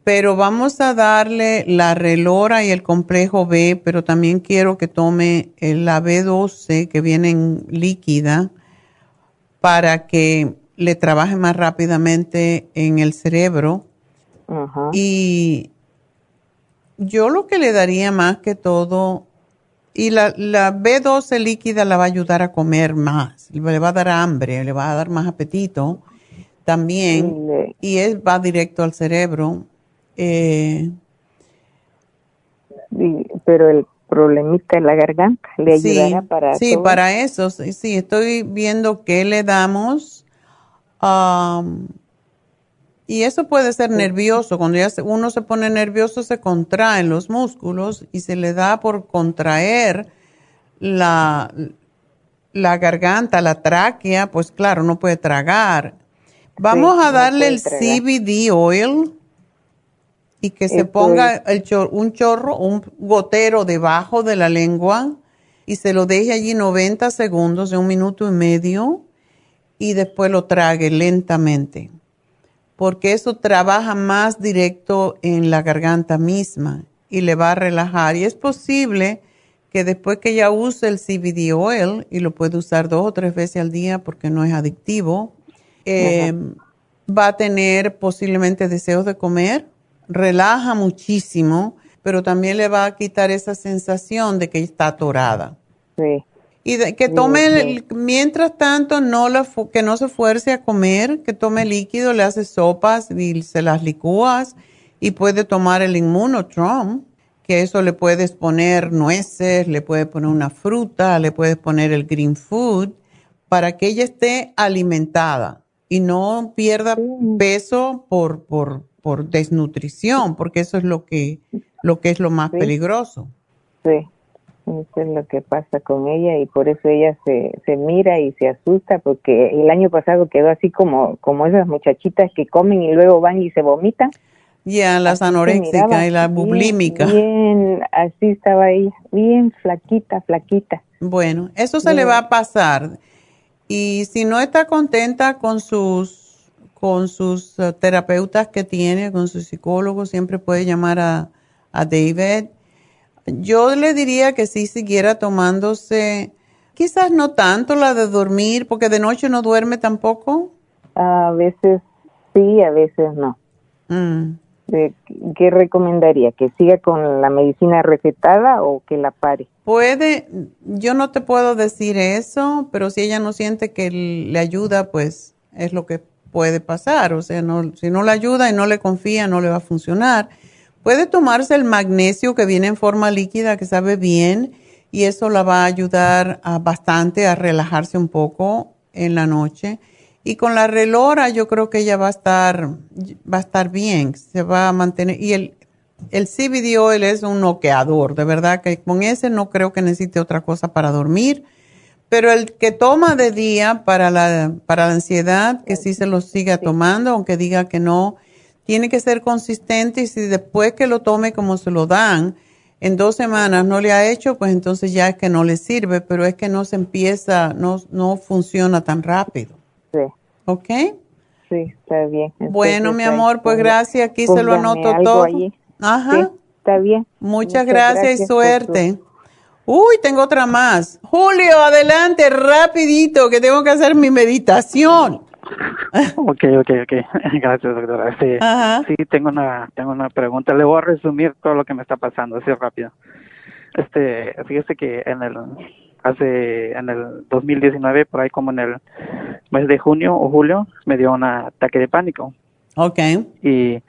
pero vamos a darle la relora y el complejo B, pero también quiero que tome la B12 que viene en líquida para que le trabaje más rápidamente en el cerebro. Y yo lo que le daría más que todo, y la, la B12 líquida la va a ayudar a comer más, le va a dar hambre, le va a dar más apetito también, y es, va directo al cerebro. Eh, pero el problemita en la garganta le sí, ayudará para sí, todo? para eso, sí, sí, estoy viendo qué le damos. am, y eso puede ser nervioso. Cuando ya uno se pone nervioso, se contraen los músculos y se le da por contraer la, la garganta, la tráquea, pues claro, no puede tragar. Vamos Sí, a darle el. CBD oil y que se ponga es. el chor- un chorro, un gotero debajo de la lengua y se lo deje allí 90 segundos, de un minuto y medio, y después lo trague lentamente, porque eso trabaja más directo en la garganta misma y le va a relajar. Y es posible que después que ya use el CBD oil, y lo puede usar dos o tres veces al día porque no es adictivo, eh, va a tener posiblemente deseos de comer, relaja muchísimo, pero también le va a quitar esa sensación de que está atorada. Sí. Y que tome, mientras tanto, no la, que no se fuerce a comer, que tome líquido, le hace sopas y se las licúas y puede tomar el inmunotrom, que eso le puedes poner nueces, le puedes poner una fruta, le puedes poner el green food, para que ella esté alimentada y no pierda peso por, por, por desnutrición, porque eso es lo que, lo que es lo más peligroso. Sí, eso es lo que pasa con ella y por eso ella se, se mira y se asusta porque el año pasado quedó así como, como esas muchachitas que comen y luego van y se vomitan. Ya, las anoréxicas y la bublímica. Bien, así estaba ella, bien flaquita, flaquita. Bueno, eso se le va a pasar. Y si no está contenta con sus, con sus eh, terapeutas que tiene, con sus psicólogos, siempre puede llamar a, a David. Yo le diría que si siguiera tomándose, quizás no tanto la de dormir, porque de noche no duerme tampoco. A veces sí, a veces no. Mm. ¿Qué recomendaría? ¿Que siga con la medicina recetada o que la pare? Puede, yo no te puedo decir eso, pero si ella no siente que le ayuda, pues es lo que puede pasar. O sea, no, si no le ayuda y no le confía, no le va a funcionar. Puede tomarse el magnesio que viene en forma líquida, que sabe bien, y eso la va a ayudar bastante a relajarse un poco en la noche y con la relora yo creo que ella va a estar, va a estar bien, se va a mantener. Y el, el CBD oil es un noqueador, de verdad que con ese no creo que necesite otra cosa para dormir. Pero el que toma de día para la, para la ansiedad, que sí se lo siga tomando, aunque diga que no, tiene que ser consistente y si después que lo tome como se lo dan, en dos semanas no le ha hecho, pues entonces ya es que no le sirve, pero es que no se empieza, no, no funciona tan rápido. ¿Ok? Sí, está bien. bueno, mi amor, pues gracias. Aquí se lo anoto todo. Ajá. está bien. Muchas, gracias, y suerte. Uy, tengo otra más. Julio, adelante, rapidito, que tengo que hacer mi meditación. <laughs> Ok, ok, ok. <laughs> Gracias, doctora. Sí, sí, tengo una, tengo una pregunta. Le voy a resumir todo lo que me está pasando, así rápido. Este, fíjese que en el hace en el 2019, por ahí como en el mes de junio o julio, me dio un ataque de pánico. Ok. Y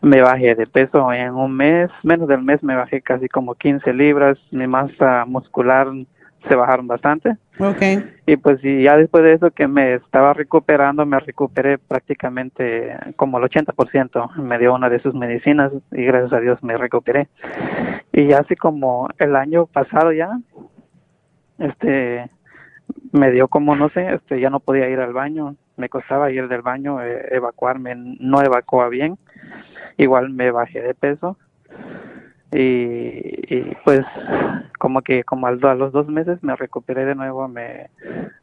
me bajé de peso en un mes, menos del mes me bajé casi como 15 libras, mi masa muscular se bajaron bastante. Okay. Y pues y ya después de eso que me estaba recuperando, me recuperé prácticamente como el 80%. Me dio una de sus medicinas y gracias a Dios me recuperé. Y así como el año pasado ya, este me dio como no sé este ya no podía ir al baño me costaba ir del baño eh, evacuarme no evacuaba bien igual me bajé de peso y, pues como que como a los dos meses me recuperé de nuevo me,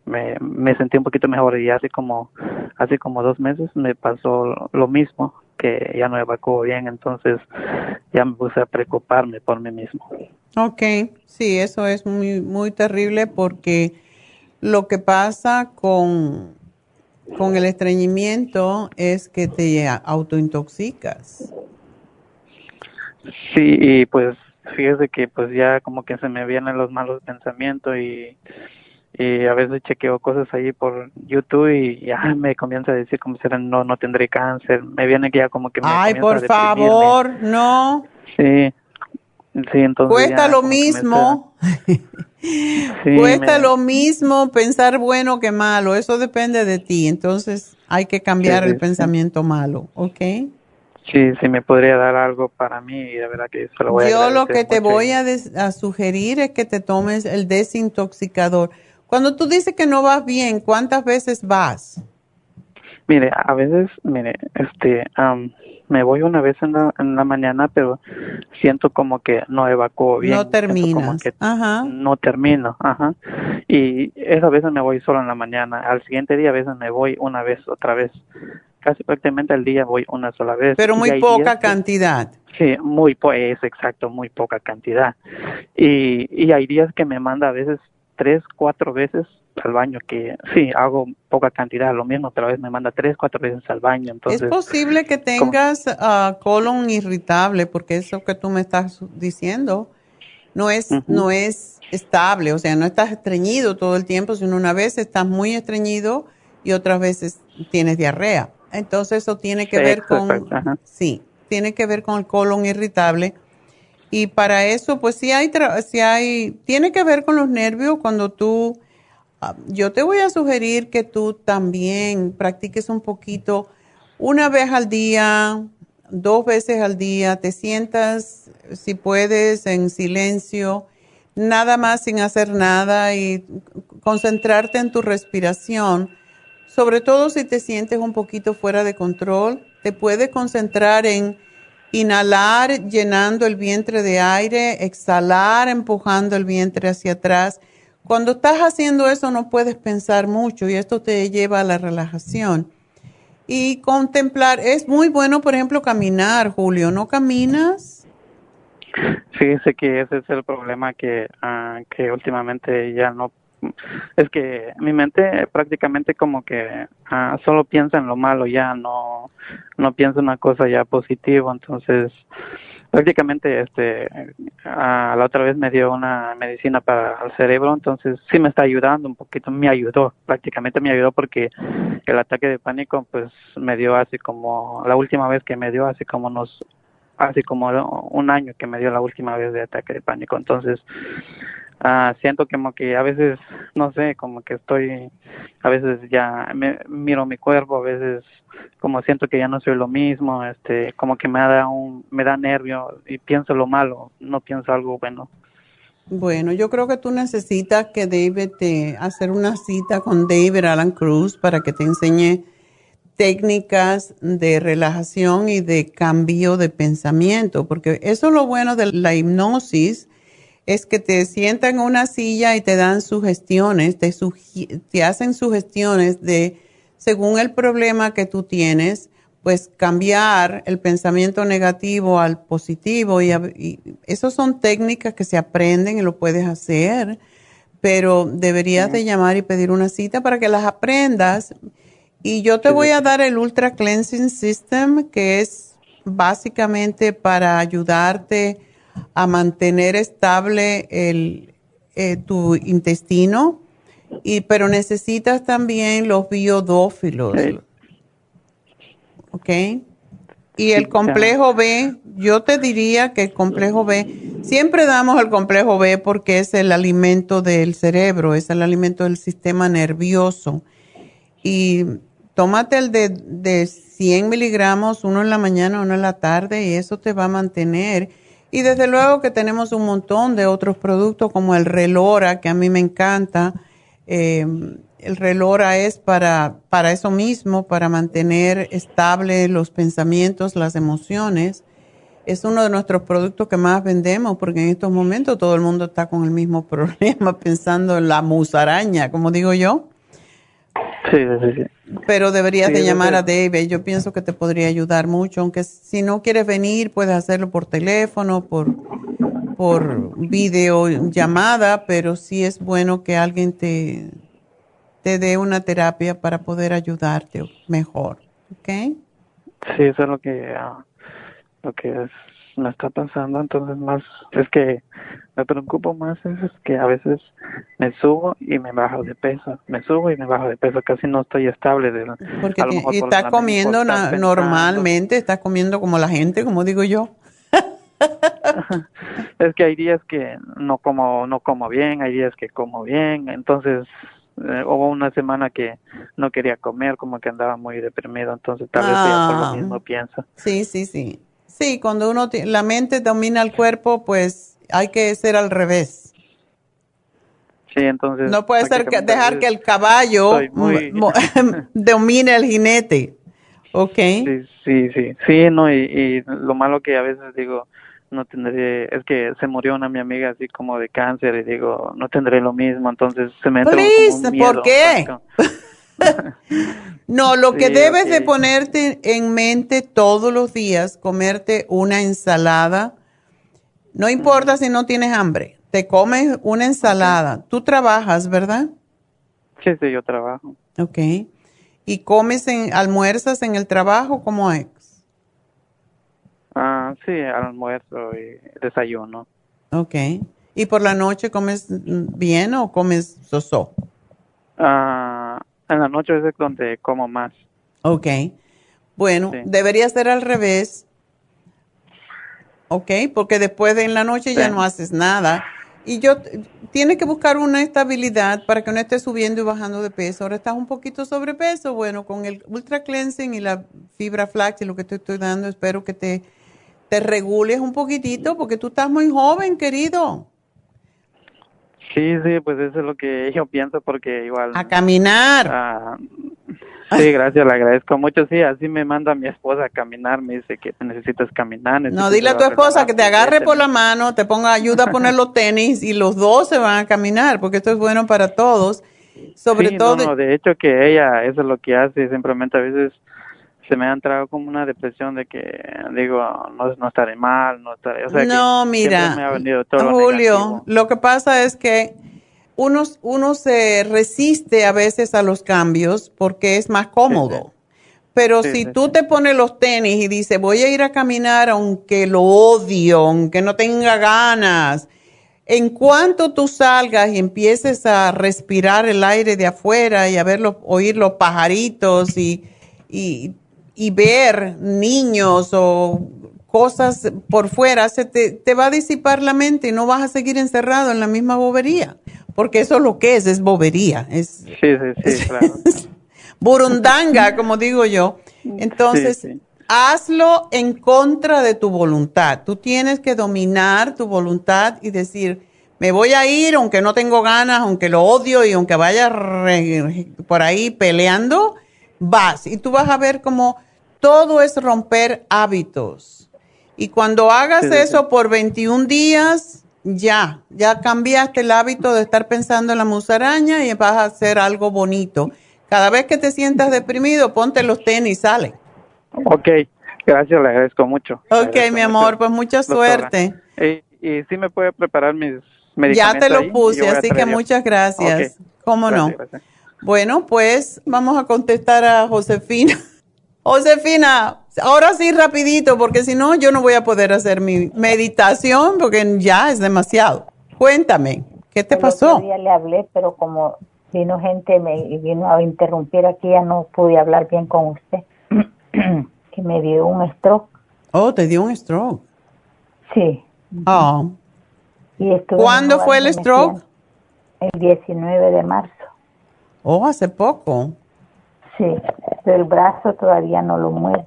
me, sentí un poquito mejor y así como hace como dos meses me pasó lo mismo que ya no evacuó bien entonces ya me puse a preocuparme por mí mismo Ok, sí, eso es muy, muy terrible porque lo que pasa con, con el estreñimiento es que te autointoxicas. Sí, y pues fíjese que pues ya como que se me vienen los malos pensamientos y, y a veces chequeo cosas ahí por YouTube y ya me comienza a decir como si no, no tendré cáncer. Me viene que ya como que me Ay, por favor, no. Sí, Cuesta lo mismo. <laughs> Cuesta lo mismo pensar bueno que malo. Eso depende de ti. Entonces hay que cambiar el pensamiento malo, ¿ok? Sí, sí me podría dar algo para mí y de verdad que eso lo voy Yo lo que te voy a, a, sugerir es que te tomes el desintoxicador. Cuando tú dices que no vas bien, ¿cuántas veces vas? Mire, a veces, mire, este, me voy una vez en la, en la mañana, pero siento como que no evacuo bien. No terminas. Ajá. No termino, ajá. Y esa veces me voy solo en la mañana. Al siguiente día a veces me voy una vez, otra vez. Casi prácticamente al día voy una sola vez. Pero muy poca cantidad. sí, muy, pues exacto, muy poca cantidad. Y, y hay días que me manda a veces tres, cuatro veces al baño, que sí, hago poca cantidad, lo mismo, pero a veces me manda tres, cuatro veces al baño. Entonces, es posible que tengas uh, colon irritable, porque eso que tú me estás diciendo no es, no es estable, o sea, no estás estreñido todo el tiempo, sino una vez estás muy estreñido y otras veces tienes diarrea. Entonces eso tiene que ver con, sí, tiene que ver con el colon irritable. Y para eso, pues sí hay, si hay, tiene que ver con los nervios cuando tú, ah, yo te voy a sugerir que tú también practiques un poquito, una vez al día, dos veces al día, te sientas, si puedes, en silencio, nada más sin hacer nada y concentrarte en tu respiración sobre todo si te sientes un poquito fuera de control, te puedes concentrar en inhalar llenando el vientre de aire, exhalar empujando el vientre hacia atrás. Cuando estás haciendo eso no puedes pensar mucho y esto te lleva a la relajación. Y contemplar, es muy bueno, por ejemplo, caminar, Julio, ¿no caminas? Sí, sé que ese es el problema que, uh, que últimamente ya no es que mi mente prácticamente como que ah, solo piensa en lo malo ya no no piensa una cosa ya positiva entonces prácticamente este ah, la otra vez me dio una medicina para el cerebro entonces sí me está ayudando un poquito me ayudó prácticamente me ayudó porque el ataque de pánico pues me dio así como la última vez que me dio así como nos así como un año que me dio la última vez de ataque de pánico. Entonces Ah, siento como que a veces, no sé, como que estoy, a veces ya me, miro mi cuerpo, a veces como siento que ya no soy lo mismo, este, como que me da un, me da nervio y pienso lo malo, no pienso algo bueno. Bueno, yo creo que tú necesitas que David te hacer una cita con David Alan Cruz para que te enseñe técnicas de relajación y de cambio de pensamiento, porque eso es lo bueno de la hipnosis, es que te sientan en una silla y te dan sugestiones, te, te hacen sugestiones de, según el problema que tú tienes, pues cambiar el pensamiento negativo al positivo. Y, y esas son técnicas que se aprenden y lo puedes hacer, pero deberías de llamar y pedir una cita para que las aprendas. Y yo te voy a dar el Ultra Cleansing System, que es básicamente para ayudarte a mantener estable el, eh, tu intestino, y, pero necesitas también los biodófilos. ¿Ok? Y el complejo B, yo te diría que el complejo B, siempre damos el complejo B porque es el alimento del cerebro, es el alimento del sistema nervioso. Y tómate el de, de 100 miligramos, uno en la mañana, uno en la tarde, y eso te va a mantener y desde luego que tenemos un montón de otros productos como el Relora, que a mí me encanta. Eh, el Relora es para, para eso mismo, para mantener estable los pensamientos, las emociones. Es uno de nuestros productos que más vendemos porque en estos momentos todo el mundo está con el mismo <laughs> problema pensando en la musaraña, como digo yo. Sí, sí, sí. Pero deberías de llamar a David. Yo pienso que te podría ayudar mucho, aunque si no quieres venir, puedes hacerlo por teléfono, por, por videollamada, pero sí es bueno que alguien te, te dé una terapia para poder ayudarte mejor. ¿Ok? Sí, eso es lo que, ah, lo que es me está pasando, entonces más es que me preocupo más es, que a veces me subo y me bajo de peso, me subo y me bajo de peso, casi no estoy estable. De, Porque estás comiendo normalmente, estás comiendo como la gente, como digo yo. <laughs> es que hay días que no como no como bien, hay días que como bien, entonces eh, hubo una semana que no quería comer, como que andaba muy deprimido, entonces tal vez por lo ah. mismo pienso. Sí, sí, sí. Sí, cuando uno la mente domina el cuerpo, pues hay que ser al revés. Sí, entonces. No puede ser que dejar que el caballo <laughs> domine el jinete. ¿Ok? Sí, sí, sí. Sí, no, y, lo malo que a veces digo, no tendré, es que se murió una mi amiga así como de cáncer y digo, no tendré lo mismo, entonces se me entra un miedo, ¿Por qué? <laughs> no, lo que debes de ponerte en mente todos los días, comerte una ensalada. No importa si no tienes hambre, te comes una ensalada. Tú trabajas, ¿verdad? Sí, sí, yo trabajo. Ok. ¿Y comes en, almuerzas en el trabajo? ¿Cómo es? Ah, sí, almuerzo y desayuno. Ok. ¿Y por la noche comes bien o comes soso? Ah, en la noche es donde como más. Ok. Bueno, debería ser al revés. Ok, porque después de en la noche ya no haces nada. Y yo, tiene que buscar una estabilidad para que no esté subiendo y bajando de peso. Ahora estás un poquito sobrepeso. Bueno, con el Ultra Cleansing y la fibra flax y lo que te estoy dando, espero que te, te regules un poquitito porque tú estás muy joven, querido. Sí, sí, pues eso es lo que <laughs> yo pienso porque igual... A caminar. Ah, sí, gracias, le agradezco mucho. Sí, así me manda mi esposa a caminar, me dice que necesitas caminar. no, dile a tu esposa que te agarre por la mano, te ponga ayuda a poner los tenis y los dos se van a caminar porque esto es bueno para todos. Sobre todo... No, de hecho que ella, eso es lo que hace, simplemente a veces se me ha entrado como una depresión de que digo, no, no estaré mal, no estaré... O sea, no, mira, Julio, lo, que pasa es que uno, uno se resiste a veces a los cambios porque es más cómodo. Pero si tú te pones los tenis y dices, voy a ir a caminar aunque lo odio, aunque no tenga ganas, en cuanto tú salgas y empieces a respirar el aire de afuera y a ver oír los pajaritos y, y y ver niños o cosas por fuera, se te, va a disipar la mente y no vas a seguir encerrado en la misma bobería, porque eso es lo que es, es bobería. Es, sí, sí, sí, claro. <laughs> burundanga, como digo yo. Entonces, hazlo en contra de tu voluntad. Tú tienes que dominar tu voluntad y decir, me voy a ir aunque no tengo ganas, aunque lo odio y aunque vaya por ahí peleando, vas y tú vas a ver como todo es romper hábitos. Y cuando hagas eso por 21 días, ya, ya cambiaste el hábito de estar pensando en la musaraña y vas a hacer algo bonito. Cada vez que te sientas deprimido, ponte los tenis y sale. Ok, gracias, le agradezco mucho. Ok, mi amor, pues mucha suerte. Y, si me puede preparar mis medicamentos. Ya te lo puse, así que muchas gracias. ¿Cómo no? Bueno, pues vamos a contestar a Josefina. <laughs> Josefina, ahora sí rapidito, porque si no, yo no voy a poder hacer mi meditación porque ya es demasiado. Cuéntame, ¿qué te pasó? Ya le hablé, pero como vino gente me vino a interrumpir aquí, ya no pude hablar bien con usted. <clears throat> que me dio un stroke. Oh, te dio un stroke. Sí. Oh. ¿Cuándo fue el stroke? El 19 de marzo. Oh, hace poco. Sí, el brazo todavía no lo mueve.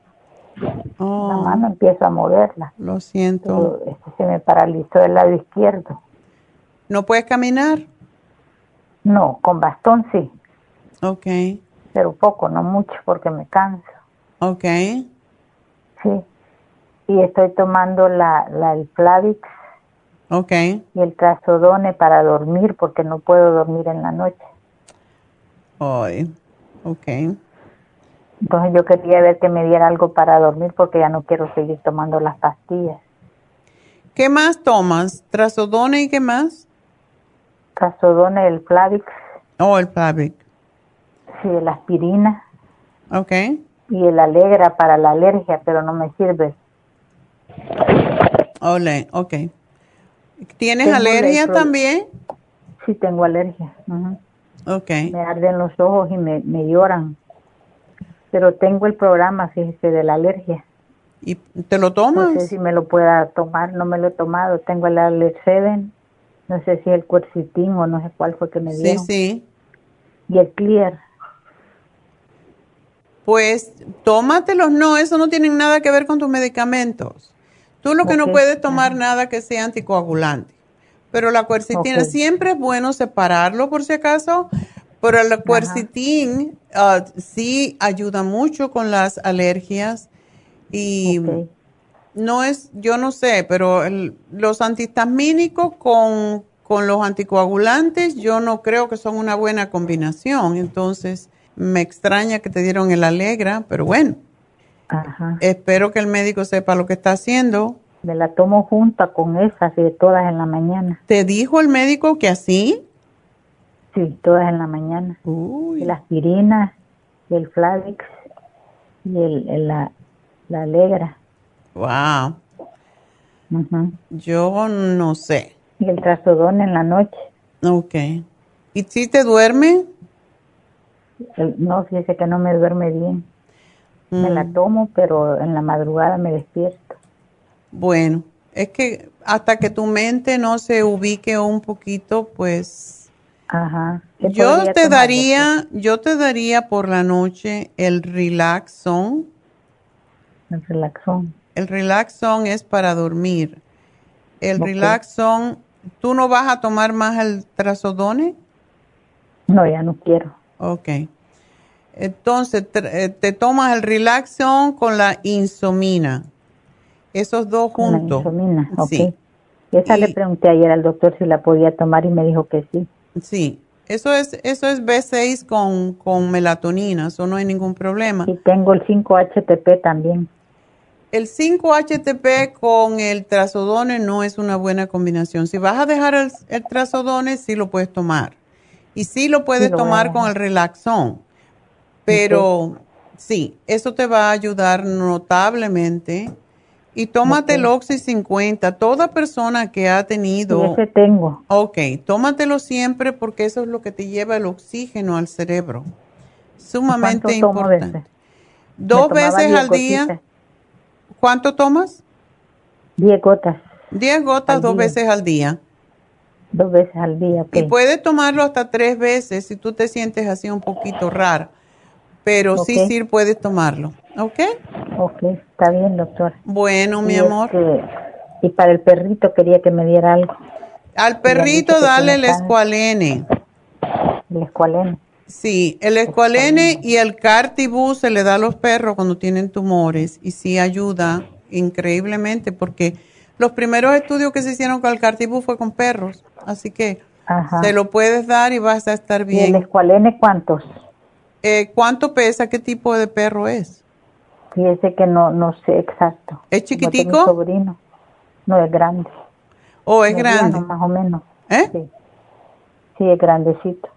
Oh. La mano empieza a moverla. Lo siento. Este, se me paralizó el lado izquierdo. ¿No puedes caminar? No, con bastón sí. Ok. Pero poco, no mucho, porque me canso. Ok. Sí. Y estoy tomando la, la el Flavix. Ok. Y el Trazodone para dormir, porque no puedo dormir en la noche. Ay, ok. Entonces yo quería ver que me diera algo para dormir porque ya no quiero seguir tomando las pastillas. ¿Qué más tomas? ¿Trazodone y qué más? Trazodone, el Plavix. Oh, el Plavix. Sí, la aspirina. Ok. Y el Alegra para la alergia, pero no me sirve. Ole, ok. ¿Tienes alergia también? Sí, tengo alergia. Okay. Me arden los ojos y me, me lloran. Pero tengo el programa, fíjese, de la alergia. ¿Y te lo tomas? No sé si me lo pueda tomar, no me lo he tomado. Tengo el 7, no sé si el Quercitin o no sé cuál fue que me dieron. Sí, sí. Y el Clear. Pues tómatelos, no, eso no tiene nada que ver con tus medicamentos. Tú lo que no puedes tomar nada que sea anticoagulante. Pero la cuercitina, siempre es bueno separarlo por si acaso, pero la cuercitín ah, sí ayuda mucho con las alergias y no es, yo no sé, pero los antihistamínicos con, con los anticoagulantes yo no creo que son una buena combinación. Entonces, me extraña que te dieron el Alegra, pero bueno. Espero que el médico sepa lo que está haciendo me la tomo junta con esas y todas en la mañana. ¿Te dijo el médico que así? Sí, todas en la mañana. Uy. La aspirina, el Flavix y el, la, la Alegra. Wow. Yo no sé. Y el trasodón en la noche. Ok. ¿Y si te duerme? no, fíjese que no me duerme bien. Me la mm. tomo, pero en la madrugada me despierto. Bueno, es que hasta que tu mente no se ubique un poquito, pues... Ajá. Yo te daría, yo te daría por la noche el Relaxon. El Relaxon. El Relaxon es para dormir. El Relaxon, ¿tú no vas a tomar más el trazodone? No, ya no quiero. Ok. Entonces, te, eh, te tomas el Relaxon con la insomina. Esos dos juntos. La Sí. Esa le pregunté ayer al doctor si la podía tomar y me dijo que sí. Sí. Eso es, eso es B6 con, con melatonina, eso no hay ningún problema. Y tengo el 5-HTP también. El 5-HTP con el trazodone no es una buena combinación. Si vas a dejar el, el trazodone, sí lo puedes tomar. Y sí lo puedes tomar con el relaxón. Pero sí, eso te va a ayudar notablemente. Y tómate el Oxy 50. Toda persona que ha tenido... ese tengo. Ok, tómatelo siempre porque eso es lo que te lleva el oxígeno al cerebro. Sumamente importante. Dos veces al día. ¿Cuánto tomas? Diez gotas. Diez gotas dos veces al día. Dos veces al día. Y puedes tomarlo hasta tres veces si tú te sientes así un poquito raro. Pero sí, sí puedes tomarlo. ¿Ok? Ok, está bien, doctor. Bueno, mi amor. Este, y para el perrito quería que me diera algo. Al perrito dale el escualene. El escualene. Sí, el escualene y el cartibú se le da a los perros cuando tienen tumores y sí ayuda increíblemente porque los primeros estudios que se hicieron con el cartibú fue con perros, así que se lo puedes dar y vas a estar bien. ¿Y el escualene cuántos? Eh, ¿Cuánto pesa? ¿Qué tipo de perro es? Fíjese que no, no sé exacto. ¿Es chiquitico? sobrino. No, es grande. ¿O oh, es grande? Más o menos. ¿Eh? Sí. sí, es grandecito.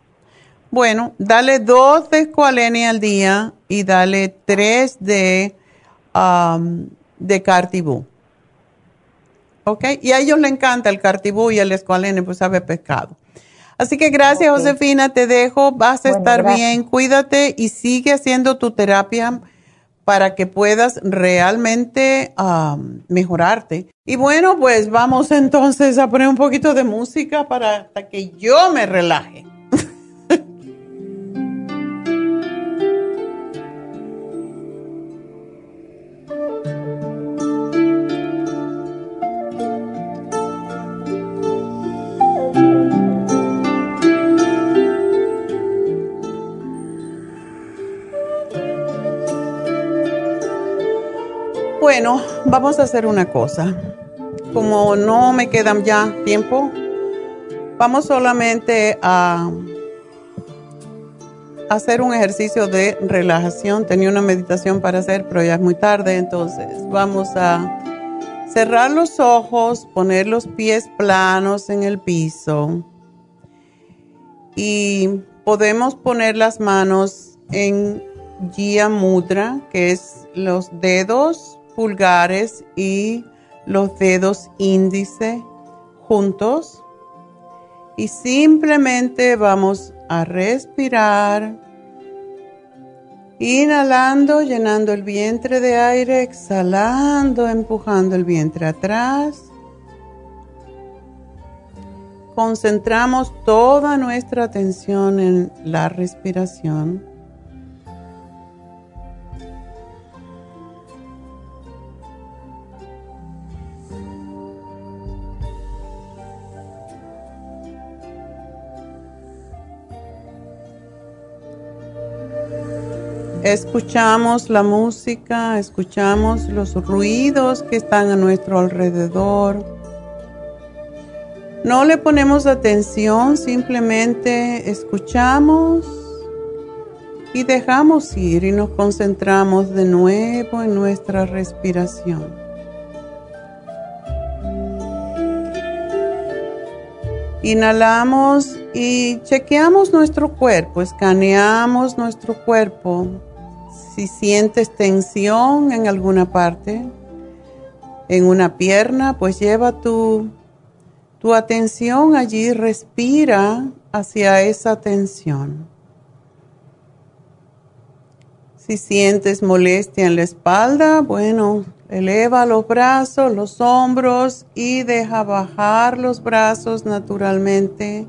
Bueno, dale dos de escualene al día y dale tres de, um, de cartibú. ¿Ok? Y a ellos les encanta el cartibú y el escualene, pues sabe pescado. Así que gracias, Josefina, te dejo, vas a estar bien, cuídate y sigue haciendo tu terapia para que puedas realmente um, mejorarte. Y bueno, pues vamos entonces a poner un poquito de música para que yo me relaje. Bueno, vamos a hacer una cosa. Como no me quedan ya tiempo, vamos solamente a hacer un ejercicio de relajación. Tenía una meditación para hacer, pero ya es muy tarde, entonces vamos a cerrar los ojos, poner los pies planos en el piso y podemos poner las manos en Gia Mudra, que es los dedos pulgares y los dedos índice juntos y simplemente vamos a respirar, inhalando, llenando el vientre de aire, exhalando, empujando el vientre atrás. Concentramos toda nuestra atención en la respiración. Escuchamos la música, escuchamos los ruidos que están a nuestro alrededor. No le ponemos atención, simplemente escuchamos y dejamos ir y nos concentramos de nuevo en nuestra respiración. Inhalamos y chequeamos nuestro cuerpo, escaneamos nuestro cuerpo. Si sientes tensión en alguna parte, en una pierna, pues lleva tu, tu atención allí, respira hacia esa tensión. Si sientes molestia en la espalda, bueno, Eleva los brazos, los hombros y deja bajar los brazos naturalmente.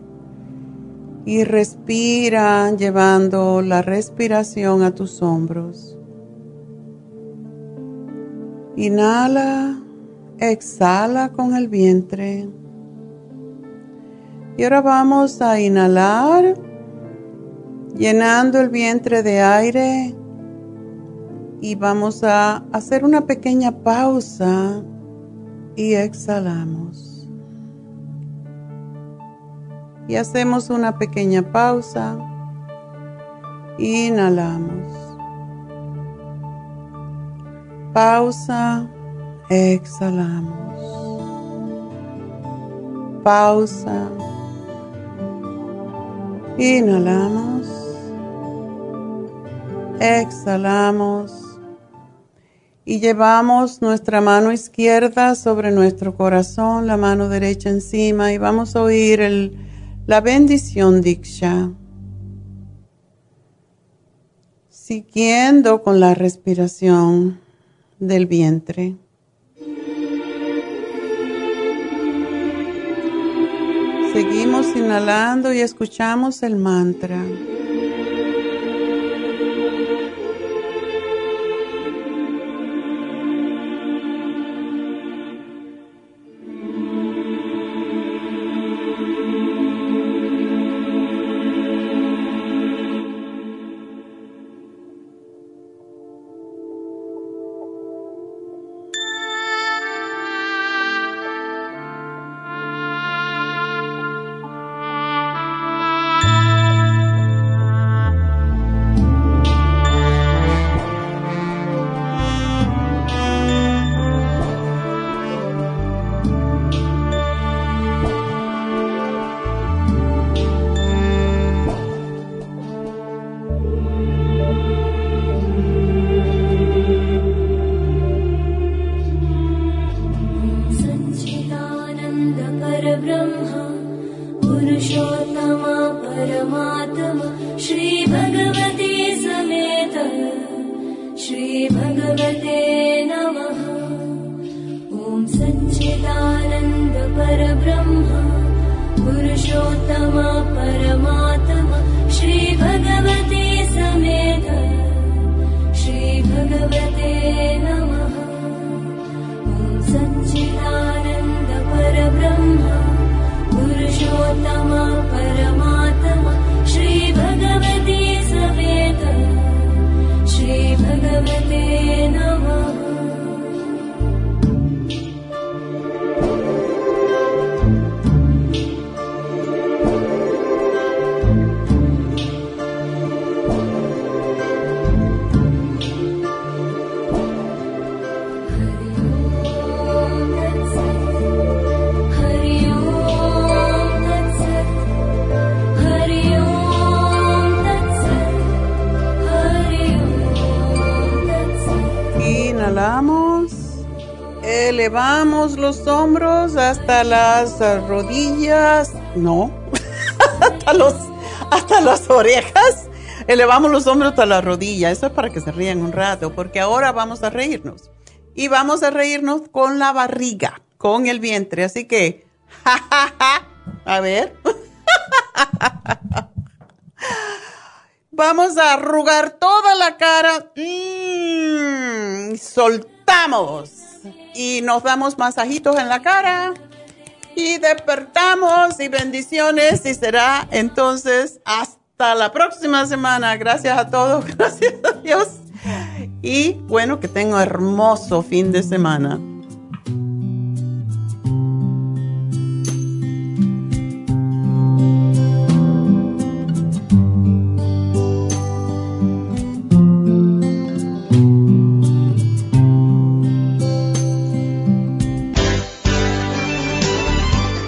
Y respira llevando la respiración a tus hombros. Inhala, exhala con el vientre. Y ahora vamos a inhalar, llenando el vientre de aire y vamos a hacer una pequeña pausa y exhalamos. Y hacemos una pequeña pausa. Inhalamos. Pausa. Exhalamos. Pausa. Inhalamos. Exhalamos y llevamos nuestra mano izquierda sobre nuestro corazón, la mano derecha encima y vamos a oír el, la bendición Diksha. Siguiendo con la respiración del vientre. Seguimos inhalando y escuchamos el mantra. Las rodillas, no, <laughs> hasta, los, hasta las orejas. Elevamos los hombros hasta las rodillas. Eso es para que se rían un rato, porque ahora vamos a reírnos. Y vamos a reírnos con la barriga, con el vientre. Así que, a ver. <laughs> Vamos a arrugar toda la cara. Mm, soltamos y nos damos masajitos en la cara y despertamos y bendiciones y será entonces hasta la próxima semana. Gracias a todos, <laughs> gracias a Dios y bueno, que tengo hermoso fin de semana.